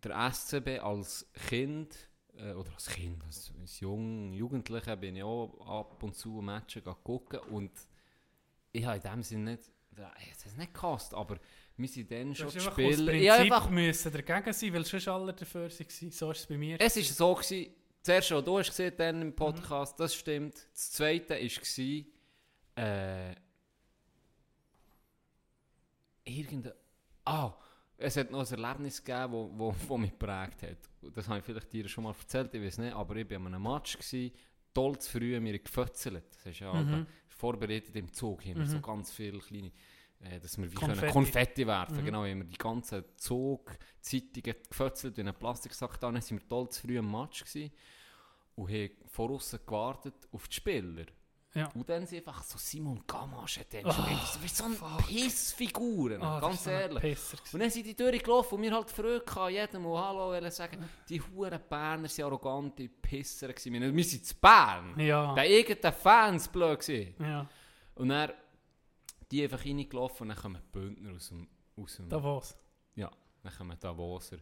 der SCB als Kind, äh, oder als Kind, als, als jung, Jugendlicher bin ich auch ab und zu Matches gucken und ich habe in dem Sinne nicht, ja, es ist nicht gehasst, aber wir sind dann schon gespielt. Prinzip Ich habe einfach, müssen dagegen sein, weil sonst alle dafür waren. So ist es bei mir. es war so, gewesen, zuerst schon, du hast gesehen dann im Podcast, das stimmt. Das zweite war, äh, irgendein, ah, es hat noch ein Erlebnis gegeben, wo, wo, wo mich geprägt hat. Das habe ich vielleicht dir schon mal erzählt, ich weiß nicht, aber ich war an einem Match, gewesen, toll zu früh, mir gefötzelt. Das ist ja Mhm. vorbereitet im Zug, haben wir so ganz viele kleine, äh, dass wir wie Konfetti. Können Konfetti werfen Mhm. Genau, haben wir die ganzen Zugzeitungen gefötzelt in einen Plastiksack da, dann sind wir toll zu früh am Match gewesen und haben voraus gewartet auf die Spieler. Ja. Und dann sind einfach so Simon Gamache hat Oh, gespielt. Das ist so eine Pissfigur, das ganz ehrlich. Und dann sind die durchgelaufen und wir halt gehabt, jedem mal Hallo wollen sagen. Die huren Berner sind arrogante Pisser gewesen. Wir, sind zu Bern. Ja. Der eigene Fans blöd gewesen. Ja, Und dann die einfach reingelaufen und dann kommen die Bündner aus dem... Aus dem da war's. ja, dann kommen Davoser.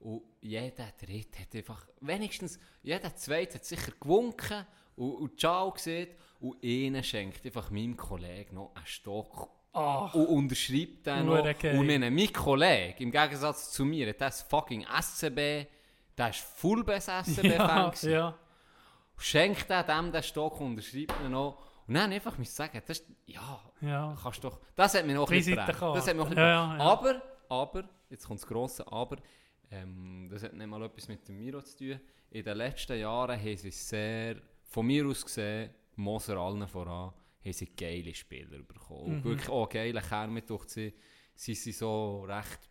Und jeder Dritte hat einfach, wenigstens, jeder Zweite hat sicher gewunken und, und Ciao gesehen und einer schenkt einfach meinem Kollegen noch einen Stock Ah, und unterschreibt den noch. Geil. Und meine, mein Kollege, im Gegensatz zu mir, hat das fucking SCB, der ist Fullbest SCB-Fan ja, ja. Schenkt er dem den Stock und unterschreibt ihn noch. Und dann einfach mich sagen, das ist, ja, ja. kannst doch, das hat mich noch ein bisschen geprägt. Das hat mich noch ein ja, ja. Aber, aber, jetzt kommt das grosse Aber, ähm, das hat nicht mal etwas mit dem Miro zu tun. In den letzten Jahren haben sie sehr, von mir aus gesehen, Moser allen voran, haben sie geile Spieler bekommen. Mhm. Und wirklich auch geile Kern mit durch sie, sie sind so recht,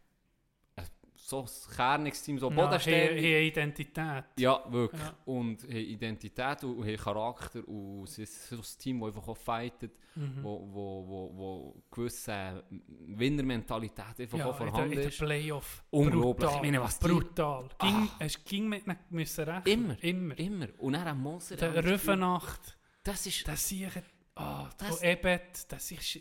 so ein kerniges Team, so Ja, bodenständig. hier- hier Identität. Ja, wirklich. Ja. Und haben Identität und haben Charakter und es ist so ein Team, das einfach auch fightet, Mhm. wo, wo, wo, wo gewisse Winnermentalität einfach Ja, auch in der, vorhanden in der ist. Playoff. Unglaublich. Brutal. Ich meine, was die- Brutal. Ging, Es ging mit ihnen müssen rechnen. Immer. Immer. Immer. Und dann ein Moser. Der am Spiel. Rüffenacht. Das ist... Das sehe ich... Ah, Das- das, Ebet, das ist...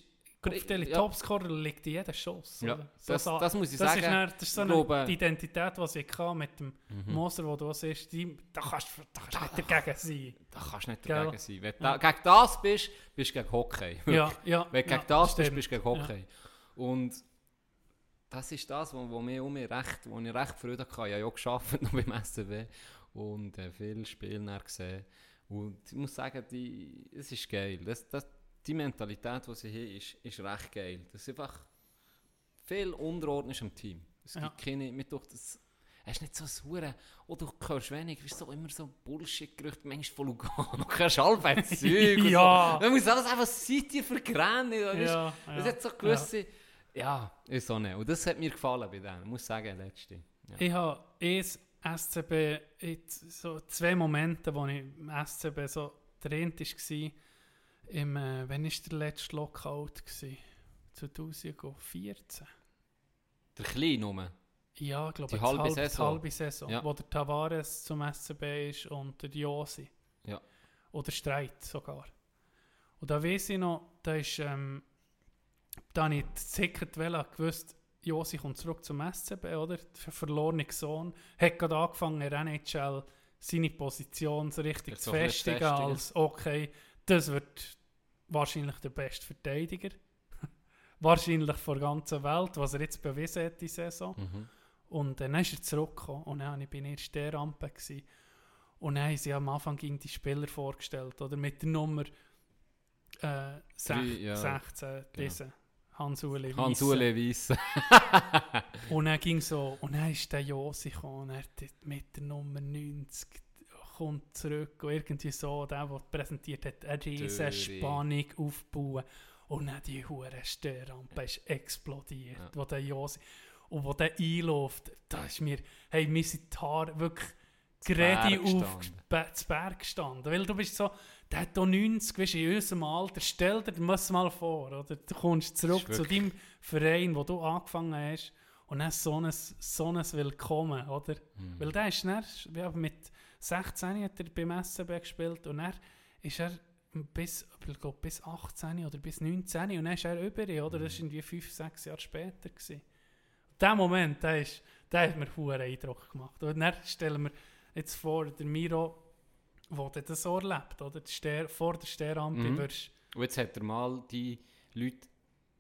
Kopfstelle, Ja. Topscorer liegt in jedem Schuss. Ja, das- Sa- das muss ich das sagen. Ist dann, das ist so Ich eine die Identität, die sie hatte mit dem Mhm. Moser, wo du siehst, die, da kannst da kannst du nicht dagegen sein. Da kannst du nicht Gell? dagegen sein. Wenn du da, gegen das bist, bist du gegen Hockey. Ja, ja. Wenn du ja, gegen das stimmt. bist, bist du gegen Hockey. Und das ist das, wo, wo, mir, wo, mir recht, wo ich recht Freude hatte. Ich habe ja auch gearbeitet noch beim SCB und äh, viele Spiele gesehen. Und ich muss sagen, die, es ist geil. Das, das, die Mentalität, die sie haben, ist, ist recht geil. Das ist einfach viel Unterordnung ist am Team. Es Ja. gibt keine, mir doch das, es ist nicht so Hure, oh, du hörst wenig, du so immer so Bullshit-Gerüchte, manchmal von Lugano, du hörst halb Zeug Ja. so. Man muss alles einfach seit dir vergränen. Ja, Ja, ja, hat so gewisse, ja. ist so nicht. Und das hat mir gefallen bei denen, muss ich sagen, letzte. Ja. Ich habe es SCB, so zwei Momente, wo ich im SCB so Der eine war im, äh, wann war der letzte Lockout? Gewesen? 2014. Der Kleine nur. Ja, ich glaube, Die die halbe halbe Saison. Halbe Saison Ja. wo der Tavares zum SCB ist und der Josi. Ja. Oder Streit sogar. Und da weiß ich noch, da ist, ähm, da habe ich wählen, gewusst, Josi kommt zurück zum SCB, oder? Der verlorene Sohn hat gerade angefangen, in der NHL seine Position so richtig zu festigen. als okay, das wird wahrscheinlich der beste Verteidiger. wahrscheinlich vor der ganzen Welt, was er jetzt bewiesen hat, die Saison. Mhm. Und dann ist er zurückgekommen und dann ich bin ich in der Rampe gewesen. Und dann haben sie am Anfang gegen die Spieler vorgestellt, oder mit der Nummer äh, sech, Drei, ja. 16, diese, Hans-Ule Hans-Ule Weisse. Und dann ging so, und dann ist der Josi gekommen, und er hat mit der Nummer 90 kommt zurück und irgendwie so, der, der präsentiert hat, eine riesen Döri. Spannung aufbauen. Und dann die hure Störrampe ist explodiert, Ja. wo der Josi, und wo der einläuft, da ist mir, hey, mir sind die Haare wirklich gerade auf zu Berg gestanden. Weil du bist so, der hat hier 90, weißt, in unserem Alter, stell dir das mal vor, oder? Du kommst zurück zu deinem Verein, wo du angefangen hast, und dann so ein, so ein Willkommen, oder? Mhm. Weil der ist dann, ja, mit 16 hat er beim SCB gespielt und dann ist er bis, ich glaub, bis 18 oder bis 19 und dann ist er über, oder? Das war irgendwie 5, 6 Jahre später. Gewesen. Der Moment, der, ist, der hat mir einen Eindruck gemacht. Und dann stellen wir jetzt vor, der Miro, der das so erlebt, oder? Die Ster vor der Sternrampe Mhm. wirst Und jetzt hat er mal die Leute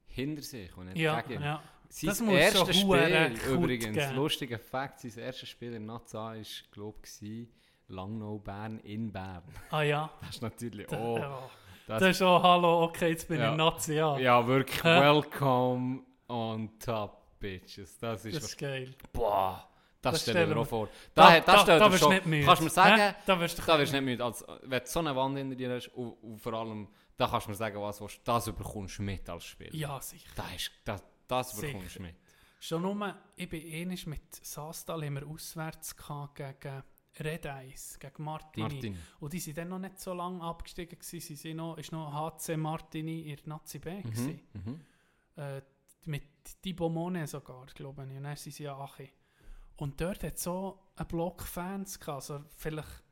hinter sich und nicht ja, gegen. ja. Sein Das muss erstes Spiel, übrigens, lustiger Fakt, sein erstes Spiel in Naza war, glaube ich, Langnau Bern in Bern. Ah ja. Das ist natürlich auch... ja. das- Das ist so, hallo, okay, jetzt bin Ja. ich Nazi, ja. Ja, wirklich, Hä? welcome on top, bitches. Das ist... Das ist geil. boah, das, Das dir stellen auch vor. Da- Da, da, da- da wirst du nicht müde. Kannst du mir sagen... Hä? Da wirst du nicht müde. Als, wenn du so eine Wand hinter dir hast und, und vor allem, da kannst du mir sagen, was du willst, das überkommst du mit als Spieler. Ja, sicher. Das, ist, das, das überkommst du mit. Schon nur, ich bin ähnlich mit Sastal immer auswärts gehabt gegen Red Eyes, gegen Martini. Martin. Und die sind dann noch nicht so lange abgestiegen gewesen. Sie sind noch, ist noch HC Martini in der Nazi B Mhm. Mhm. Äh, mit Thibaut Monet sogar, glaube ich. Und dann sind sie ja Achi. Und dort hat so ein Block Fans gehabt, also vielleicht,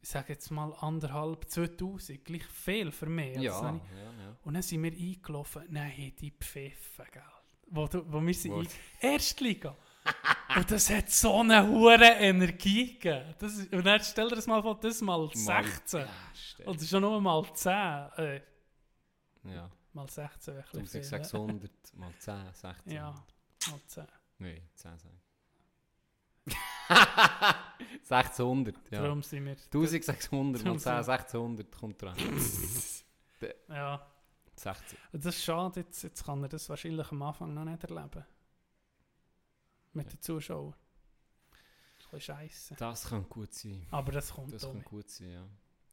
ich sage jetzt mal anderthalb, 2000, gleich viel für mich. Ja, Also ja, dann- ja. Und dann sind wir eingelaufen, haben die pfiffen, gell. Wo, du, wo wir sind. Erstliga. Und das hat so eine hohe Energie gegeben. Das ist, und dann stell dir das mal vor, das mal 16. Ja, stell- Oder schon nur mal 10. Äh, ja. mal 16 wäre ein bisschen viel, 1600 mal 10, 16. Ja, mal 10. Nein, 10 sagen. 1600, ja. Darum sind wir... 1600 mal Darum 10, sind- 1600 kommt dran. Ja, 16. Und das ist schade, jetzt, jetzt kann er das wahrscheinlich am Anfang noch nicht erleben. Mit den Zuschauern. Ein scheisse. Das könnte gut sein. Aber das kommt Das nicht. gut sein, ja.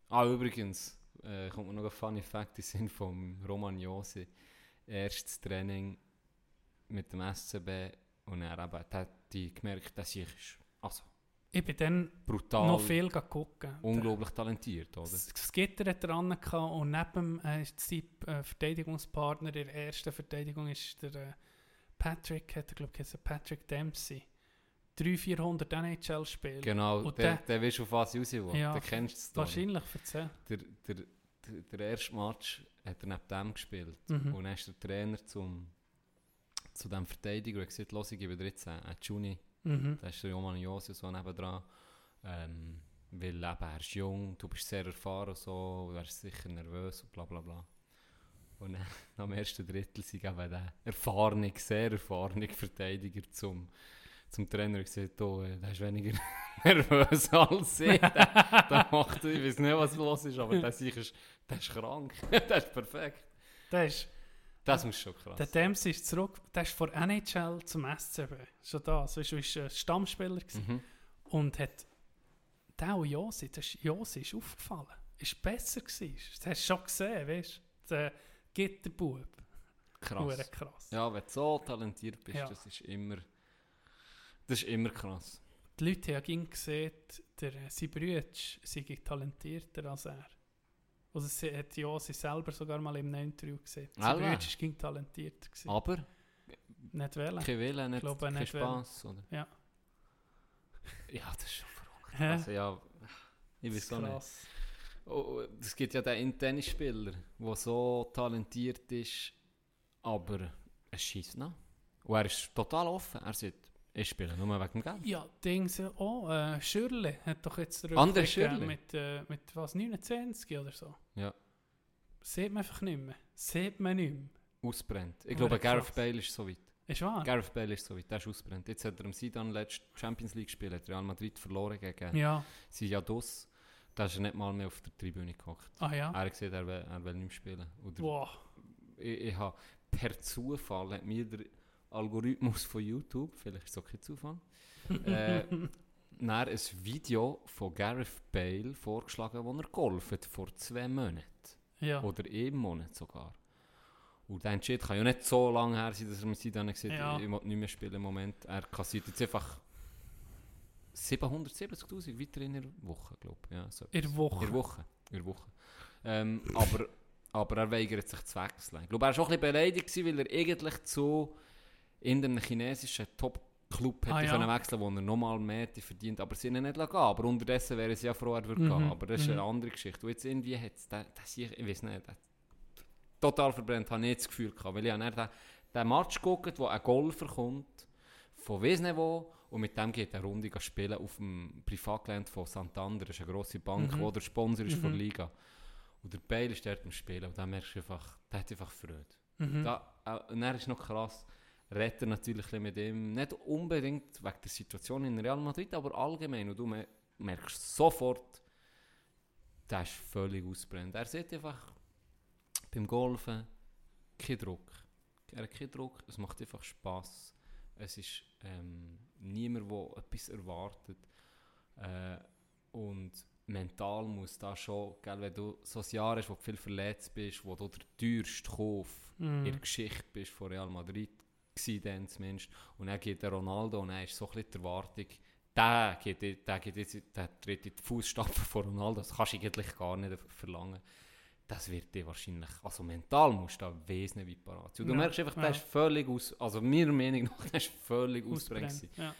Ah, übrigens, äh, kommt mir noch ein funny Fact in Sinn vom Roman Josi. Erstes Training mit dem SCB und er eben, hat die gemerkt, dass ich ist also Ich bin dann brutal, noch viel gucken. unglaublich talentiert, oder? Das Gitter hat dran und neben dem äh, ist sein äh, Verteidigungspartner in der ersten Verteidigung ist der äh, Patrick, hat er glaube ich Patrick Dempsey. 300, 400 NHL-Spiele. Genau, Und der, der- der weißt auf was ich raus will. Ja, der kennst du Story. Wahrscheinlich, erzähl. Der, der, der, der erste Match hat er neben dem gespielt. Mhm. Und dann ist der Trainer zum, zu dem Verteidiger und hat gesagt, los, ich gebe dir jetzt einen, Juni. Mhm. Da ist der Roman Josi so nebendran. Ähm, weil eben, er ist jung, du bist sehr erfahren und so, und er ist sicher nervös und bla bla bla. Und dann, dem ersten Drittel sind eben der erfahrene, sehr erfahrene Verteidiger zum, zum Trainer gesagt, oh, der ist weniger nervös als ich. Der, der macht, ich weiß nicht, was los ist, aber der, sicher ist, der ist krank. der ist perfekt. Der, ist, Das muss schon krass der Dempsey ist zurück, der ist von NHL zum SCB. Schon da, so ist, ist ein Stammspieler. Mhm. Und hat der und Josi, das ist, Josi ist aufgefallen. Ist besser gewesen. Das hast du schon gesehen, weißt du? Der Gitterbub. Hure Krass. krass. Ja, wenn du so talentiert bist, Ja. das ist immer, das ist immer krass. Die Leute haben gesehen, der, äh, sein Bruder sei talentierter als er. Also sie hat ja sie selber sogar mal im Interview gesehen. Sie Alba. Brüder ging talentiert. Gewesen. Aber Nicht wählen. kein Wille, nicht, glaube kein nicht Spass, oder? Ja. Ja, das ist schon verrückt. Also ja, ich weiß auch nicht. Oh, es gibt ja den Tennisspieler, der so talentiert ist, aber es schießt nach. Und er ist total offen. Er sagt, ich spiele nur wegen dem Geld. Ja, Dings auch. Äh, Schürle hat doch jetzt Andere gegeben Schürrle? mit, äh, mit was, 29 oder so. Ja. Sieht man einfach nicht mehr. Sieht man nicht mehr. Ausbrennt. Ich glaube. Gareth Bale ist so weit. Ist wahr? Gareth Bale ist so weit, der ist ausbrennt. Jetzt hat er am Sidan letztes Champions League gespielt, hat Real Madrid verloren gegen Ja. Sijados. Da ist er nicht mal mehr auf der Tribüne gehockt. Ah ja. Er hat gesagt, er will, er will nicht mehr spielen. Oder Wow. ich, ich habe per Zufall hat mir der Algorithmus von YouTube, vielleicht ist es auch kein Zufall, äh, ein Video von Gareth Bale vorgeschlagen, wo er golft vor zwei Monaten. Ja. Oder im Monat sogar. Und der Entscheid kann ja nicht so lange her sein, dass er mir dann gesagt hat, Ja. ich will nicht mehr spielen im Moment. Er kassiert jetzt einfach 770'000 weiter in der Woche, glaube ich. Ja, so In der Woche. in der Woche. In der Woche. Ähm, aber, aber er weigert sich zu wechseln. Ich glaube, er war auch ein bisschen beleidigt, weil er eigentlich zu in einem chinesischen Top-Club hätte Ah, ja. können wechseln wo er nochmal mehr hätte verdient. Aber sie ihn nicht lassen. Aber unterdessen wäre es ja froh, er würde Mhm, gehen. Aber das ist mhm. eine andere Geschichte. Und jetzt irgendwie hat es, der sich, ich weiß nicht, total verbrennt, habe ich nicht das Gefühl gehabt. Weil ich habe den, den Match geguckt, wo ein Golfer kommt, von weiss nicht wo, und mit dem geht er Runde spielen auf dem Privatgelände von Santander. Das ist eine grosse Bank, Mhm. wo der Sponsor ist von Mhm. der Liga. Und der Bale ist dort am Spielen und dann merkst du einfach, der hat einfach Freude. Mhm. Da, äh, und dann ist noch krass, redet er natürlich mit ihm, nicht unbedingt wegen der Situation in Real Madrid, aber allgemein. Und du me- merkst sofort, der ist völlig ausbrennt. Er sieht einfach beim Golfen keinen Druck. Er hat keinen Druck, es macht einfach Spass. Es ist ähm, niemand, der etwas erwartet. Äh, und mental muss da schon, gell, wenn du so ein Jahr hast, wo du viel verletzt bist, wo du der teuerste Kauf Mhm. in der Geschichte bist von Real Madrid, gewesen dann zumindest. Und dann geht der Ronaldo und dann ist so ein bisschen die Erwartung, der, geht, der, geht jetzt, der tritt in die Fußstapfen von Ronaldo, das kannst du eigentlich gar nicht verlangen. Das wird dir wahrscheinlich, also mental musst du da wesentlich weit parat sein. Und Du Ja, merkst einfach, der ja. ist völlig aus, also meiner Meinung nach, der ist völlig ausbrennt. Ausbrennt. Ja.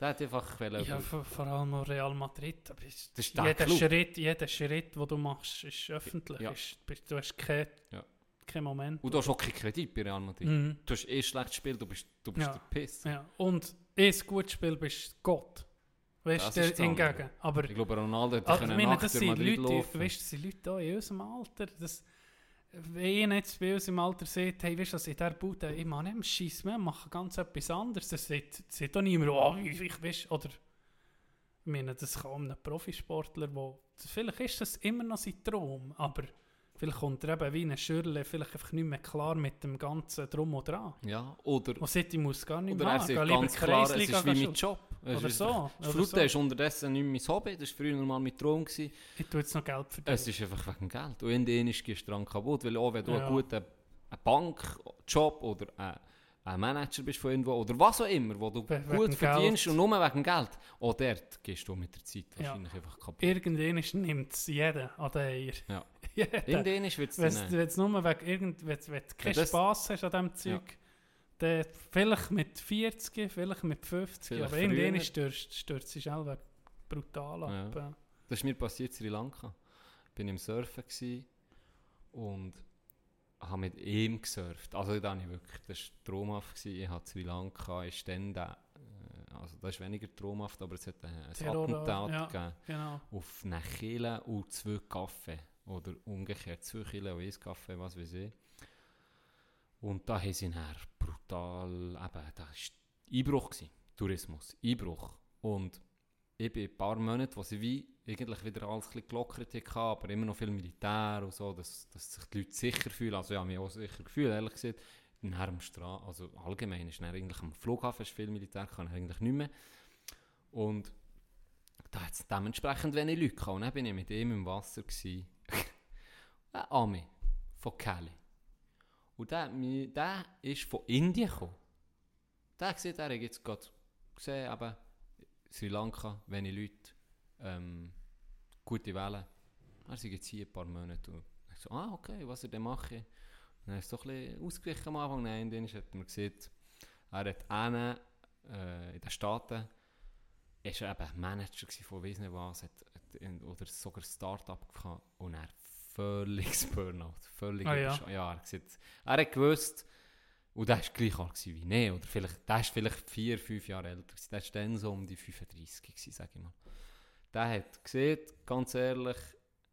Der hat einfach wollen, Ja, vor, vor allem Real Madrid. Aber ist, Das ist der jeder, Club. Schritt, jeder Schritt, den du machst, ist öffentlich. Ja. Ist, du hast keinen Ja. kein Moment. und du hast auch keinen Kredit bei Real Madrid. Mhm. Du hast eh schlecht gespielt, du bist, du bist Ja. der Piss. Ja. Und ein gutes Spiel bist Gott. Weißt du, hingegen. Aber Ich glaube, Ronaldo hätte also, können meine, das sind Madrid Leute, laufen. weißt, das sind Leute auch in unserem Alter. Das, wenn jetzt bei uns im Alter sieht, hey, weißt du, in dieser Bude, ich mache nicht Scheiss mehr, mache ganz etwas anderes. Das sieht, sieht auch niemand, oh, ich, weißt, oder, ich meine, das kann einem Profisportler, wo, vielleicht ist das immer noch sein Traum, aber vielleicht kommt er eben wie eine Schürle, vielleicht einfach nicht mehr klar mit dem ganzen Drum und Dran. Ja, oder, Und sagt, ich muss gar nicht oder mehr er machen, sagt ganz klar, es ist wie mein. Job. Oder ist so, oder Flute so. ist unterdessen nicht mein Hobby, das war früher mal mein Traum. Gewesen. Ich tue jetzt noch Geld verdienen. Es ist einfach wegen Geld. Und in denen gehst du dran kaputt, weil auch wenn du Ja. einen guten einen Bankjob oder ein, ein Manager bist von irgendwo oder was auch immer, wo du We- gut verdienst Geld. und nur wegen Geld, auch dort gehst du mit der Zeit Ja. wahrscheinlich einfach kaputt. Irgendwann nimmt es jeder an den Eier. Ja. jeder. In denen wird es Wenn du nur wegen irgend, wenn, wenn du keinen Ja, Spass hast an diesem Zeug, dann vielleicht mit 40, vielleicht mit 50, Vielleicht aber irgendwann stürzt, stürzt es auch brutal ab. Ja. Das ist mir passiert in Sri Lanka. Ich bin im Surfen und habe mit ihm gesurft. Also da ich wirklich, das war traumhaft. Ich habe Sri Lanka, ist dann der, äh, also das ist weniger traumhaft, aber es hat ein, ein Terror, Attentat ja. gegeben Genau. auf eine Kille und zwei Kaffee. Oder umgekehrt, zwei Kille und ein Kaffee, was weiß ich. Und da haben sie dann brutal, eben, da war Einbruch, gewesen, Tourismus, Einbruch. Und ich bin ein paar Monate, wo sie wie eigentlich wieder alles ein bisschen gelockert hatten, aber immer noch viel Militär und so, dass, dass sich die Leute sicher fühlen. Also ja, mich auch sicher gefühlt, ehrlich gesagt. Nachher am also allgemein ist dann eigentlich am Flughafen ist viel Militär, kann eigentlich nicht mehr. Und da hat es dementsprechend wenig Leute gehabt. Und dann bin ich mit ihm im Wasser. Gewesen. Ami von Cali. Und der, der ist von Indien gekommen. Der gesagt, er jetzt gerade gesehen, eben, Sri Lanka, wenig Leute, ähm, gute Wellen. Er ist jetzt hier ein paar Monate. Und Ich so, ah, okay, was er denn mache. Dann ist so ein bisschen ausgeglichen am Anfang. Nein, dann hat man gesehen, er hat einen äh, in den Staaten, ist er eben Manager von weiss was, hat, hat oder sogar ein Start-up gehabt und er völliges Burnout, völlig Ah, ja. ja er, sieht, er hat gewusst, und der war gleich alt wie ich, oder vielleicht, der ist vielleicht vier, fünf Jahre älter der war dann so um die 35 gewesen, sag ich mal. Der hat gesehen, ganz ehrlich,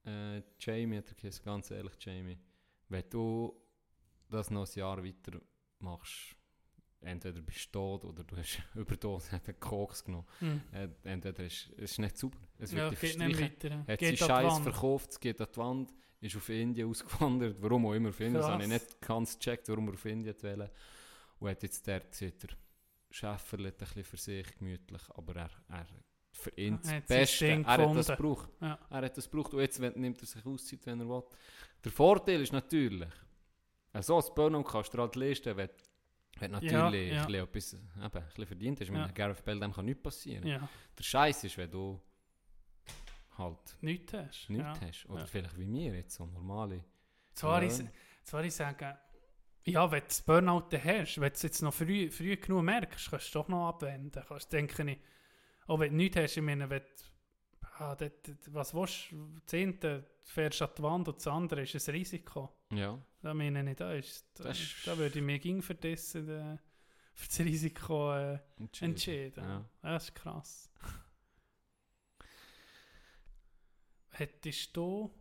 äh, Jamie hat er gesagt, ganz ehrlich Jamie, wenn du das noch ein Jahr weiter machst, entweder bist du tot oder du hast Überdosis, hat einen Koks genommen. Äh, entweder ist es ist nicht sauber. Es wird Ja, dich weiter. Hat die Scheiß verkauft, es geht an die Wand, ist auf Indien ausgewandert. Warum auch immer auf Indien, das habe ich nicht ganz gecheckt, warum er auf Indien wollte. Und hat jetzt dort, sieht er, schäferlet ein bisschen für sich gemütlich, aber er, er für ihn das hat Beste, er hat das gebraucht. Ja. Er hat das gebraucht und jetzt wenn- nimmt er sich Auszeit, wenn er will. Der Vorteil ist natürlich, so ein Burnout kannst du halt leisten, wenn Ja, natürlich ja. bisschen etwas eben, ein bisschen verdient hast. Mit Ja. einem Gareth Bale dem kann nichts passieren. ja, Der Scheiß ist, wenn du halt nichts hast. nichts ja. hast. Oder Ja. vielleicht wie mir jetzt, so normale. Zwar ich, Löhne. zwar ich sagen, ja, wenn du das Burnout hast, wenn du es jetzt noch früh, früh genug merkst, kannst du doch noch abwenden. Kannst denken, ich, auch wenn du nichts hast, ich meine, wenn du, ah, das, das, was willst du, du fährst an die Wand und das andere ist ein Risiko. Ja. Da meine ich, da, ist, da, Das ist- da würde ich mich ging für das, äh, für das Risiko äh, entschieden. Ja. Das ist krass. Hättest du,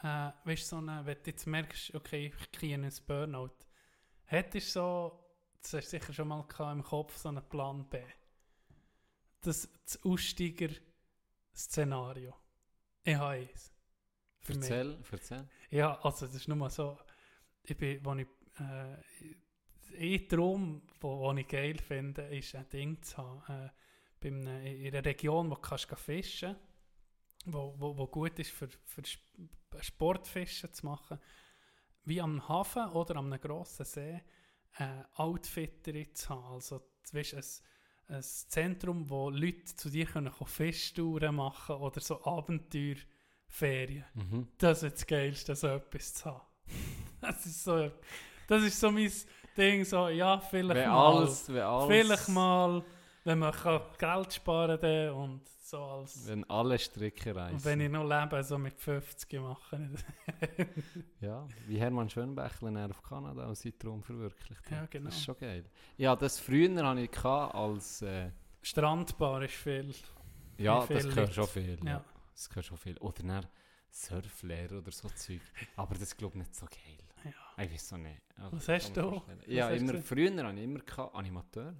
äh, weißt so eine, wenn du jetzt merkst, okay, ich kriege einen Burnout, hättest du so, das hast du sicher schon mal gehabt, im Kopf, so einen Plan B? Das, das Aussteiger-Szenario. Ich habe eins. Für mich. Erzähl, erzähl. Ja, also das ist nur mal so, ich bin, wo ich, äh, ein Traum, wo, wo ich geil finde, ist ein Ding zu haben, äh, bei in einer Region, wo du kannst fischen wo, wo, wo gut ist für, für Sp- Sportfischen zu machen, wie am Hafen oder an einem grossen See, äh, Outfittery zu haben, also du weißt, ein, ein Zentrum, wo Leute zu dir können Fischtouren machen oder so Abenteuerferien. Mhm. Das ist das Geilste, so etwas zu haben. Das ist so, das ist so mein Ding, so, ja, vielleicht Wenn mal. alles, wenn alles, vielleicht mal, wenn man kann Geld sparen kann und so als... Wenn alle Stricke reißen. Und wenn ich noch lebe, so mit 50 mache. Ja, wie Hermann Schönbächler auf Kanada und seinen Traum verwirklicht hat. Ja, genau. Das ist schon geil. Ja, das früher hatte ich als... Äh, Strandbar ist viel. ja, Wie das gehört schon viel. Ja. Ja. Das gehört schon viel. Oder dann Surflehrer oder so Zeug. Aber das glaube ich nicht so geil. Ja. Ich weiß auch nicht. Also, Was hast du? Ja, hast immer, du? früher hatte ich immer Animateur.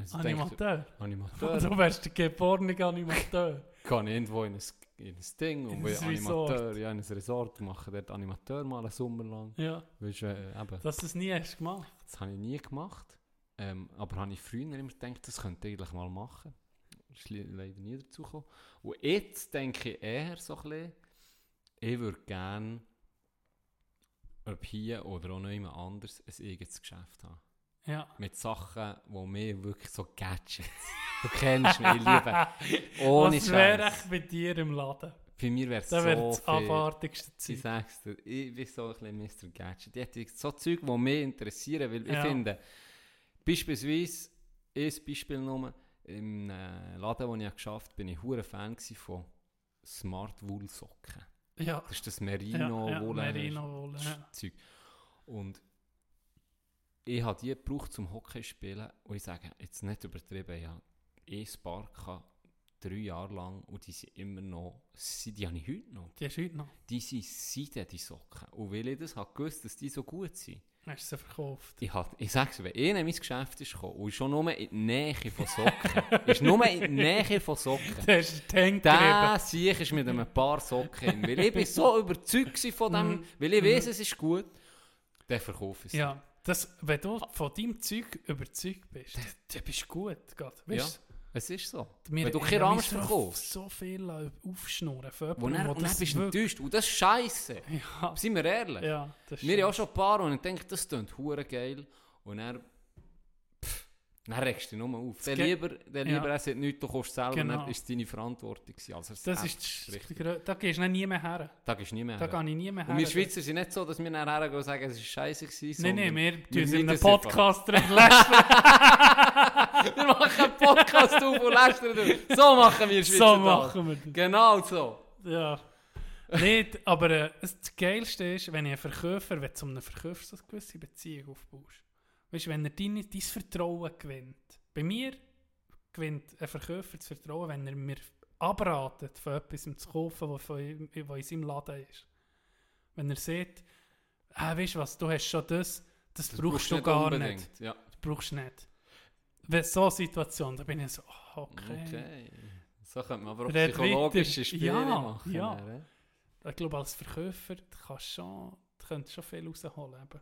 Also Animateur. Dachte, Animateur. Du wärst der geborene Animateur. kann ich irgendwo in ein, in ein Ding und ein Animateur, Resort. ja, in ein Resort machen, dort Animateur mal einen Sommer lang. Ja, Weißt du, äh, eben, dass du es nie hast gemacht. das habe ich nie gemacht. Ähm, aber habe ich früher immer gedacht, das könnte ich eigentlich mal machen. Ist leider nie dazu gekommen. Und jetzt denke ich eher so ein bisschen, ich würde gerne, ob hier oder auch noch jemand anders, ein eigenes Geschäft haben. Ja. Mit Sachen, die mir wirklich so Gadgets. Du kennst mich, ich liebe. Ohne Was wäre echt bei dir im Laden? Bei mir wäre es Das wäre so das abartigste Ich Zeug. sag's dir, ich bin so ein bisschen Mr. Gadget. Ich hätte so Zeug, die mich interessieren, weil ich Ja. finde, beispielsweise, ein Beispiel nur, im äh, Laden, wo ich habe geschafft bin ich hure Fan von Smart Wool Socken. Ja. Das ist das Ja, Merino ja, Wolle Merino Wolle, ja. Zeug. Und ich habe die gebraucht zum Hockey spielen und ich sage, jetzt nicht übertrieben, ich habe eh Spark drei Jahre lang und die sind immer noch, sie- die habe ich heute noch. Die hast du heute noch. Die sind Seiden, die Socken. Und weil ich das habe gewusst, dass die so gut sind, Hast du sie verkauft. ich, hab, ich sage es, wenn einer in mein Geschäft ist gekommen und ist schon nur in die Nähe von Socken, ist nur in die Nähe von Socken, Tank der Sieg ist mit einem paar Socken hin. Weil ich bin so überzeugt von dem, Mhm. weil ich weiß, es ist gut, der verkaufe ich es. Ja, das, wenn du von deinem Zeug überzeugt bist, dann, dann bist du gut. Gott. Ja, Weißt, es ist so. wir- wenn du Ramsch so- verkaufst, So viel aufschnurren von jemandem, dann, und dann bist du enttäuscht. Und das ist scheiße. Ja, Seien wir ehrlich. ja, das Wir haben auch schon ein paar und ich denke, das klingt hure geil. Und er, Dann regst du dich nur auf. Der lieber, der Ja. lieber er sagt nichts, du kommst selber, Genau. dann ist es deine Verantwortung. Also Das echt ist, richtig. da gehst du nie mehr her. Da gehst du nie mehr Da her. gehe ich nie mehr her. Und wir Schweizer sind nicht so, dass wir nachher hergehen und sagen, es war scheiße gewesen. Nein, nein, wir tun es in einem das. Podcast drin. Wir machen einen Podcast auf und lästern durch. So machen wir Schweizer So das. machen wir das. Genau so. Ja. Nicht, aber äh, das das Geilste ist, wenn ich einen Verkäufer, wenn du zu einem Verkäufer so eine gewisse Beziehung aufbaust. Weißt du, wenn er dein, dein Vertrauen gewinnt. Bei mir gewinnt ein Verkäufer das Vertrauen, wenn er mir abratet, von etwas zu kaufen, was, in seinem Laden ist. Wenn er sieht, ah, weißt du was, du hast schon das, das, brauchst du nicht gar unbedingt. nicht. Ja. Das brauchst du nicht. Wenn so eine Situation, da bin ich so, ah, okay. Okay. So könnte man aber auch Red psychologische. Spiele Ja, machen. ja. dann? Ich glaube, als Verkäufer du kannst schon, du könntest schon viel rausholen. Eben.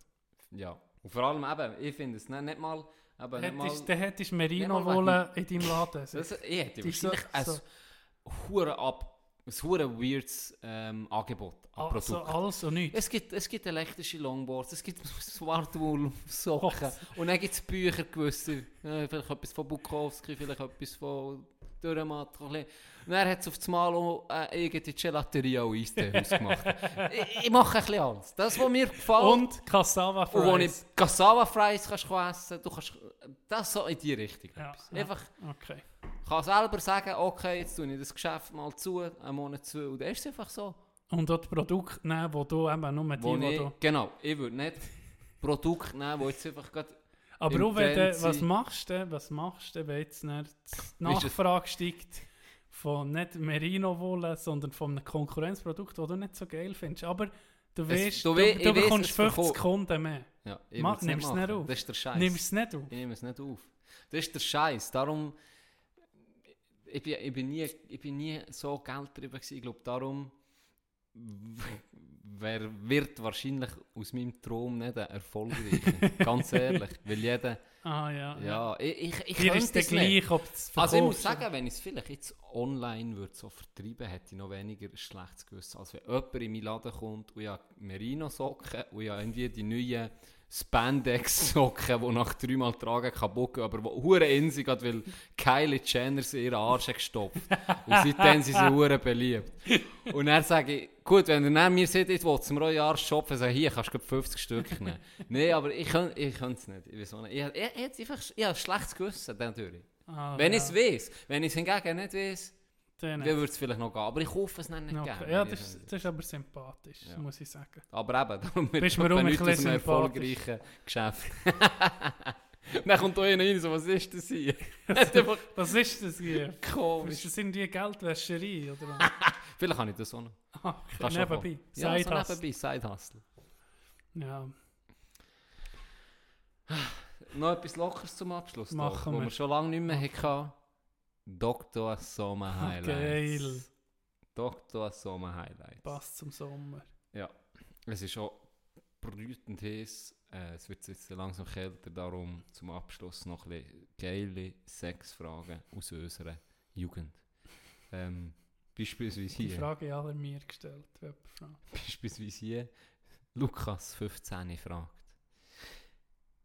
Ja. Und vor allem eben, ich finde es nicht, nicht mal... Eben, nicht mal dann hättest du Merino wollen in deinem Laden. das, ich hätte wahrscheinlich so- ein so- hure ab, ein hure weirdes ähm, Angebot an also Produkten. alles und nichts. Es gibt, es gibt elektrische Longboards, es gibt Swartwool-Socken und dann gibt es Bücher gewisse, äh, vielleicht etwas von Bukowski, vielleicht etwas von Bisschen. Und dann hat es auf das Mal auch äh, irgendeine Gelateria und Eistee ausgemacht. ich, ich mache ein bisschen alles. Das, was mir gefällt Und Cassava und wo ich Fries. Cassava Fries kannst essen, du kannst das so in die Richtung. Ja, ja. Einfach Okay. kann selber sagen, okay, jetzt tue ich das Geschäft mal zu, einen Monat zu und dann ist es einfach so. Und die Produkte nehmen, die du eben nur die, Wo die ich, du... genau, ich würde nicht Produkte nehmen, die jetzt einfach gerade Aber auch wenn du, was machst du, was machst du, wenn jetzt die Nachfrage steigt von nicht Merino-Wolle, sondern von einem Konkurrenzprodukt, das du nicht so geil findest. Aber du weißt, du we- du, bekommst es 50 verkauft. Kunden mehr. Ja, ich Ma- würd's nimmst es nicht auf? Das ist der Scheiß. Nimmst es nicht auf? Ich nehme es nicht auf. Das ist der Scheiß. Darum, ich bin, ich, bin nie, ich bin nie so geldtrieben gewesen. Ich glaube, darum wer wird wahrscheinlich aus meinem Traum nicht ein erfolgreicher. Ganz ehrlich. Weil jeder, Ah ja. ja, ich, ich, ich Dir ist es gleich, ob es Also ich muss sagen, wenn ich es vielleicht jetzt online würde so vertreiben, hätte ich noch weniger schlechtes Gewissen, als wenn jemand in meinen Laden kommt und ja Merino-Socken und ja irgendwie die neuen Spandex-Socken, die nach dreimal tragen kaputt gehen, aber die hure in sich hat, weil Kylie Jenner sie ihren Arsch hat gestopft. und seitdem sind sie hure beliebt. Und dann sage ich, gut, wenn ihr neben mir seht, ich will zum Royal Arsch shoppen, sage ich, hier kannst du gerade 50 Stück nehmen. Nein, aber ich kann ich es nicht. Ich weiß nicht. Ich, ich, ich, ich, einfach, ich habe ein schlechtes Gewissen, natürlich. Ah, Wenn ja. ich es weiß, wenn ich es hingegen nicht weiß, Dann nicht. würde es vielleicht noch gehen. Aber ich kaufe es nicht Okay. gerne. Ja, das, ist- das ist aber sympathisch, Ja. muss ich sagen. Aber eben, darum Bist es mir um ein nichts aus bisschen einem erfolgreichen Geschäft. Dann kommt da einer rein, so, was ist das hier? Was ist das hier? komisch. Ist das irgendwie Geldwäscherei? Oder? was? Vielleicht habe ich das auch noch. Ah, schon nebenbei. Ja, so Side-Hustle. nebenbei, Side-Hustle. Ja. Noch etwas Lockeres zum Abschluss. Machen doch, Wo wir. wir schon lange nicht mehr hatten. Dr. Sommer Highlights. geil. Dr. Sommer Highlights. Passt zum Sommer. Es ist auch brütend heiß. Äh, es wird jetzt langsam kälter, darum zum Abschluss noch ein bisschen geile Sexfragen aus unserer Jugend. Ähm, beispielsweise Die hier. Frage alle mir gestellt. wenn. Beispielsweise hier. Lukas 15 fragt.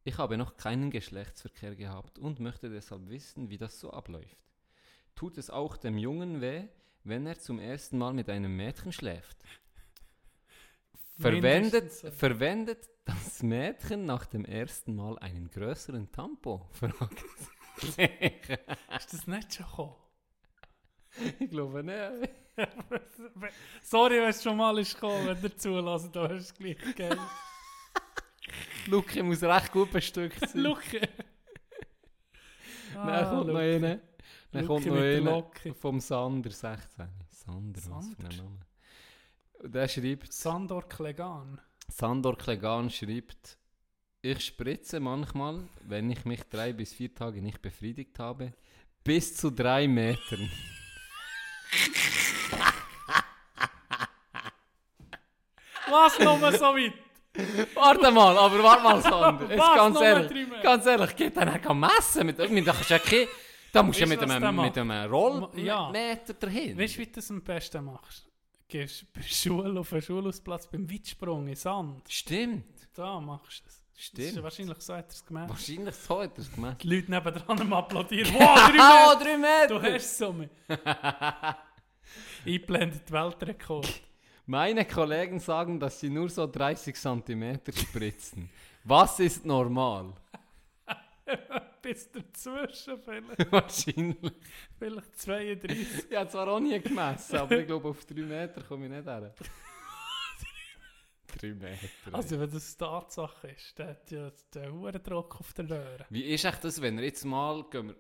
Ich habe noch keinen Geschlechtsverkehr gehabt und möchte deshalb wissen, wie das so abläuft. Tut es auch dem Jungen weh, wenn er zum ersten Mal mit einem Mädchen schläft? Verwendet, so. verwendet das Mädchen nach dem ersten Mal einen größeren Tampon? Fragt. Ist das nicht schon gekommen? ich glaube nicht. Sorry, wenn es schon mal ist gekommen, wenn ihr zulässt, da ist es gleich geil. Luke muss recht gut bestückt sein. Luke. Dann kommt noch einer. Dann kommt noch mit einer vom Sander 16. Sander, was für Sander? ein Name. Und der schreibt, Sandor Klegan. Sandor Klegan schreibt, ich spritze manchmal, wenn ich mich drei bis vier Tage nicht befriedigt habe, bis zu drei Metern. Was nochmal so weit? Warte mal, aber warte mal, Sander. Jetzt ganz ehrlich, ganz ehrlich, geht dann auch messen. Mit, mit, da, ja da musst du ja mit einem, mit einem Ja. Rollmeter dahin. Weißt du, wie du das am besten machst? Gehst bei Schule auf den Schulhausplatz beim Weitsprung in Sand. Stimmt. Da machst du es. Stimmt. wahrscheinlich so hat er es gemerkt. Wahrscheinlich so hat er es gemessen. Die Leute nebendran am applaudieren. Wow, drei Meter! drei Meter! Du hast es so. Einblendet Weltrekord. Meine Kollegen sagen, dass sie nur so 30 cm spritzen. Was ist normal? Bis dazwischen vielleicht. Wahrscheinlich. Vielleicht 32. Ich habe zwar auch nie gemessen, aber ich glaube, auf 3 Meter komme ich nicht her. 3 Meter. ey. Also wenn das Tatsache ist, dann hat ja der hohen Druck auf der Röhre. Wie ist echt das, wenn er jetzt mal, gehen wir,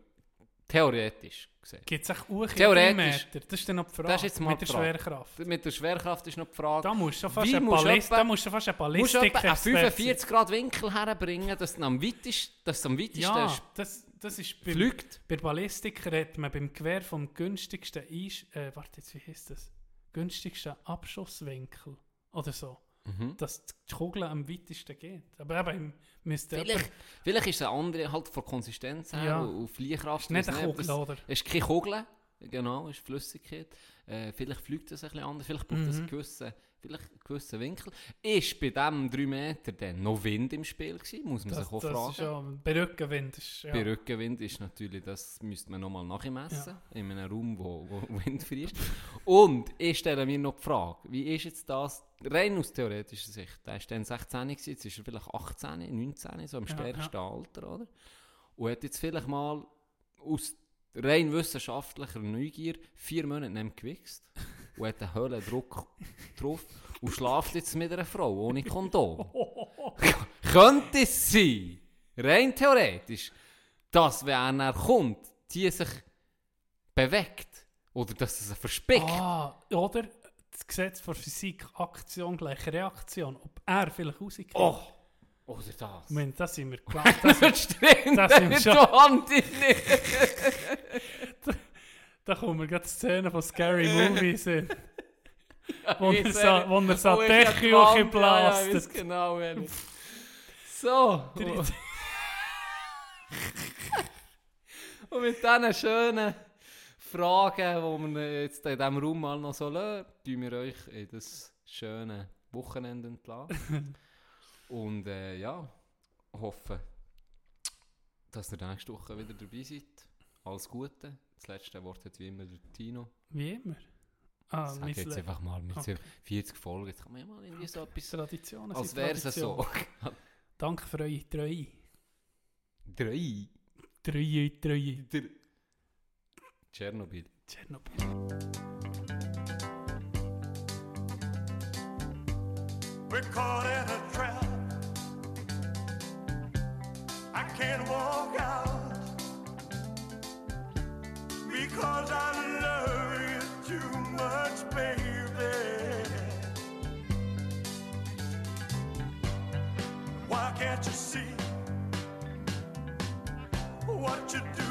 theoretisch gesehen, Gibt es auch Theoretisch. Meter? Das ist dann noch die Frage. Das ist jetzt mal mit der Frage. Schwerkraft. mit der Schwerkraft ist noch die Frage, Da musst du fast Wie eine musst du Ballist, etwa- da musst du fast eine musst Ballistik etwa einen 45 Grad Winkel herbringen, dass du am weitesten, dass du am weitesten Ja, das, das ist beim, fliegt? bei Ballistik redet man beim Gewehr vom günstigsten Einsch äh, warte jetzt, wie heißt das? Günstigsten Abschusswinkel oder so. Mhm. Dass die Kugel am weitesten geht. Aber eben, müsste Vielleicht, vielleicht ist es eine andere halt von Konsistenz her Ja. und Fliehkraft. Ist nicht eine Kugel, oder? Es ist keine Kugel, genau, es ist Flüssigkeit. Äh, vielleicht fliegt es ein bisschen anders, vielleicht braucht es Mhm. einen gewissen, vielleicht einen gewissen Winkel. Ist bei diesem 3 Meter dann noch Wind im Spiel gewesen, muss man Das, sich auch das fragen. ist ja, bei Rückenwind ist ja. Bei Rückenwind ist natürlich, das müsste man nochmal nachmessen, in einem Raum, wo, wo windfrei ist. Und ich stelle mir noch die Frage, wie ist jetzt das, rein aus theoretischer Sicht, der war dann 16 gewesen, jetzt ist er vielleicht 18, 19, so im Ja, stärksten Alter, oder? Und hat jetzt vielleicht mal aus rein wissenschaftlicher Neugier vier Monate ihm gewichst und hat einen Höhlendruck drauf und schlaft jetzt mit einer Frau ohne Kondom. Könnte es sein, rein theoretisch, dass wenn er kommt, die sich bewegt oder dass sie verspickt. Ah, oder das Gesetz von Physik, Aktion gleich Reaktion. Ob er vielleicht rauskommt. Oh, oder das. Ich meine, das sind wir gewandt. Das, Das das das sind mit schon-. da kommen wir gerade Szenen von Scary Movies hin. Wo Wie er sehr- wo er hochgeblastet. Ja, ja, genau, ehrlich. So. Und mit diesen schönen Fragen, die wir jetzt in diesem Raum mal noch so lassen, tun wir euch in das schöne Wochenende entlassen. Und äh, ja, hoffen, dass ihr nächste Woche wieder dabei seid. Alles Gute. Das letzte Wort hat wie immer der Tino. Wie immer. Ah, Sag jetzt Leben. einfach mal mit Okay. 40 Folgen. Jetzt kann man ja mal irgendwie so etwas. Traditionen Als wäre es so. Danke für eure Treue. Drei. Treue, Treue. Der Tschernobyl. Tschernobyl. We're caught in a trap. I can't walk out because I love you too much, baby. Why can't you see what you do?